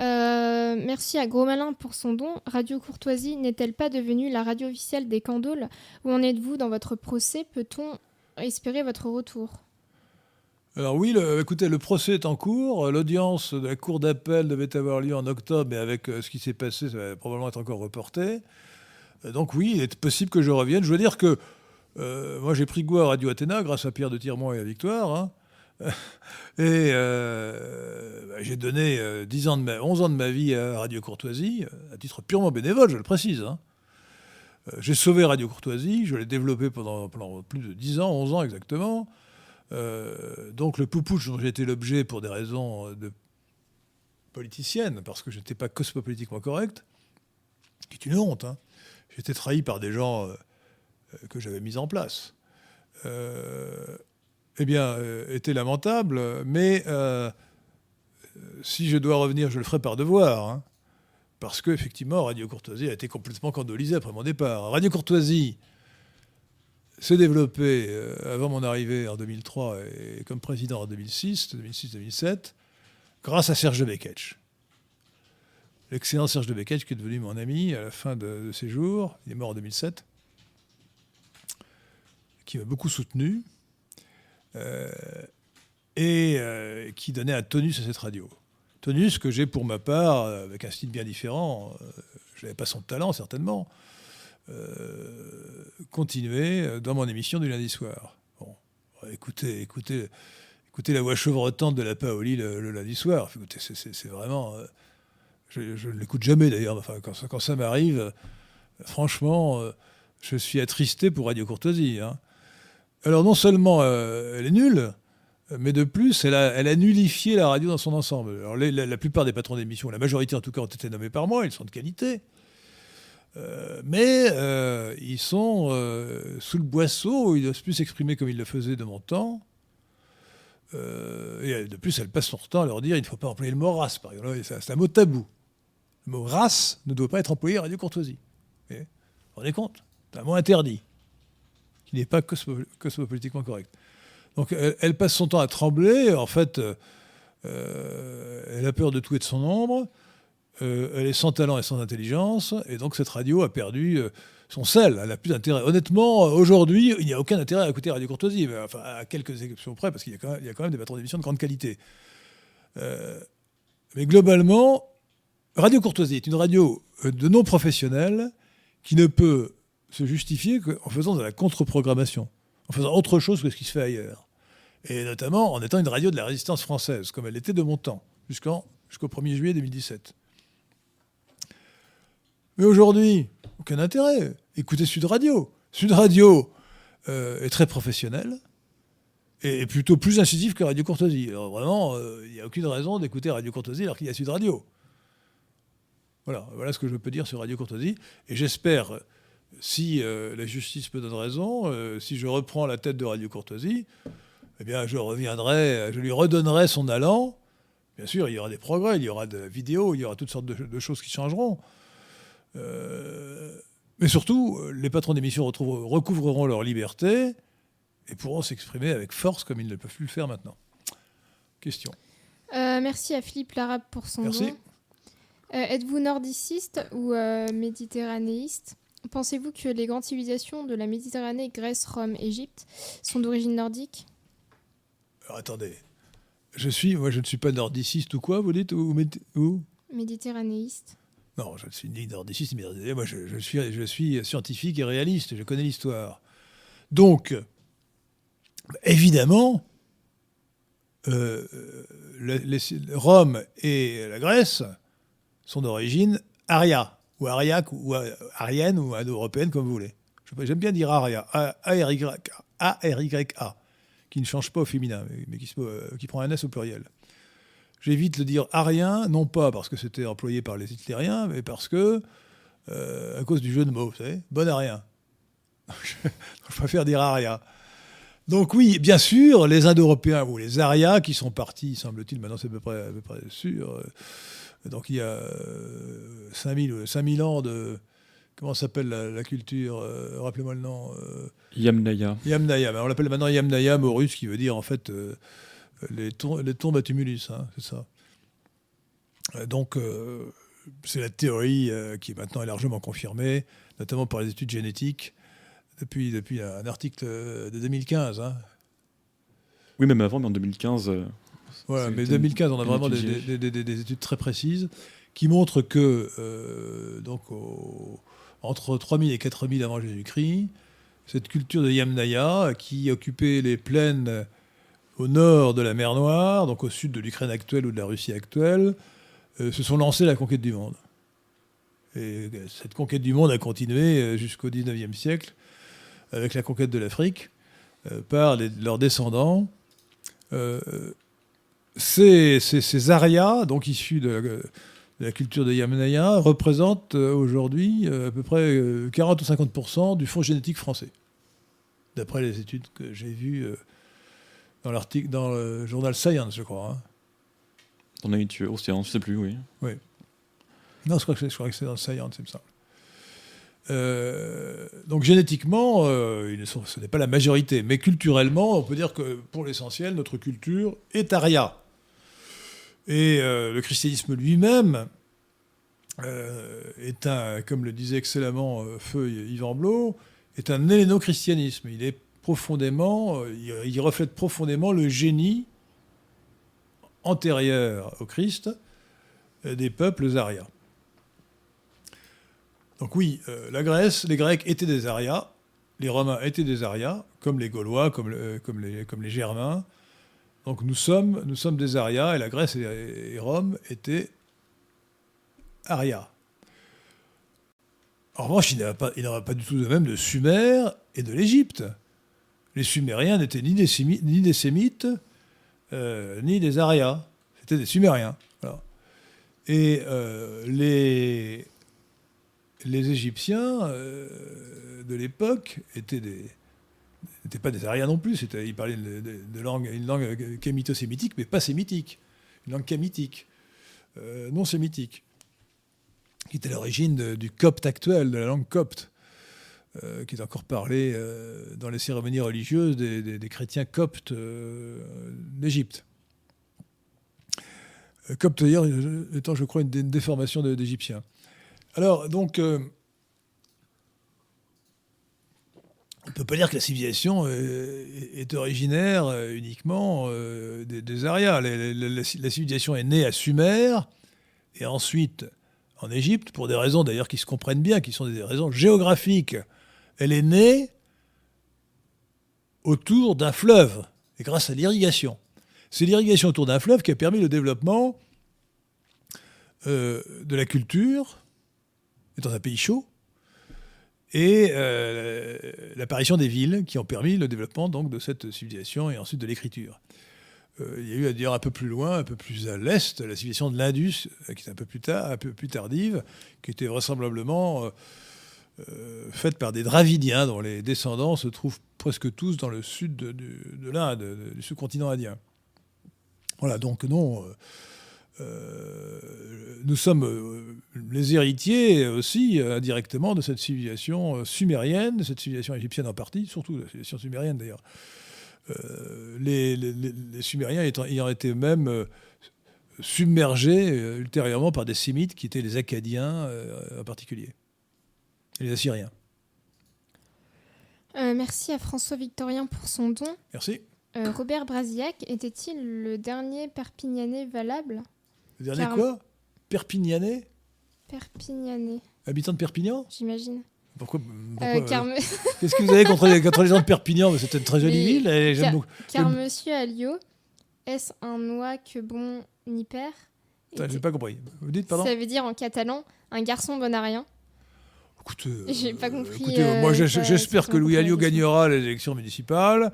Euh, merci à Gros Malin pour son don. Radio Courtoisie n'est-elle pas devenue la radio officielle des Candoles? Où en êtes-vous dans votre procès? Peut-on espérer votre retour? Alors oui, écoutez, le procès est en cours. L'audience de la cour d'appel devait avoir lieu en octobre, mais avec euh, ce qui s'est passé, ça va probablement être encore reporté. Euh, donc oui, il est possible que je revienne. Je veux dire que euh, moi j'ai pris goût à Radio Athéna grâce à Pierre de Tirmont et à Victoire. Hein. et bah, j'ai donné 10 ans de 11 ans de ma vie à Radio Courtoisie, à titre purement bénévole, je le précise. Hein. J'ai sauvé Radio Courtoisie, je l'ai développé pendant, pendant, plus de 10 ans, 11 ans exactement. Euh, donc le poupouche dont j'ai été l'objet pour des raisons euh, de politiciennes, parce que je n'étais pas cosmopolitiquement correct, qui est une honte, hein, j'étais trahi par des gens euh, que j'avais mis en place. eh bien, était lamentable, mais si je dois revenir, je le ferai par devoir. Hein, parce qu'effectivement, Radio Courtoisie a été complètement candolisée après mon départ. Radio Courtoisie s'est développée avant mon arrivée en 2003 et comme président en 2006, 2006-2007, grâce à Serge de Beketch. L'excellent Serge de Beketch qui est devenu mon ami à la fin de, ses jours, il est mort en 2007, qui m'a beaucoup soutenu euh, et euh, qui donnait un tonus à cette radio. Tonus que j'ai pour ma part, avec un style bien différent, euh, je n'avais pas son talent certainement, continué dans mon émission du lundi soir. Bon, écoutez, écoutez, écoutez la voix chevrotante de la Paoli le, lundi soir. Écoutez, c'est vraiment. Euh, je, ne l'écoute jamais d'ailleurs. Enfin, quand, ça m'arrive, euh, franchement, euh, je suis attristé pour Radio Courtoisie. Hein. Alors non seulement elle est nulle, mais de plus, elle a, nullifié la radio dans son ensemble. Alors la, plupart des patrons d'émissions, la majorité en tout cas, ont été nommés par moi, ils sont de qualité. Mais ils sont sous le boisseau, ils n'osent plus s'exprimer comme ils le faisaient de mon temps. Euh, et de plus, elle passe son temps à leur dire il ne faut pas employer le mot race, par exemple. C'est un mot tabou. Le mot race ne doit pas être employé à Radio Courtoisie. Vous vous rendez compte? C'est un mot interdit, qui n'est pas cosmopolitiquement correct. Donc elle, passe son temps à trembler. En fait, euh, elle a peur de tout et de son ombre. Euh, elle est sans talent et sans intelligence. Et donc cette radio a perdu son sel. Elle n'a plus d'intérêt. Honnêtement, aujourd'hui, il n'y a aucun intérêt à écouter Radio Courtoisie, mais, à quelques exceptions près, parce qu'il y, a quand même des patrons d'émissions de grande qualité. Euh, mais globalement, Radio Courtoisie est une radio euh, de non-professionnels qui ne peut se justifier qu'en faisant de la contre-programmation, en faisant autre chose que ce qui se fait ailleurs. Et notamment en étant une radio de la résistance française, comme elle était de mon temps, jusqu'au 1er juillet 2017. Mais aujourd'hui, aucun intérêt. Écoutez Sud Radio. Sud Radio euh, est très professionnel et plutôt plus incisif que Radio Courtoisie. Alors vraiment, euh, il n'y a aucune raison d'écouter Radio Courtoisie alors qu'il y a Sud Radio. Voilà, voilà ce que je peux dire sur Radio Courtoisie. Et j'espère, si euh, la justice me donne raison, si je reprends la tête de Radio Courtoisie, eh bien, je reviendrai, je lui redonnerai son allant. Bien sûr, il y aura des progrès, il y aura de la vidéo, il y aura toutes sortes de choses qui changeront. Euh, mais surtout, les patrons d'émissions recouvreront leur liberté et pourront s'exprimer avec force comme ils ne peuvent plus le faire maintenant. Question. Euh, merci à Philippe Larabe pour son merci. Euh, Êtes-vous nordiciste ou méditerranéiste? Pensez-vous que les grandes civilisations de la Méditerranée, Grèce, Rome, Égypte, sont d'origine nordique? Attendez. Je suis, moi je ne suis pas nordiciste ou quoi, vous dites ou, ou? Méditerranéiste. Non, je suis ni nordiciste ni Moi, je, suis, scientifique et réaliste. Je connais l'histoire. Donc, évidemment, euh, Rome et la Grèce sont d'origine aria, ou ariaque, ou arienne, ou indo-européenne, comme vous voulez. J'aime bien dire aria, A-R-Y-A, qui ne change pas au féminin, mais euh, qui prend un S au pluriel. J'évite de dire arien, non pas parce que c'était employé par les hitlériens, mais parce que, euh, à cause du jeu de mots, vous savez, bon arien. je préfère dire aria. Donc oui, bien sûr, les Indo-Européens ou les Arias qui sont partis, semble-t-il, maintenant c'est à peu près, sûr. Euh, donc il y a 5000, euh, 5000 ans de... Comment s'appelle la, culture Rappelez-moi le nom. Yamnaya. Yamnaya. On l'appelle maintenant Yamnaya, Maurus, qui veut dire en fait les, tombes à tumulus, hein, c'est ça. Euh, donc, euh, c'est la théorie euh, qui maintenant est largement confirmée, notamment par les études génétiques, depuis, depuis un article de 2015. Hein. Oui, même avant, mais en 2015. voilà, mais 2015, on a vraiment des, études très précises qui montrent que, donc, entre 3000 et 4000 avant Jésus-Christ, cette culture de Yamnaya, qui occupait les plaines au nord de la mer Noire, donc au sud de l'Ukraine actuelle ou de la Russie actuelle, euh, se sont lancés la conquête du monde. Et euh, cette conquête du monde a continué euh, jusqu'au 19e siècle, avec la conquête de l'Afrique, par leurs descendants. ces, ces, Arias, donc issus de, la culture de Yamnaya représente euh, aujourd'hui à peu près euh, 40 ou 50% du fonds génétique français, d'après les études que j'ai vues dans l'article dans le journal Science, je crois. hein. A eu tué Océan, je sais plus, oui. Non, je crois que c'est, dans Science, il me semble. Euh, donc génétiquement, euh, ils ne sont- ce n'est pas la majorité, mais culturellement, on peut dire que pour l'essentiel, notre culture est aria. Et euh, le christianisme lui-même est un, comme le disait excellemment euh, Feu Yvan Blot, est un helléno-christianisme. Il est profondément, euh, il, reflète profondément le génie antérieur au Christ euh, des peuples arias. Donc oui, euh, la Grèce, les Grecs étaient des arias, les Romains étaient des arias, comme les Gaulois, comme, le- comme les, Germains. Donc nous sommes, des arias, et la Grèce et, Rome étaient arias. En revanche, il n'y en a pas, il n'y en a pas du tout de même de Sumer et de l'Égypte. Les Sumériens n'étaient ni des, Sémi- ni des Sémites, euh, ni des Arias. C'était des Sumériens. Et euh, les, Égyptiens euh, de l'époque n'étaient pas des Ariens non plus. Ils parlaient de, langue, une langue kémito-sémitique, mais pas sémitique. Une langue kémitique, non sémitique, qui était l'origine du copte actuel, de la langue copte, euh, qui est encore parlée euh, dans les cérémonies religieuses des, chrétiens coptes euh, d'Égypte. Copte, d'ailleurs, étant, je crois, une, dé- une déformation de- d'égyptien. Alors, donc, on ne peut pas dire que la civilisation est originaire uniquement des, des Arias. La civilisation est née à Sumer et ensuite en Égypte, pour des raisons d'ailleurs qui se comprennent bien, qui sont des raisons géographiques. Elle est née autour d'un fleuve et grâce à l'irrigation. C'est l'irrigation autour d'un fleuve qui a permis le développement euh, de la culture, dans un pays chaud, et euh, l'apparition des villes qui ont permis le développement donc, de cette civilisation et ensuite de l'écriture. Euh, il y a eu d'ailleurs un peu plus loin, un peu plus à l'est, la civilisation de l'Indus, qui est un peu plus tardive, qui était vraisemblablement faite par des Dravidiens, dont les descendants se trouvent presque tous dans le sud de, l'Inde, de- du sous-continent indien. Voilà, donc non, euh, euh, nous sommes euh, les héritiers aussi euh, indirectement de cette civilisation euh, sumérienne, de cette civilisation égyptienne en partie, surtout de la civilisation sumérienne d'ailleurs. Euh, les, Sumériens ayant été même euh, submergés euh, ultérieurement par des Sémites qui étaient les Acadiens euh, en particulier, les Assyriens. Euh, merci à François Victorien pour son don. Merci. Euh, Robert Brasillac était-il le dernier Perpignanais valable? Le dernier Car- quoi? Perpignanais? Perpignanais, Habitant de Perpignan? J'imagine. Pourquoi, pourquoi, Euh, euh, car, me- Qu'est-ce que vous avez contre les, contre les gens de Perpignan? C'était une très jolie Mais- ville. et car- beaucoup. car j'aime- Monsieur Alliot, est-ce un oie que bon ni père J'ai pas compris. Vous dites, pardon? Ça veut dire en catalan un garçon bon à rien. Écoutez, J'ai euh, pas compris, écoutez, euh, moi, j'espère que Louis Alliot gagnera les élections municipales.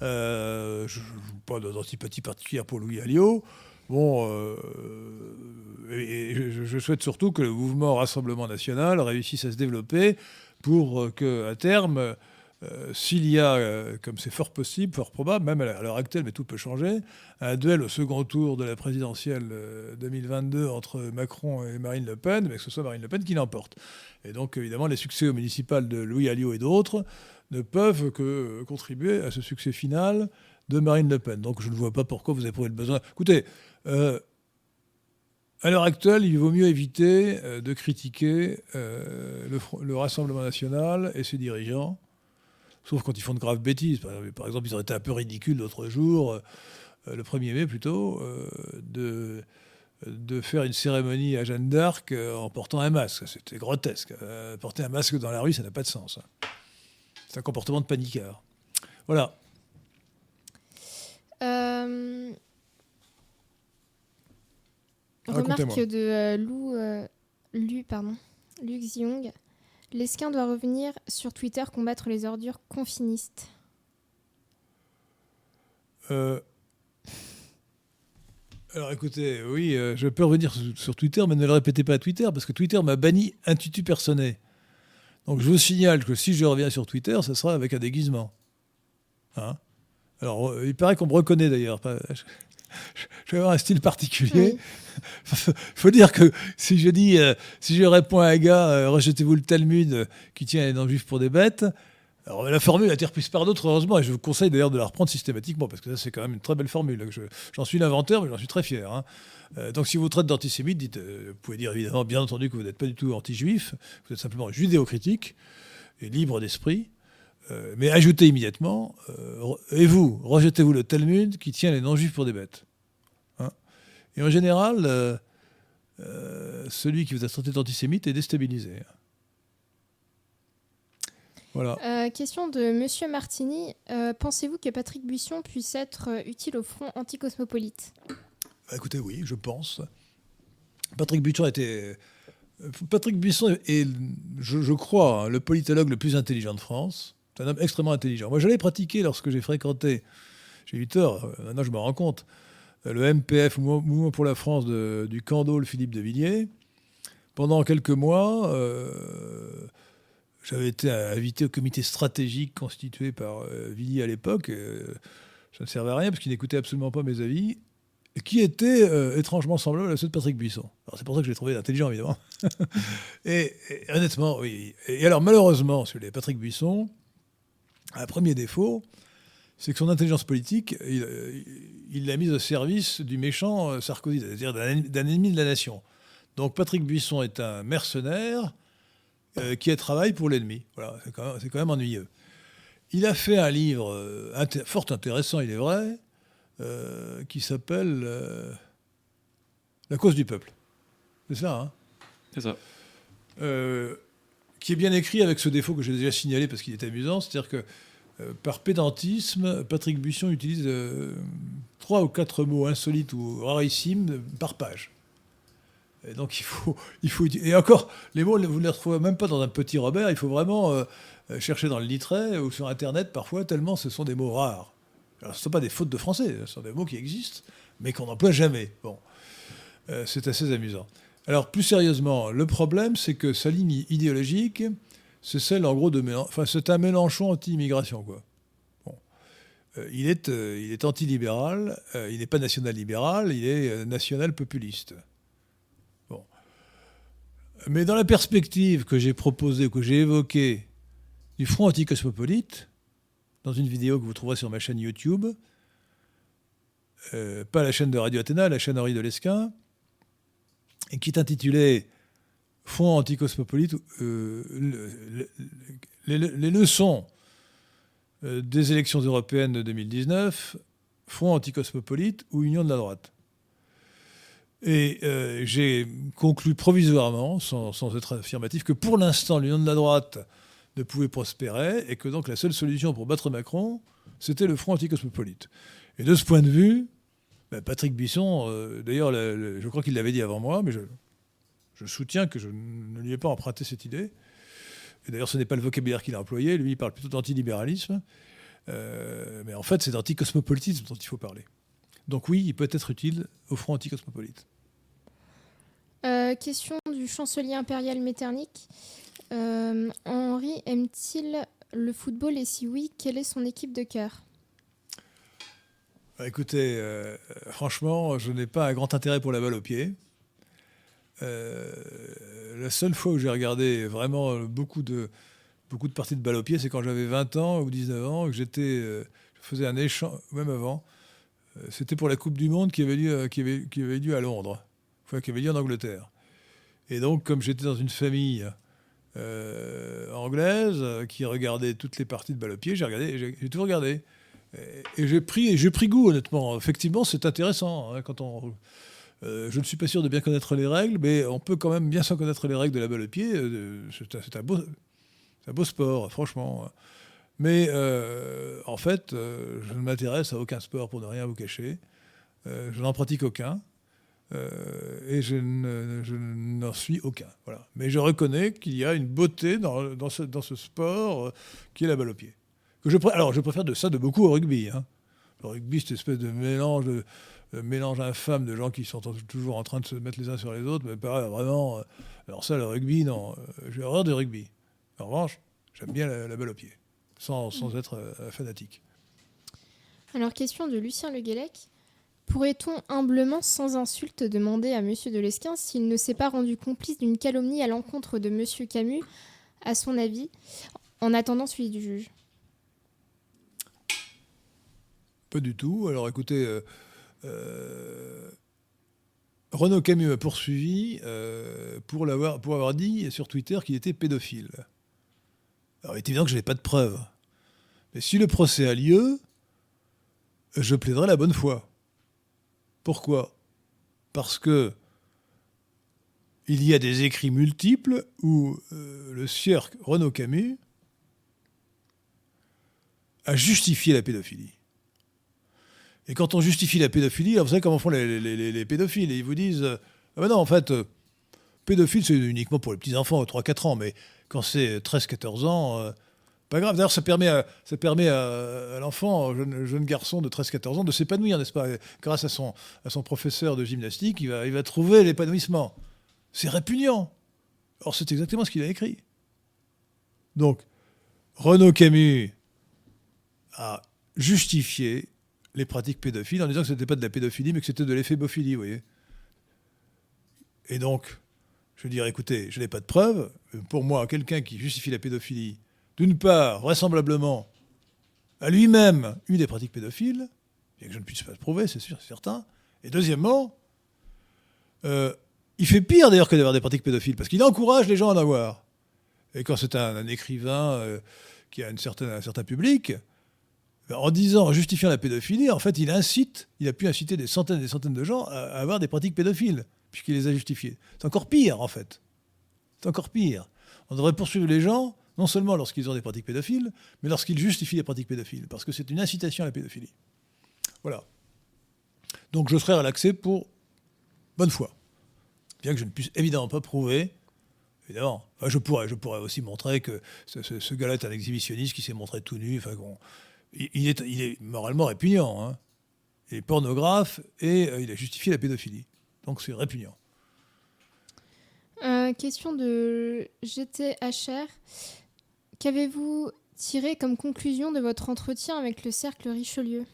Euh, je n'ai pas d'antipathie particulière pour Louis Alliot. Bon, euh, et, je, je souhaite surtout que le mouvement Rassemblement National réussisse à se développer pour euh, que, à terme, euh, s'il y a, euh, comme c'est fort possible, fort probable, même à l'heure actuelle, mais tout peut changer, un duel au second tour de la présidentielle euh, 2022 entre Macron et Marine Le Pen, mais que ce soit Marine Le Pen qui l'emporte. Et donc, évidemment, les succès au municipal de Louis Alliot et d'autres ne peuvent que euh, contribuer à ce succès final de Marine Le Pen. Donc, je ne vois pas pourquoi vous éprouvez le besoin. Écoutez, euh, à l'heure actuelle, il vaut mieux éviter euh, de critiquer euh, le Rassemblement national et ses dirigeants, sauf quand ils font de graves bêtises. Par exemple, ils auraient été un peu ridicules l'autre jour, euh, le 1er mai plutôt, euh, de, de faire une cérémonie à Jeanne d'Arc euh, en portant un masque. C'était grotesque. Porter un masque dans la rue, ça n'a pas de sens. hein. C'est un comportement de paniqueur. Voilà. Euh. Remarque de euh, Lou, euh, Lu, pardon, Luc Ziong. Lesquin doit revenir sur Twitter combattre les ordures confinistes. Euh, Alors écoutez, oui, euh, je peux revenir sur, Twitter, mais ne le répétez pas à Twitter, parce que Twitter m'a banni un tutu personné. Donc je vous signale que si je reviens sur Twitter, ce sera avec un déguisement. Hein? Alors, euh, il paraît qu'on me reconnaît d'ailleurs. Je, vais avoir un style particulier. Il faut dire que si je dis, euh, si je réponds à un gars, euh, rejetez-vous le Talmud euh, qui tient les non-juifs pour des bêtes, alors la formule a été reprise par d'autres, heureusement, et je vous conseille d'ailleurs de la reprendre systématiquement, parce que ça c'est quand même une très belle formule. Je- J'en suis l'inventeur, mais j'en suis très fier. hein. Donc si vous traitez d'antisémite, dites, vous pouvez dire évidemment, bien entendu, que vous n'êtes pas du tout anti-juif, vous êtes simplement judéo-critique et libre d'esprit. Euh, mais ajoutez immédiatement, euh, et vous, rejetez-vous le Talmud qui tient les non-juifs pour des bêtes. Hein et en général, euh, celui qui vous a traité d'antisémite est déstabilisé. Voilà. Question de Monsieur Martini. Pensez-vous que Patrick Buisson puisse être utile au front anticosmopolite? Bah, écoutez, oui, je pense. Patrick Buisson était. Patrick Buisson est, je, je crois, hein, le politologue le plus intelligent de France. C'est un homme extrêmement intelligent. Moi, j'allais pratiquer lorsque j'ai fréquenté, j'ai eu tort, euh, maintenant je me rends compte, euh, le MPF, Mouvement pour la France de- du Candos, le Philippe de Villiers. Pendant quelques mois, euh, j'avais été invité au comité stratégique constitué par Villiers à l'époque. ça ne servait à rien parce qu'il n'écoutait absolument pas mes avis qui était euh, étrangement semblable à ceux de Patrick Buisson. Alors c'est pour ça que je l'ai trouvé intelligent, évidemment. et, et honnêtement, oui. Et alors malheureusement, sur les Patrick Buisson, un premier défaut, c'est que son intelligence politique, il euh, l'a mise au service du méchant euh, Sarkozy, c'est-à-dire d'un ennemi- de la nation. Donc Patrick Buisson est un mercenaire euh, qui travaille pour l'ennemi. Voilà, c'est quand, même- c'est quand même ennuyeux. Il a fait un livre euh, inté- fort intéressant, il est vrai, euh, qui s'appelle La cause du peuple. C'est ça, hein? C'est ça. Qui est bien écrit avec ce défaut que j'ai déjà signalé parce qu'il est amusant, c'est-à-dire que euh, par pédantisme, Patrick Buisson utilise euh, trois ou quatre mots insolites ou rarissimes par page. Et donc il faut, il faut et encore les mots vous ne les retrouvez même pas dans un petit Robert, il faut vraiment euh, chercher dans le litret ou sur internet parfois tellement ce sont des mots rares. Alors ce ne sont pas des fautes de français, ce sont des mots qui existent mais qu'on n'emploie jamais. Bon, c'est assez amusant. Alors, plus sérieusement, le problème, c'est que sa ligne idéologique, c'est celle, en gros, de Mélenchon. Enfin, c'est un Mélenchon anti-immigration, quoi. Euh, il, est, euh, il est anti-libéral, euh, il n'est pas national-libéral, il est national-populiste. Mais dans la perspective que j'ai proposée, que j'ai évoquée, du Front anticosmopolite, dans une vidéo que vous trouverez sur ma chaîne YouTube, pas la chaîne de Radio Athéna, la chaîne Henri de Lesquin, et qui est intitulée Front anticosmopolite, euh, le- le- les, leçons euh, des élections européennes de 2019, Front anticosmopolite ou Union de la droite. Et euh, j'ai conclu provisoirement, sans être affirmatif, que pour l'instant, l'Union de la droite ne pouvait prospérer et que donc la seule solution pour battre Macron, c'était le Front anticosmopolite. Et de ce point de vue, ben, Patrick Buisson, euh, d'ailleurs, le- le- je crois qu'il l'avait dit avant moi, mais je, je soutiens que je ne lui ai pas emprunté cette idée. Et d'ailleurs, ce n'est pas le vocabulaire qu'il a employé. Lui, il parle plutôt d'antilibéralisme. Euh, mais en fait, c'est d'anticosmopolitisme dont il faut parler. Donc oui, il peut être utile au front anticosmopolite. Euh, question du chancelier impérial Metternich. Euh, Henri aime-t-il le football et si oui, quelle est son équipe de cœur? Bah, écoutez, euh, euh, franchement, je n'ai pas un grand intérêt pour la balle au pied. Euh, la seule fois où j'ai regardé vraiment beaucoup de, beaucoup de parties de balle au pied, c'est quand j'avais 20 ans ou 19 ans, que j'étais, je faisais un échange, même avant. C'était pour la Coupe du Monde qui avait lieu, qui avait, qui avait lieu à Londres, enfin qui avait lieu en Angleterre. Et donc, comme j'étais dans une famille anglaise qui regardait toutes les parties de balle au pied, j'ai regardé, j'ai tout regardé. Et, j'ai pris, goût, honnêtement. Effectivement, c'est intéressant. hein, quand on, euh, je ne suis pas sûr de bien connaître les règles, mais on peut quand même bien sans connaître les règles de la balle au pied. euh, c'est un, beau, sport, franchement. Mais euh, en fait, je ne m'intéresse à aucun sport pour ne rien vous cacher. Je n'en pratique aucun. Et je ne- n'en suis aucun. Voilà. Mais je reconnais qu'il y a une beauté dans, ce, sport qui est la balle au pied. Je Alors, je préfère de ça de beaucoup au rugby. hein. Le rugby, cette espèce de mélange de, euh, mélange infâme de gens qui sont toujours en train de se mettre les uns sur les autres, mais paraît vraiment. alors ça, le rugby, non, j'ai horreur du rugby. En revanche, j'aime bien la, balle au pied, sans, sans être fanatique. Alors, question de Lucien Le Guélec. Pourrait-on humblement, sans insulte, demander à M. de Lesquin s'il ne s'est pas rendu complice d'une calomnie à l'encontre de M. Camus, à son avis, en attendant celui du juge? Pas du tout. Alors écoutez, euh, euh, Renaud Camus a poursuivi euh, pour, avoir dit sur Twitter qu'il était pédophile. Alors il est évident que je n'ai pas de preuves. Mais si le procès a lieu, je plaiderai la bonne foi. Pourquoi? Parce que il y a des écrits multiples où le sieur Renaud Camus a justifié la pédophilie. Et quand on justifie la pédophilie, vous savez comment font les, pédophiles Ils vous disent Ah ben non, en fait, euh, pédophile, c'est uniquement pour les petits-enfants, 3-4 ans, mais quand c'est 13-14 ans, euh, pas grave. D'ailleurs, ça permet à, ça permet à, l'enfant, jeune, jeune garçon de 13-14 ans, de s'épanouir, n'est-ce pas? Grâce à son, à son professeur de gymnastique, il va, il va trouver l'épanouissement. C'est répugnant. Or, c'est exactement ce qu'il a écrit. Donc, Renaud Camus a justifié les pratiques pédophiles en disant que ce n'était pas de la pédophilie, mais que c'était de l'éphémophilie, vous voyez. Et donc, je dirais, écoutez, je n'ai pas de preuves. Pour moi, quelqu'un qui justifie la pédophilie d'une part, vraisemblablement, a lui-même eu des pratiques pédophiles, bien que je ne puisse pas le prouver, c'est sûr, c'est certain. Et deuxièmement, euh, il fait pire d'ailleurs que d'avoir des pratiques pédophiles, parce qu'il encourage les gens à en avoir. Et quand c'est un, écrivain euh, qui a un certain public, en disant, en justifiant la pédophilie, en fait, il incite, il a pu inciter des centaines et des centaines de gens à, avoir des pratiques pédophiles, puisqu'il les a justifiées. C'est encore pire, en fait. C'est encore pire. On devrait poursuivre les gens non seulement lorsqu'ils ont des pratiques pédophiles, mais lorsqu'ils justifient les pratiques pédophiles, parce que c'est une incitation à la pédophilie. Voilà. Donc je serai relaxé pour bonne foi. Bien que je ne puisse évidemment pas prouver, évidemment. je, pourrais, je pourrais aussi montrer que ce, gars-là est un exhibitionniste qui s'est montré tout nu. Enfin, il, est, il, est, moralement répugnant. Hein. Il est pornographe et euh, il a justifié la pédophilie. Donc c'est répugnant. Euh, question de GTHR. Qu'avez-vous tiré comme conclusion de votre entretien avec le cercle Richelieu?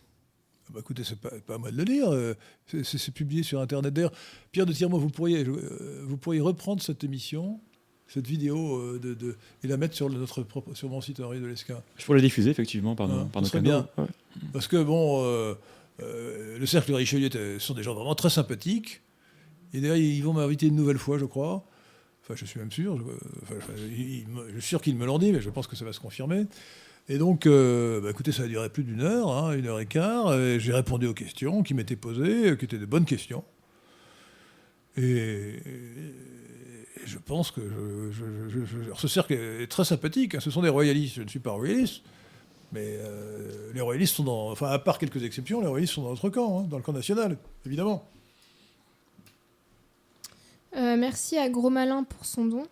Ah bah écoutez, c'est pas, pas à moi de le dire, euh, c'est publié sur Internet. D'ailleurs, Pierre de Tirement, vous pourriez, vous pourriez reprendre cette émission, cette vidéo, euh, de, et la mettre sur, notre sur mon site Henri de Lesquin. Je pourrais la diffuser, effectivement, par, nos, par nos bien. Parce que, bon, le cercle Richelieu sont des gens vraiment très sympathiques. Et d'ailleurs, ils vont m'inviter une nouvelle fois, je crois. Enfin, je suis même sûr. Je, suis sûr qu'ils me l'ont dit, mais je pense que ça va se confirmer. Et donc, euh, bah, écoutez, ça a duré plus d'une heure, hein, une heure et quart. Et j'ai répondu aux questions qui m'étaient posées, euh, qui étaient de bonnes questions. Et, je pense que ce cercle est très sympathique. Hein. Ce sont des royalistes. Je ne suis pas royaliste. Mais euh, les royalistes sont dans. Enfin, à part quelques exceptions, les royalistes sont dans notre camp, hein, dans le camp national, évidemment. Euh, merci à Gros Malin pour son don,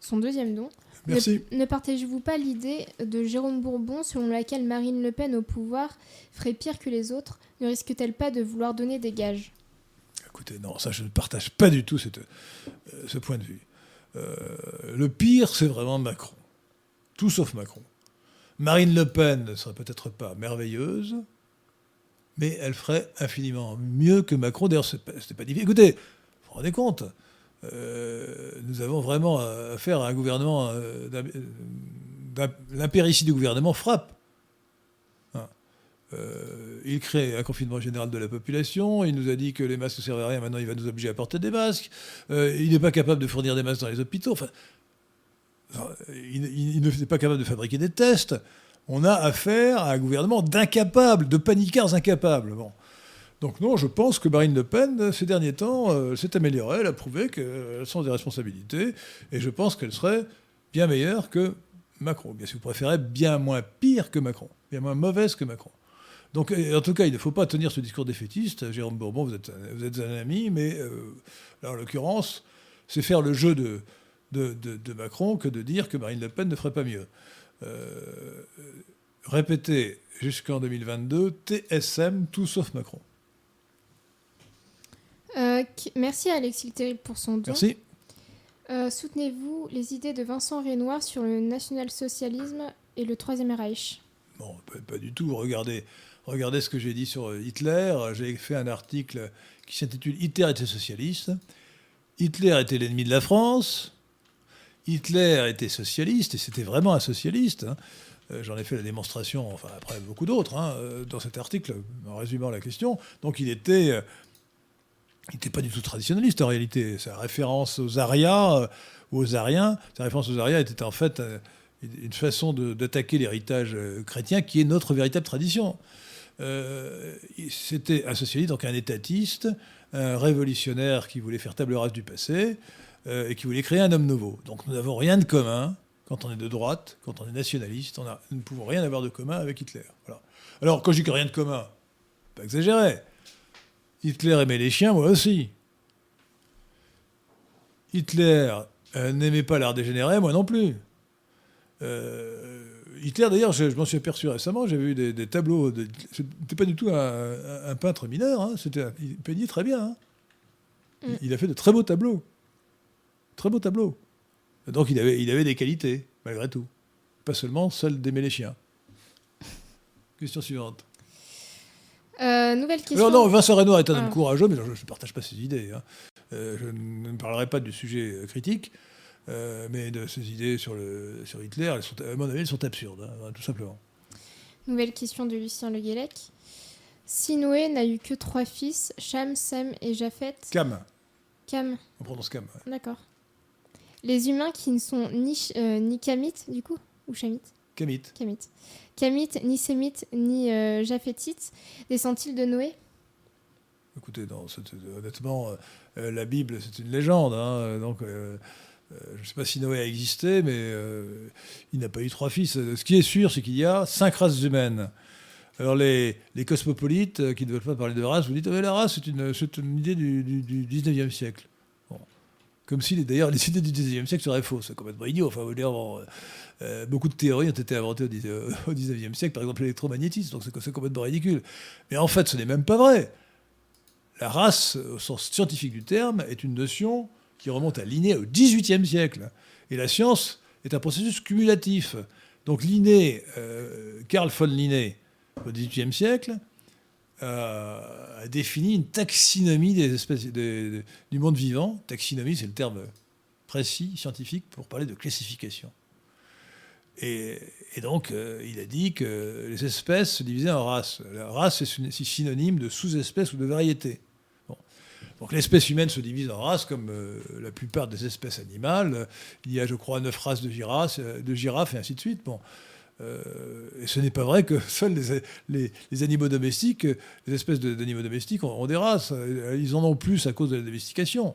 son deuxième don. Merci. Ne, partagez-vous pas l'idée de Jérôme Bourbon selon laquelle Marine Le Pen au pouvoir ferait pire que les autres? Ne risque-t-elle pas de vouloir donner des gages? Écoutez, non, ça je ne partage pas du tout cette, euh, ce point de vue. Euh, le pire, c'est vraiment Macron. Tout sauf Macron. Marine Le Pen ne serait peut-être pas merveilleuse, mais elle ferait infiniment mieux que Macron. D'ailleurs, ce n'est pas difficile. Écoutez, vous vous rendez compte euh, nous avons vraiment affaire à un gouvernement. Euh, l'impéritie du gouvernement frappe. Euh, il crée un confinement général de la population. Il nous a dit que les masques ne servaient à rien. Maintenant, il va nous obliger à porter des masques. il n'est pas capable de fournir des masques dans les hôpitaux. Enfin, il, n'est pas capable de fabriquer des tests. On a affaire à un gouvernement d'incapables, de paniquards incapables. Donc non, je pense que Marine Le Pen, ces derniers temps, euh, s'est améliorée, elle a prouvé qu'elle sent des responsabilités, et je pense qu'elle serait bien meilleure que Macron. Bien si vous préférez, bien moins pire que Macron, bien moins mauvaise que Macron. Donc, en tout cas, il ne faut pas tenir ce discours défaitiste. Jérôme Bourbon, vous êtes, vous êtes un ami, mais euh, là, en l'occurrence, c'est faire le jeu de, de, Macron que de dire que Marine Le Pen ne ferait pas mieux. Euh, répétez jusqu'en 2022, TSM, tout sauf Macron. Euh, merci à Alexis le Terrible pour son don. Merci. Euh, soutenez-vous les idées de Vincent Renoir sur le national-socialisme et le Troisième Reich? Bon, pas, du tout. Regardez, regardez ce que j'ai dit sur Hitler. J'ai fait un article qui s'intitule Hitler était socialiste. Hitler était l'ennemi de la France. Hitler était socialiste, et c'était vraiment un socialiste. Hein. Euh, j'en ai fait la démonstration, enfin après beaucoup d'autres, hein, euh, dans cet article, en résumant la question. Donc il était, euh, il n'était pas du tout traditionnaliste en réalité. Sa référence aux Arias ou aux Ariens, sa référence aux Arias était en fait une façon d'attaquer l'héritage chrétien qui est notre véritable tradition. C'était un socialiste, donc un étatiste, un révolutionnaire qui voulait faire table rase du passé et qui voulait créer un homme nouveau. Donc nous n'avons rien de commun quand on est de droite, quand on est nationaliste, on nous ne pouvons rien avoir de commun avec Hitler. Alors, quand je dis que rien de commun, pas exagéré. Hitler aimait les chiens, moi aussi. Hitler euh, n'aimait pas l'art dégénéré, moi non plus. Euh, Hitler, d'ailleurs, je, m'en suis aperçu récemment, j'ai vu des, tableaux. De, c'était pas du tout un, peintre mineur, hein, c'était, il peignait très bien. Hein. Mm. il a fait de très beaux tableaux. Très beaux tableaux. Donc il avait, il avait des qualités, malgré tout. Pas seulement celle d'aimer les chiens. Question suivante. Euh, nouvelle question. non, Vincent Renoir est un homme ah. courageux, mais je ne partage pas ses idées. Hein. Euh, je ne parlerai pas du sujet euh, mais de ses idées sur, le, sur Hitler, elles sont, à mon avis, elles sont absurdes, hein, tout simplement. Nouvelle question de Lucien Le Guélec. Si Noé n'a eu que trois fils, Cham, Sem et Japhet. Cam. Cam. On prononce Cam. D'accord. Les humains qui ne sont ni, euh, ni kamites, du coup, ou chamites Kamites. Kamites. Kamites, ni sémites, ni euh, japhétites, descendent-ils de Noé? Écoutez, non, honnêtement, euh, la Bible, c'est une légende. Hein, donc, je ne sais pas si Noé a existé, mais il n'a pas eu trois fils. Ce qui est sûr, c'est qu'il y a cinq races humaines. Alors les, cosmopolites qui ne veulent pas parler de race, vous dites, la race, c'est une, idée du, du, du 19e siècle. Comme si, d'ailleurs, les idées du XIXe siècle seraient fausses. C'est complètement idiot. Enfin, euh, euh, beaucoup de théories ont été inventées au XIXe siècle, par exemple l'électromagnétisme, donc c'est complètement ridicule. Mais en fait, ce n'est même pas vrai. La race, au sens scientifique du terme, est une notion qui remonte à Linné au XVIIIe siècle. Et la science est un processus cumulatif. Donc Linné, euh, Carl von Linné, au XVIIIe siècle, euh, a défini une taxinomie des espèces du monde vivant. Taxinomie, c'est le terme précis, scientifique, pour parler de classification. Et, donc, euh, il a dit que les espèces se divisaient en races. La race, c'est synonyme de sous-espèces ou de variétés. Donc l'espèce humaine se divise en races, comme euh, la plupart des espèces animales. Il y a, je crois, neuf races de girafes, girafes et ainsi de suite. Bon. Euh, et ce n'est pas vrai que seuls les, animaux domestiques, les espèces d'animaux domestiques ont, des races. Ils en ont plus à cause de la domestication.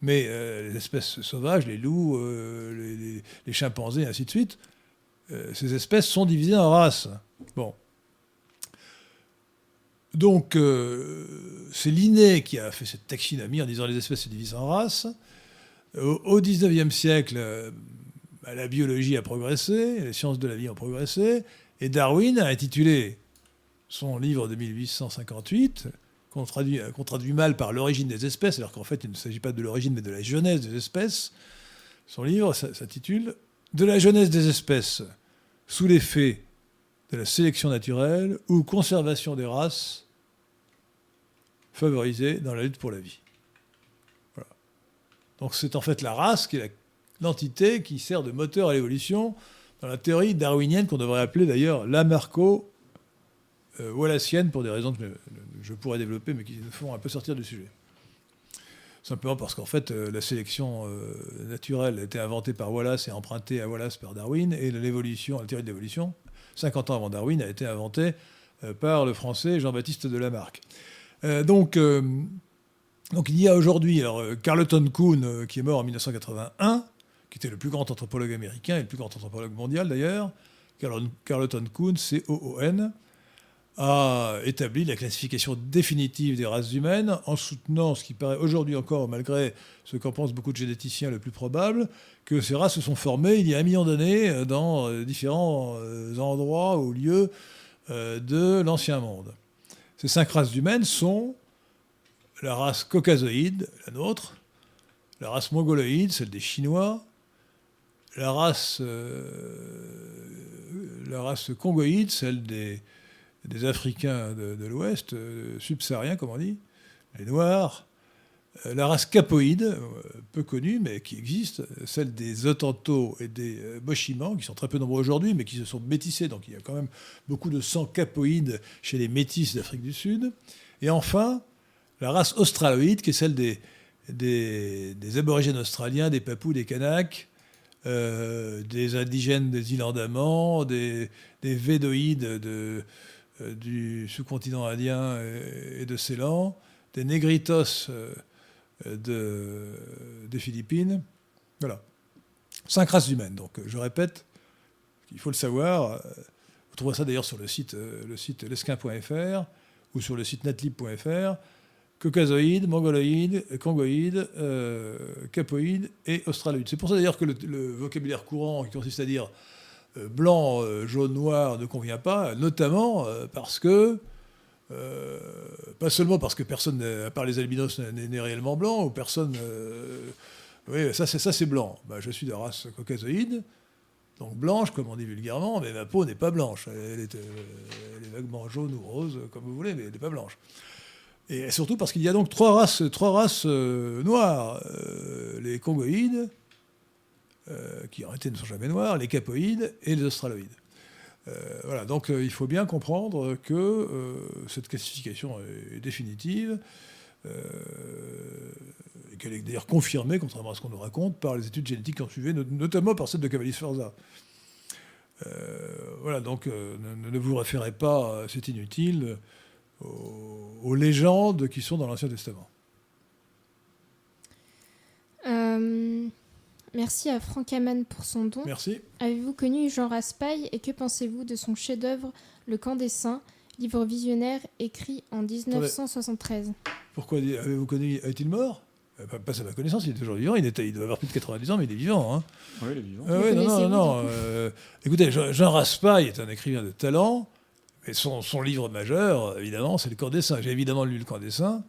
Mais euh, les espèces sauvages, les loups, euh, les, chimpanzés, et ainsi de suite, ces espèces sont divisées en races. Bon. Donc, c'est Linné qui a fait cette taxinomie en disant les espèces se divisent en races. Au XIXe siècle, bah, la biologie a progressé, les sciences de la vie ont progressé, et Darwin a intitulé son livre de 1858, qu'on traduit, mal par l'origine des espèces, alors qu'en fait il ne s'agit pas de l'origine mais de la jeunesse des espèces. Son livre s'intitule De la jeunesse des espèces, sous l'effet de la sélection naturelle ou conservation des races favorisées dans la lutte pour la vie. Donc c'est en fait la race qui est l'entité qui sert de moteur à l'évolution dans la théorie darwinienne qu'on devrait appeler d'ailleurs Lamarco euh, pour des raisons que je pourrais développer mais qui font un peu sortir du sujet. Simplement parce qu'en fait, euh, la sélection euh, naturelle a été inventée par Wallace et empruntée à Wallace par Darwin, et l'évolution, la théorie de l'évolution, 50 ans avant Darwin, a été inventée par le français Jean-Baptiste de Lamarck. Donc, donc il y a aujourd'hui, alors Carleton Kuhn, qui est mort en 1981, qui était le plus grand anthropologue américain et le plus grand anthropologue mondial d'ailleurs, Carleton Coon, C-O-O-N, a établi la classification définitive des races humaines en soutenant ce qui paraît aujourd'hui encore, malgré ce qu'en pensent beaucoup de généticiens le plus probable, que ces races se sont formées il y a un million d'années dans euh, différents euh, endroits ou lieux euh, de l'ancien monde. Ces cinq races humaines sont la race caucasoïde, la nôtre, la race mongoloïde, celle des Chinois, la race, la race congoïde, celle des, des Africains de, l'Ouest, subsahariens comme on dit, les Noirs, euh, la race capoïde, euh, peu connue, mais qui existe, celle des Otanto et des euh, Boshimans, qui sont très peu nombreux aujourd'hui, mais qui se sont métissés. Donc il y a quand même beaucoup de sang capoïde chez les métis d'Afrique du Sud. Et enfin, la race australoïde, qui est celle des, des, aborigènes australiens, des Papous, des Kanaks, des indigènes des îles Andaman, des, des Védoïdes de, du sous-continent indien et, de Ceylan, des Négritos de, des Philippines. Voilà. Cinq races humaines. Donc, je répète, il faut le savoir. Vous trouverez ça d'ailleurs sur le site, le site lesquin.fr ou sur le site netlib.fr. Caucasoïde, mongoloïde, congoïde, euh, capoïde et australoïde. C'est pour ça d'ailleurs que le, vocabulaire courant qui consiste à dire euh, blanc, euh, jaune, noir ne convient pas, notamment parce que euh, pas seulement parce que personne, à part les albinos, n'est réellement blanc, ou personne. Euh, oui, ça c'est ça c'est blanc. Bah, je suis de race caucasoïde, donc blanche, comme on dit vulgairement, mais ma peau n'est pas blanche. Elle est, euh, vaguement jaune ou rose, comme vous voulez, mais elle n'est pas blanche. Et surtout parce qu'il y a donc trois races, trois races noires les congoïdes, qui en réalité ne sont jamais noirs, les capoïdes et les australoïdes. Euh, voilà, donc euh, il faut bien comprendre que euh, cette classification est, définitive et qu'elle est d'ailleurs confirmée, contrairement à ce qu'on nous raconte, par les études génétiques qui ont suivi, notamment par celle de Cavalli Sforza. voilà, donc ne, vous référez pas, c'est inutile, aux, légendes qui sont dans l'Ancien Testament. Merci à Franck Hamann pour son don. Merci. Avez-vous connu Jean Raspail et que pensez-vous de son chef-d'œuvre Le Camp des Saints, livre visionnaire écrit en 1973 Pourquoi avez-vous connu Est-il mort? Euh, pas, à ma connaissance, il est toujours vivant. Il, était, il doit avoir plus de 90 ans, mais il est vivant. Hein. Oui, il est vivant. Ah non, non, non. Euh, écoutez, Jean Raspail est un écrivain de talent, mais son, son livre majeur, évidemment, c'est Le Camp des Saints. J'ai évidemment lu Le Camp des Saints.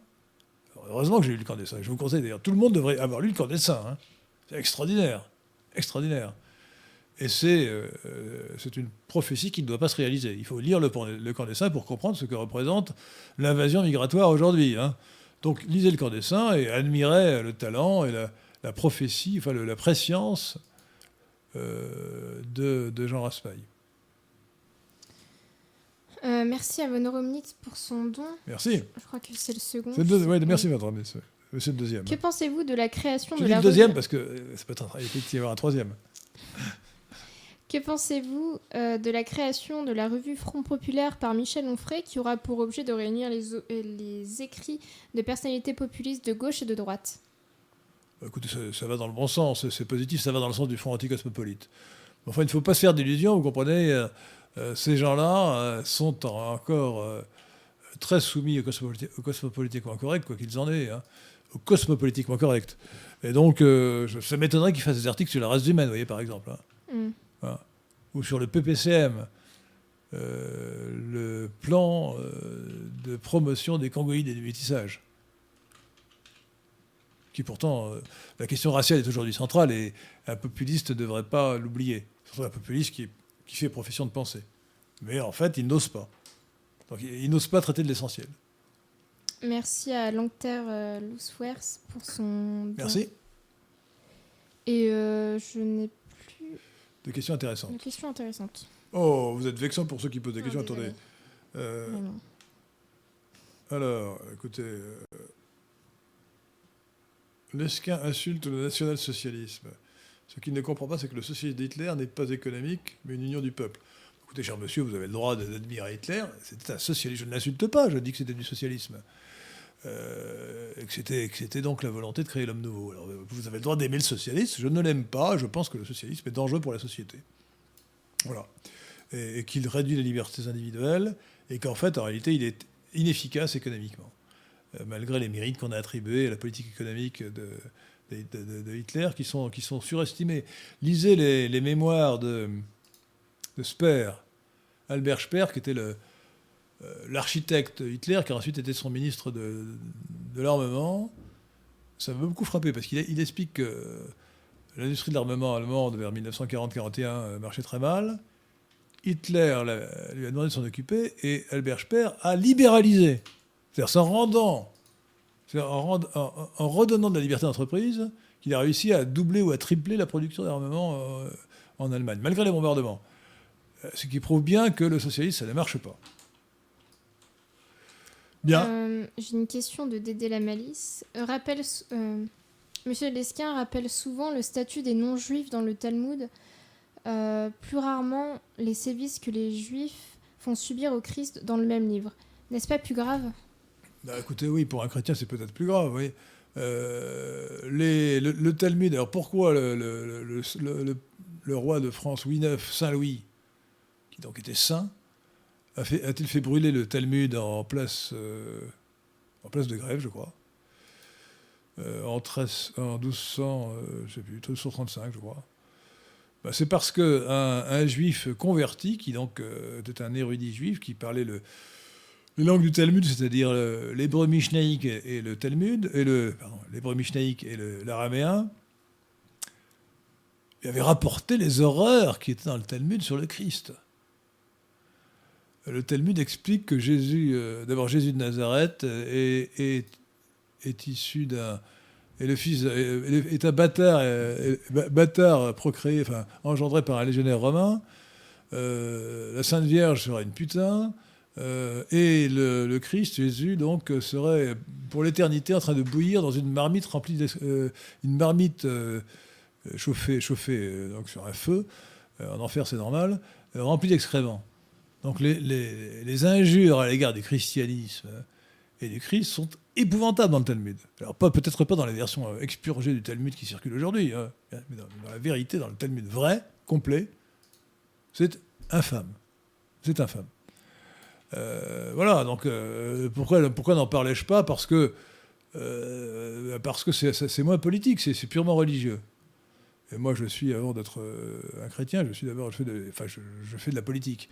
Heureusement que j'ai lu Le Camp des Saints. Je vous conseille d'ailleurs, tout le monde devrait avoir lu Le Camp des Saints. Hein. C'est extraordinaire. Extraordinaire. Et c'est euh, c'est une prophétie qui ne doit pas se réaliser. Il faut lire le, le Camp des Saints pour comprendre ce que représente l'invasion migratoire aujourd'hui. Hein. Donc lisez le Camp des Saints et admirez le talent et la, prophétie, enfin la préscience euh, de, de, Jean Raspail. Euh, merci à Von pour son don. Merci. Je crois que c'est le second. Oui, merci, votre monsieur. C'est le deuxième. Que pensez-vous de la création Je de dis la le deuxième parce que ça peut être, il peut y avoir un troisième. Que pensez-vous euh, de la création de la revue Front Populaire par Michel Onfray qui aura pour objet de réunir les, euh, les écrits de personnalités populistes de gauche et de droite? Bah, Écoutez, ça, va dans le bon sens, c'est positif, ça va dans le sens du Front anticosmopolite. Enfin, il ne faut pas se faire d'illusions, vous comprenez, euh, ces gens-là sont encore très soumis au, cosmopolitiquement correct, quoi qu'ils en aient. Hein cosmopolitiquement correct. Et donc, euh, ça m'étonnerait qu'il fasse des articles sur la race humaine, vous voyez, par exemple. Hein. Mm. Ou sur le PPCM, euh, le plan euh, de promotion des congoïdes et du métissage. Qui pourtant, la question raciale est aujourd'hui centrale et un populiste ne devrait pas l'oublier. Surtout un populiste qui, qui fait profession de pensée. Mais en fait, il n'ose pas. Donc il n'ose pas traiter de l'essentiel. Merci à Langter euh, pour son. Merci. Et euh, je n'ai plus. De questions intéressantes. De questions intéressantes. Oh, vous êtes vexant pour ceux qui posent des questions. Attendez. Euh, alors, écoutez. Euh, Lesquin insulte le national-socialisme. Ce qu'il ne comprend pas, c'est que le socialisme d'Hitler n'est pas économique, mais une union du peuple. Écoutez, cher monsieur, vous avez le droit d'admirer Hitler. C'était un socialisme. Je ne l'insulte pas, je dis que c'était du socialisme. Euh, que c'était donc la volonté de créer l'homme nouveau. Alors, vous avez le droit d'aimer le socialisme, je ne l'aime pas, je pense que le socialisme est dangereux pour la société. Voilà. Et, qu'il réduit les libertés individuelles, et qu'en fait, en réalité, il est inefficace économiquement, euh, malgré les mérites qu'on a attribués à la politique économique de, Hitler, qui sont, qui sont surestimés. Lisez les, les mémoires de, de Speer, Albert Speer, qui était le, l'architecte Hitler, qui a ensuite été son ministre de, l'armement, ça m'a beaucoup frappé parce qu'il explique que l'industrie de l'armement allemande vers 1940-41 marchait très mal. Hitler lui a demandé de s'en occuper et Albert Speer a libéralisé. C'est-à-dire s'en rendant, en, redonnant de la liberté d'entreprise, qu'il a réussi à doubler ou à tripler la production d'armement euh, en Allemagne, malgré les bombardements. Euh, ce qui prouve bien que le socialisme, ça ne marche pas. Bien. Euh, j'ai une question de Dédé la Malice. Rappelle, Monsieur Lesquin rappelle souvent le statut des non-juifs dans le Talmud euh, plus rarement les sévices que les juifs font subir au Christ dans le même livre. N'est-ce pas plus grave? Bah, Écoutez, oui, pour un chrétien, c'est peut-être plus grave, oui. Euh, le, Talmud, alors pourquoi le, roi de France, Louis IX, Saint-Louis, qui donc était saint, a-t-il fait, brûler le Talmud en place, euh, en place de grève, je crois en, 13, en 1200, je sais plus, 1235, je crois. Bah, c'est parce qu'un un juif converti, qui donc euh, était un érudit juif, qui parlait le, les langues du Talmud, c'est-à-dire l'hébreu mishnaïque et le Talmud, et le l'hébreu mishnaïque et l'araméen, il avait rapporté les horreurs qui étaient dans le Talmud sur le Christ. Le Talmud explique que Jésus, euh, d'abord Jésus de Nazareth, est, est, issu d'un fils est un bâtard, bâtard procréé, engendré par un légionnaire romain. Euh, la Sainte Vierge serait une putain. Euh, et le, Christ, Jésus, donc, serait pour l'éternité en train de bouillir dans une marmite remplie, euh, une marmite chauffée, chauffée donc sur un feu. en enfer, c'est normal, remplie d'excréments. Donc les, injures à l'égard du christianisme et du Christ sont épouvantable dans le Talmud. Alors peut-être pas dans les versions euh, expurgées du Talmud qui circulent aujourd'hui, hein, mais dans, la vérité, dans le Talmud vrai, complet, c'est infâme. C'est infâme. Euh, voilà, donc euh, pourquoi, n'en parlais-je pas Parce que parce que c'est moins politique, c'est purement religieux. Et moi, je suis, avant d'être un chrétien, je suis d'abord, je, enfin, je, fais de la politique.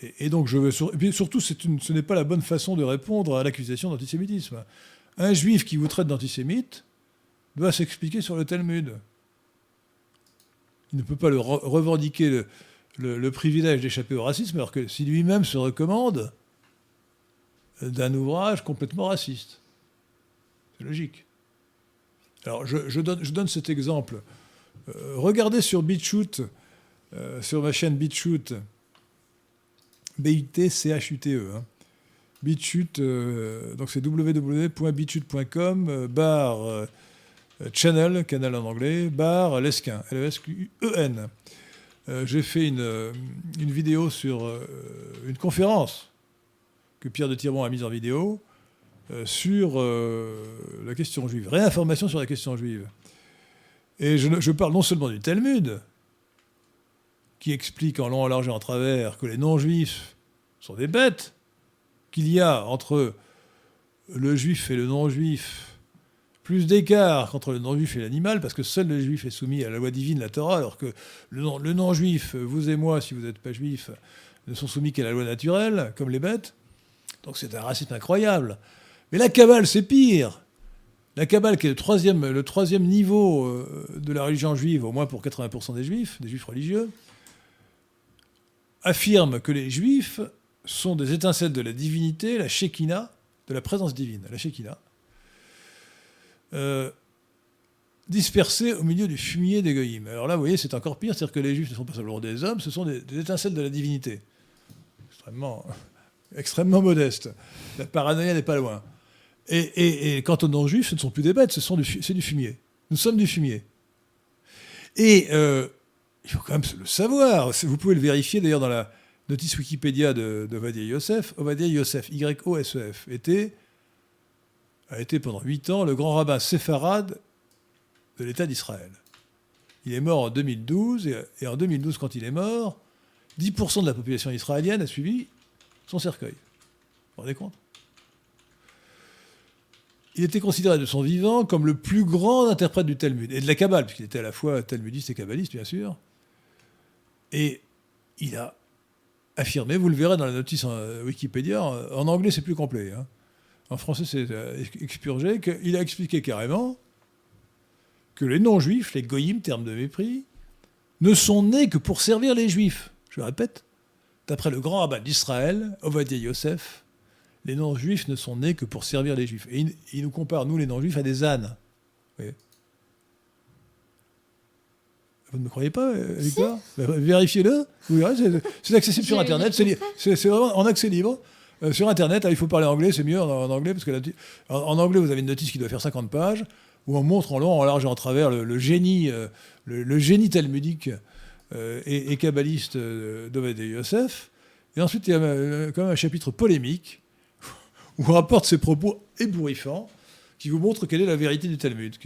Et, donc, je veux. et puis surtout, ce n'est pas la bonne façon de répondre à l'accusation d'antisémitisme. Un juif qui vous traite d'antisémite doit s'expliquer sur le Talmud. Il ne peut pas revendiquer le, privilège d'échapper au racisme, alors que si lui-même se recommande d'un ouvrage complètement raciste. C'est logique. Alors, je, donne, je, donne, cet exemple. Euh, regardez sur BitChute, euh, sur ma chaîne BitChute, B-I-T-C-H-U-T-E. BitChute, euh, donc c'est www.bitchute.com, euh, bar euh, channel, canal en anglais, bar lesquin, L-E-S-Q-U-E-N. J'ai fait une, une, vidéo sur une conférence que Pierre de Tiron a mise en vidéo sur la question juive, réinformation sur la question juive. Et je, je parle non seulement du Talmud, qui explique en long, en large et en travers que les non-juifs sont des bêtes, qu'il y a entre le juif et le non-juif plus d'écart qu'entre le non-juif et l'animal, parce que seul le juif est soumis à la loi divine, la Torah, alors que le non-juif, vous et moi, si vous n'êtes pas juif, ne sont soumis qu'à la loi naturelle, comme les bêtes. Donc c'est un racisme incroyable. Mais la Kabbale, c'est pire. La Kabbale, qui est le troisième, le troisième niveau euh, de la religion juive, au moins pour 80% des juifs, des juifs religieux, affirme que les juifs sont des étincelles de la divinité, la Shekinah, de la présence divine, la Shekinah, euh, dispersées au milieu du fumier des goïms. Alors là, vous voyez, c'est encore pire, c'est-à-dire que les juifs ne sont pas simplement des hommes, ce sont des, étincelles de la divinité. Extrêmement, extrêmement modeste. La paranoïa n'est pas loin. Et, quant aux non-juifs, ce ne sont plus des bêtes, c'est du, du fumier. Nous sommes du fumier. Et euh, il faut quand même le savoir. Vous pouvez le vérifier d'ailleurs dans la notice Wikipédia de, de Yosef. Ovadia Yosef, Y-O-S-E-F, était, a été pendant huit ans le grand rabbin séfarade de l'État d'Israël. Il est mort en 2012, et, en 2012, quand il est mort, 10% de la population israélienne a suivi son cercueil. Vous vous rendez compte? Il était considéré de son vivant comme le plus grand interprète du Talmud, et de la Kabbale, puisqu'il était à la fois talmudiste et kabbaliste, bien sûr. Et il a affirmé, vous le verrez dans la notice en Wikipédia, en anglais c'est plus complet, hein. en français c'est expurgé, qu'il a expliqué carrément que les non-juifs, les goyim, terme de mépris, ne sont nés que pour servir les juifs. Je répète, d'après le grand rabbin d'Israël, Ovadia Yosef, les non-juifs ne sont nés que pour servir les juifs. Et il, nous compare, nous les non-juifs, à des ânes. Vous ne me croyez pas, Victor bah, Vérifiez-le. C'est accessible sur Internet. C'est vraiment en accès libre. Euh, sur Internet, ah, il faut parler anglais, c'est mieux en, anglais, parce que en, anglais, vous avez une notice qui doit faire 50 pages, où on montre en long, en large et en travers le, génie, euh, le, génie talmudique euh, et, et, kabbaliste d'Oved et Yosef. Et ensuite, il y a quand même un chapitre polémique, où on rapporte ses propos ébouriffants, qui vous montrent quelle est la vérité du Talmud,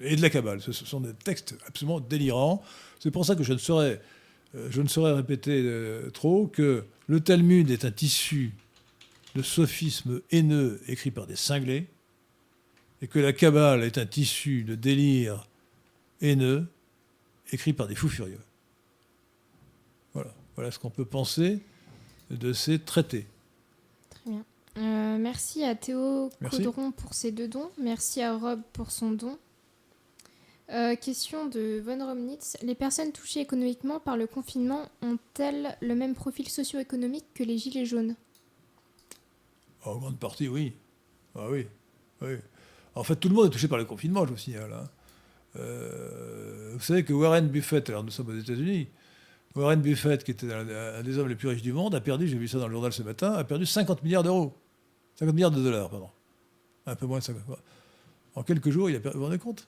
et de la Kabbale. Ce sont des textes absolument délirants. C'est pour ça que je ne saurais, je ne saurais répéter trop que le Talmud est un tissu de sophismes haineux écrits par des cinglés, et que la Kabbale est un tissu de délire haineux écrit par des fous furieux. Voilà, voilà ce qu'on peut penser de ces traités. Très bien. Euh, merci à Théo Caudron pour ses deux dons. Merci à Rob pour son don. Euh, question de Von Romnitz. Les personnes touchées économiquement par le confinement ont-elles le même profil socio-économique que les gilets jaunes? En grande partie, oui. Ah oui. oui. En fait, tout le monde est touché par le confinement, je vous signale. Hein. Euh, vous savez que Warren Buffett, alors nous sommes aux États-Unis, Warren Buffett, qui était un des hommes les plus riches du monde, a perdu, j'ai vu ça dans le journal ce matin, a perdu 50 milliards d'euros. 50 milliards de dollars, pardon. Un peu moins de 50. En quelques jours, il a perdu. Vous vous rendez compte?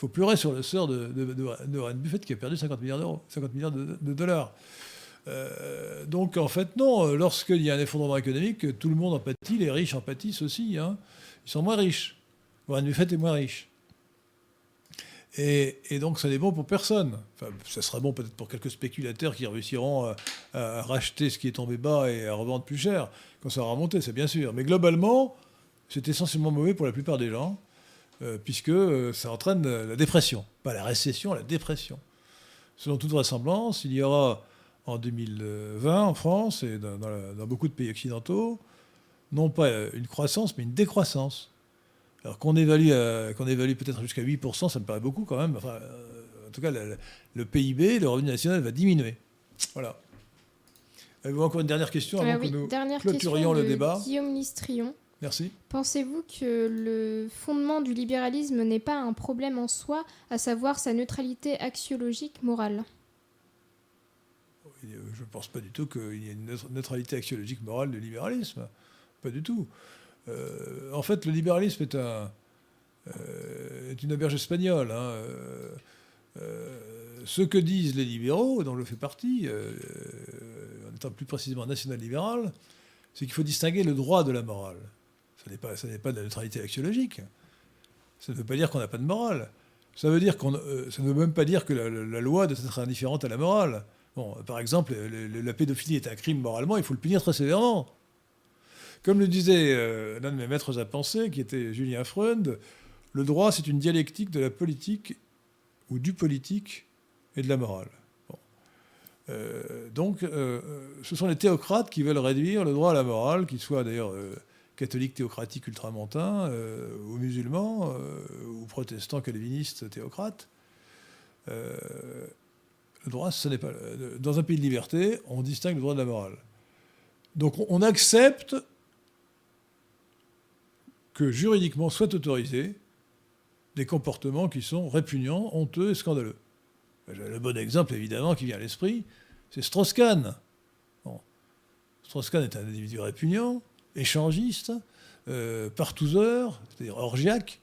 Faut pleurer sur le sort de, Warren Buffett qui a perdu 50 milliards d'euros, 50 milliards de dollars. Euh, donc en fait, non, lorsqu'il y a un effondrement économique, tout le monde en pâtit, les riches en pâtissent aussi. Hein. Ils sont moins riches. Warren Buffett est moins riche. Et, donc ça n'est bon pour personne. Ça sera bon peut-être pour quelques spéculateurs qui réussiront à, racheter ce qui est tombé bas et à revendre plus cher quand ça va remonter, c'est bien sûr. Mais globalement, c'est essentiellement mauvais pour la plupart des gens, euh, puisque euh, ça entraîne la dépression. Pas la récession, la dépression. Selon toute vraisemblance, il y aura en 2020 en France et dans, beaucoup de pays occidentaux, non pas une croissance, mais une décroissance. Alors qu'on évalue, qu'on évalue peut-être jusqu'à 8%, ça me paraît beaucoup quand même. Enfin, euh, en tout cas, le, PIB, le revenu national, va diminuer. Voilà. Avez-vous encore une dernière question avant euh, que nous clôturions le débat? Guillaume Listrion. Merci. Pensez-vous que le fondement du libéralisme n'est pas un problème en soi, à savoir sa neutralité axiologique morale? Je ne pense pas du tout qu'il y ait une neutralité axiologique morale du libéralisme. Pas du tout. Euh, en fait, le libéralisme est, un, euh, est une auberge espagnole. Hein. Euh, ce que disent les libéraux, dont je fais partie, en étant plus précisément national-libéral, c'est qu'il faut distinguer le droit de la morale. Ce n'est pas, pas de la neutralité axiologique. Ça ne veut pas dire qu'on n'a pas de morale. Ça veut dire qu'on, ça ne veut même pas dire que la, loi doit être indifférente à la morale. Bon, par exemple, la pédophilie est un crime moralement, il faut le punir très sévèrement. Comme le disait euh, l'un de mes maîtres à penser, qui était Julien Freund, le droit, c'est une dialectique de la politique ou du politique et de la morale. Euh, donc, euh, ce sont les théocrates qui veulent réduire le droit à la morale, qu'ils soient d'ailleurs catholiques théocratiques ultramontains, ou musulmans, ou protestants calvinistes théocrates. Le droit, ce n'est pas. Dans un pays de liberté, on distingue le droit de la morale. Donc on accepte que juridiquement soient autorisés des comportements qui sont répugnants, honteux et scandaleux. Le bon exemple, évidemment, qui vient à l'esprit, c'est Strauss-Kahn. Strauss-Kahn est un individu répugnant, échangiste, euh, partouzeur, c'est-à-dire orgiaque,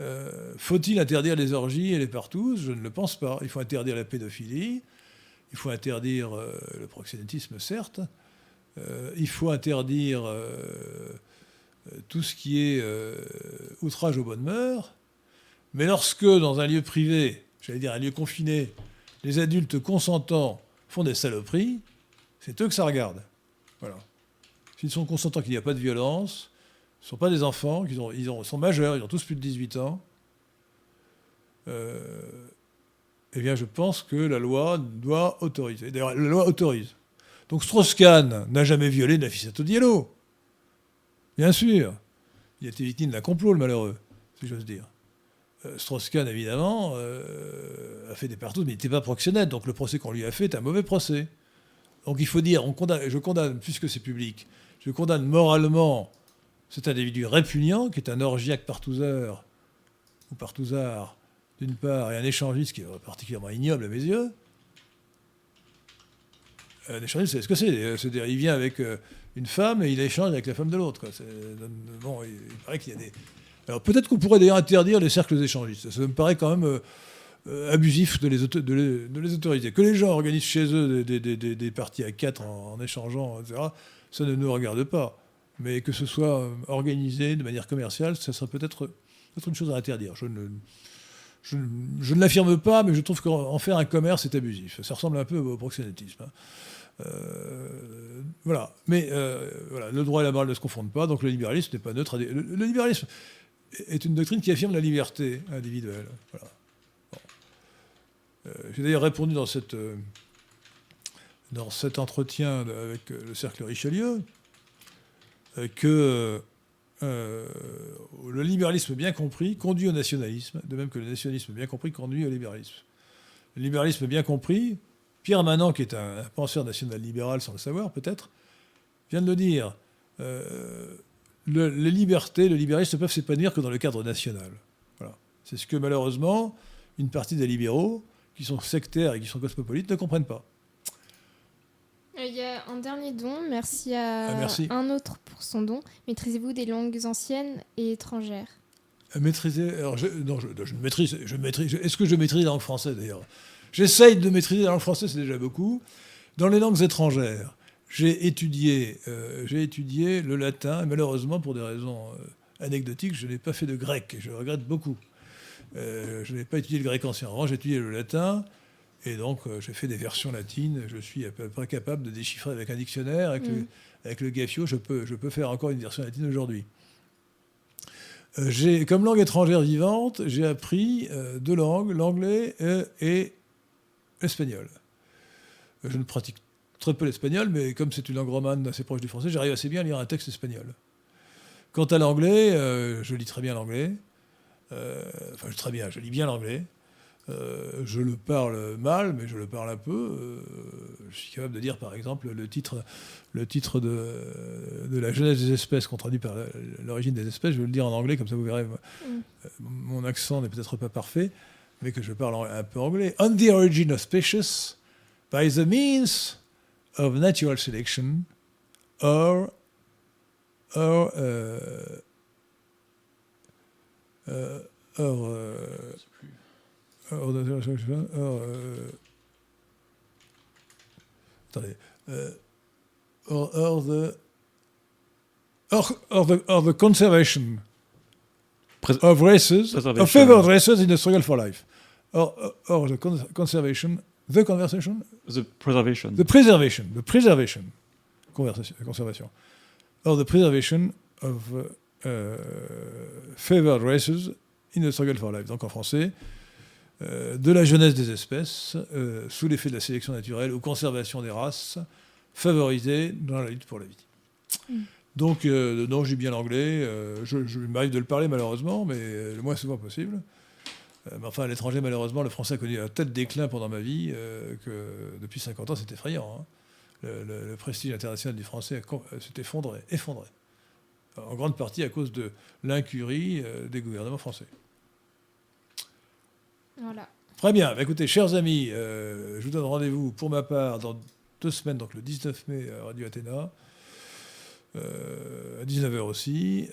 euh, faut-il interdire les orgies et les partouzes? Je ne le pense pas. Il faut interdire la pédophilie, il faut interdire euh, le proxénétisme, certes, euh, il faut interdire tout ce qui est outrage aux bonnes mœurs, mais lorsque dans un lieu privé, j'allais dire un lieu confiné, les adultes consentants font des saloperies, c'est eux que ça regarde. Voilà. S'ils sont consentants qu'il n'y a pas de violence, ce ne sont pas des enfants, ils, ont, ils sont majeurs, ils ont tous plus de 18 ans. Euh, eh bien, je pense que la loi doit autoriser. D'ailleurs, la loi autorise. Donc Strauss-Kahn n'a jamais violé Nafissato Diallo. Bien sûr. Il a été victime d'un complot, le malheureux, si j'ose dire. Euh, Strauss-Kahn, évidemment, euh, a fait des partout, mais il n'était pas proxénète. Donc le procès qu'on lui a fait est un mauvais procès. Donc il faut dire, je condamne, puisque c'est public, je condamne moralement cet individu répugnant, qui est un orgiaque partouzeur, ou partouzard, d'une part, et un échangiste qui est particulièrement ignoble à mes yeux. Un échangiste, c'est ce que c'est. C'est-à-dire, il vient avec euh, une femme et il échange avec la femme de l'autre. Bon, il, paraît qu'il y a des. Alors peut-être qu'on pourrait d'ailleurs interdire les cercles échangistes. Ça me paraît quand même. Euh, euh, abusif de les, autoriser. Que les gens organisent chez eux des, parties à quatre en, échangeant, etc., ça ne nous regarde pas. Mais que ce soit euh, organisé de manière commerciale, ça serait peut-être une chose à interdire. Je ne, l'affirme pas, mais je trouve qu'en faire un commerce, c'est abusif. Ça ressemble un peu au proxénétisme. Hein. Euh, voilà. Mais voilà, le droit et la morale ne se confondent pas, donc le libéralisme n'est pas neutre. le libéralisme est une doctrine qui affirme la liberté individuelle. Euh, j'ai d'ailleurs répondu dans, cette, euh, dans cet entretien avec le cercle Richelieu euh, que le libéralisme bien compris conduit au nationalisme, de même que le nationalisme bien compris conduit au libéralisme. Le libéralisme bien compris, Pierre Manant, qui est un, penseur national-libéral sans le savoir peut-être, vient de le dire. les libertés, le libéralisme ne peuvent s'épanouir que dans le cadre national. C'est ce que malheureusement une partie des libéraux qui sont sectaires et qui sont cosmopolites ne comprennent pas. Euh, il y a un dernier don, merci à ah, un autre pour son don. Maîtrisez-vous des langues anciennes et étrangères? Euh, Maîtriser, alors je, non, je, maîtrise, je maîtrise. Est-ce que je maîtrise la langue française d'ailleurs? J'essaye de maîtriser la langue française, c'est déjà beaucoup. Dans les langues étrangères, j'ai étudié, euh, j'ai étudié le latin, et malheureusement pour des raisons anecdotiques, je n'ai pas fait de grec, et je regrette beaucoup. Euh, je n'ai pas étudié le grec ancien. En revanche, j'ai étudié le latin. Et donc, euh, j'ai fait des versions latines. Je suis à peu près capable de déchiffrer avec un dictionnaire. Avec, le, mm. avec le Gaffio, je peux, je peux faire encore une version latine aujourd'hui. Euh, comme langue étrangère vivante, j'ai appris deux langues, l'anglais et l'espagnol. Je ne pratique très peu l'espagnol, mais comme c'est une langue romane assez proche du français, j'arrive assez bien à lire un texte espagnol. Quant à l'anglais, je lis très bien l'anglais. Euh, enfin, très bien, je lis bien l'anglais. Euh, je le parle mal, mais je le parle un peu. Euh, je suis capable de dire, par exemple, le titre, le titre de, de La jeunesse des espèces, qu'on traduit par l'origine des espèces. Je vais le dire en anglais, comme ça vous verrez. Mm. Mon accent n'est peut-être pas parfait, mais que je parle un peu anglais. On the origin of species, by the means of natural selection, or, or euh, or, euh, or, euh, attendez, or, or, the, or, or, the, or the conservation of races, of favored races in the struggle for life, or, or the conservation, the conversation, the preservation, the preservation, the preservation, conservation, or the preservation of euh, favored races in the struggle for life. Donc en français, euh, de la jeunesse des espèces, euh, sous l'effet de la sélection naturelle ou conservation des races, favorisées dans la lutte pour la vie. Mm. Donc, non, j'ai bien l'anglais. je, je m'arrive de le parler malheureusement, mais le moins souvent possible. mais enfin, à l'étranger, malheureusement, le français a connu un tel déclin pendant ma vie que depuis 50 ans, c'est effrayant. Hein. Le, le, prestige international du français s'est effondré, effondré en grande partie à cause de l'incurie euh, des gouvernements français. Voilà. Très bien. Bah, écoutez, chers amis, euh, je vous donne rendez-vous pour ma part dans deux semaines, donc le 19 mai à Radio Athéna, euh, à 19h aussi.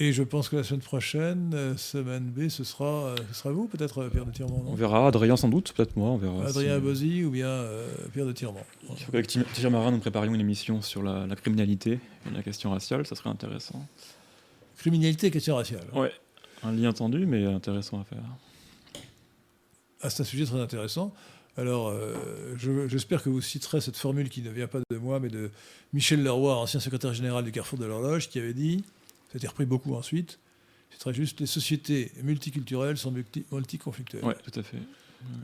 Et je pense que la semaine prochaine, euh, semaine B, ce sera, euh, ce sera vous, peut-être, euh, Pierre de Tirement On verra, Adrien sans doute, peut-être moi, on verra. Adrien si... ou bien Pierre de Tirement. Il faut qu'avec Thierry Marin, nous préparions une émission sur la, criminalité et la question raciale, ça serait intéressant. Criminalité et question raciale. Ouais, un lien tendu, mais intéressant à faire. Ah, c'est un sujet très intéressant. Alors, j'espère que vous citerez cette formule qui ne vient pas de moi, mais de Michel Leroy, ancien secrétaire général du Carrefour de l'Horloge, qui avait dit ça a été repris beaucoup ensuite. C'est très juste. Les sociétés multiculturelles sont multi multiconflictuelles. Oui, tout à fait.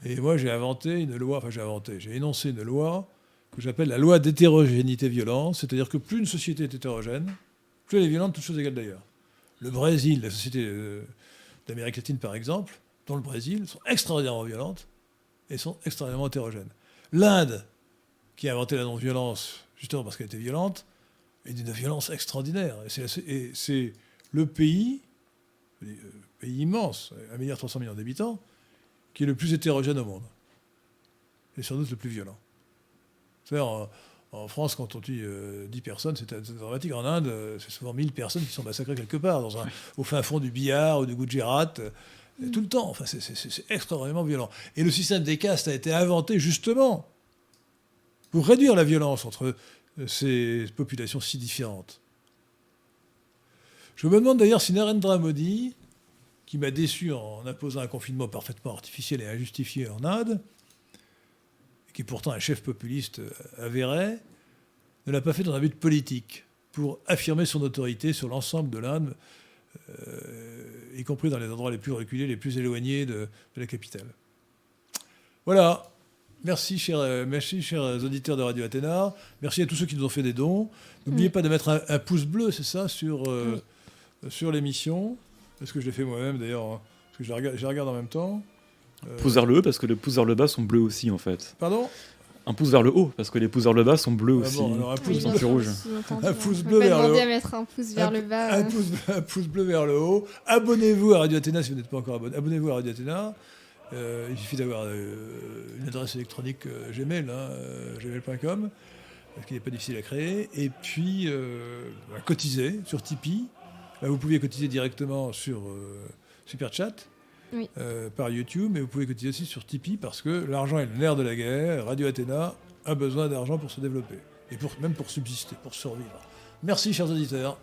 Et moi, j'ai inventé une loi, enfin, j'ai inventé, j'ai énoncé une loi que j'appelle la loi d'hétérogénéité violente, c'est-à-dire que plus une société est hétérogène, plus elle est violente, toutes choses égales d'ailleurs. Le Brésil, la société euh, d'Amérique latine par exemple, dont le Brésil, sont extraordinairement violentes et sont extraordinairement hétérogènes. L'Inde, qui a inventé la non-violence, justement parce qu'elle était violente, est d'une violence extraordinaire. Et c'est le pays, euh, pays immense, 1,3 milliard d'habitants, qui est le plus hétérogène au monde. Et sans doute le plus violent. C'est-à-dire, en, France, quand on tue 10 euh, personnes, c'est dramatique. En Inde, euh, c'est souvent 1000 personnes qui sont massacrées quelque part, dans un, au fin fond du Bihar ou du Gujarat, tout le temps. Enfin, c'est extrêmement violent. Et le système des castes a été inventé justement pour réduire la violence entre euh, ces populations si différentes. Je me demande d'ailleurs si Narendra Modi, qui m'a déçu en imposant un confinement parfaitement artificiel et injustifié en Inde, qui est pourtant un chef populiste euh, avéré, ne l'a pas fait dans un but politique, pour affirmer son autorité sur l'ensemble de l'Inde, euh, y compris dans les endroits les plus reculés, les plus éloignés de, de la capitale. Voilà, Merci chers, euh, merci, chers auditeurs de Radio Athéna. Merci à tous ceux qui nous ont fait des dons. N'oubliez mm. pas de mettre un, pouce bleu, c'est ça, sur, euh, sur l'émission. Est-ce que je l'ai fait moi-même d'ailleurs hein, Parce que je la, regarde, en même temps. Euh... Pouce vers le haut, parce que les pouces vers le bas sont bleus aussi en fait. Pardon? Un pouce vers le haut, parce que les pouces vers le bas sont bleus ah aussi. alors un pouce, bleu, rouge. un pouce bleu vers le haut. à mettre un pouce vers le bas. Un, pouce, un pouce bleu vers le haut. Abonnez-vous à Radio Athéna si vous n'êtes pas encore abonné. Abonnez-vous à Radio Athéna. Euh, il suffit d'avoir euh, une adresse électronique euh, Gmail, hein, gmail.com, ce qui n'est pas difficile à créer. Et puis, bah, cotiser sur Tipeee. vous pouvez cotiser directement sur Superchat. Par YouTube, mais vous pouvez cotiser aussi sur Tipeee parce que l'argent est le nerf de la guerre. Radio Athéna a besoin d'argent pour se développer et pour, même pour subsister, pour survivre. Merci, chers auditeurs.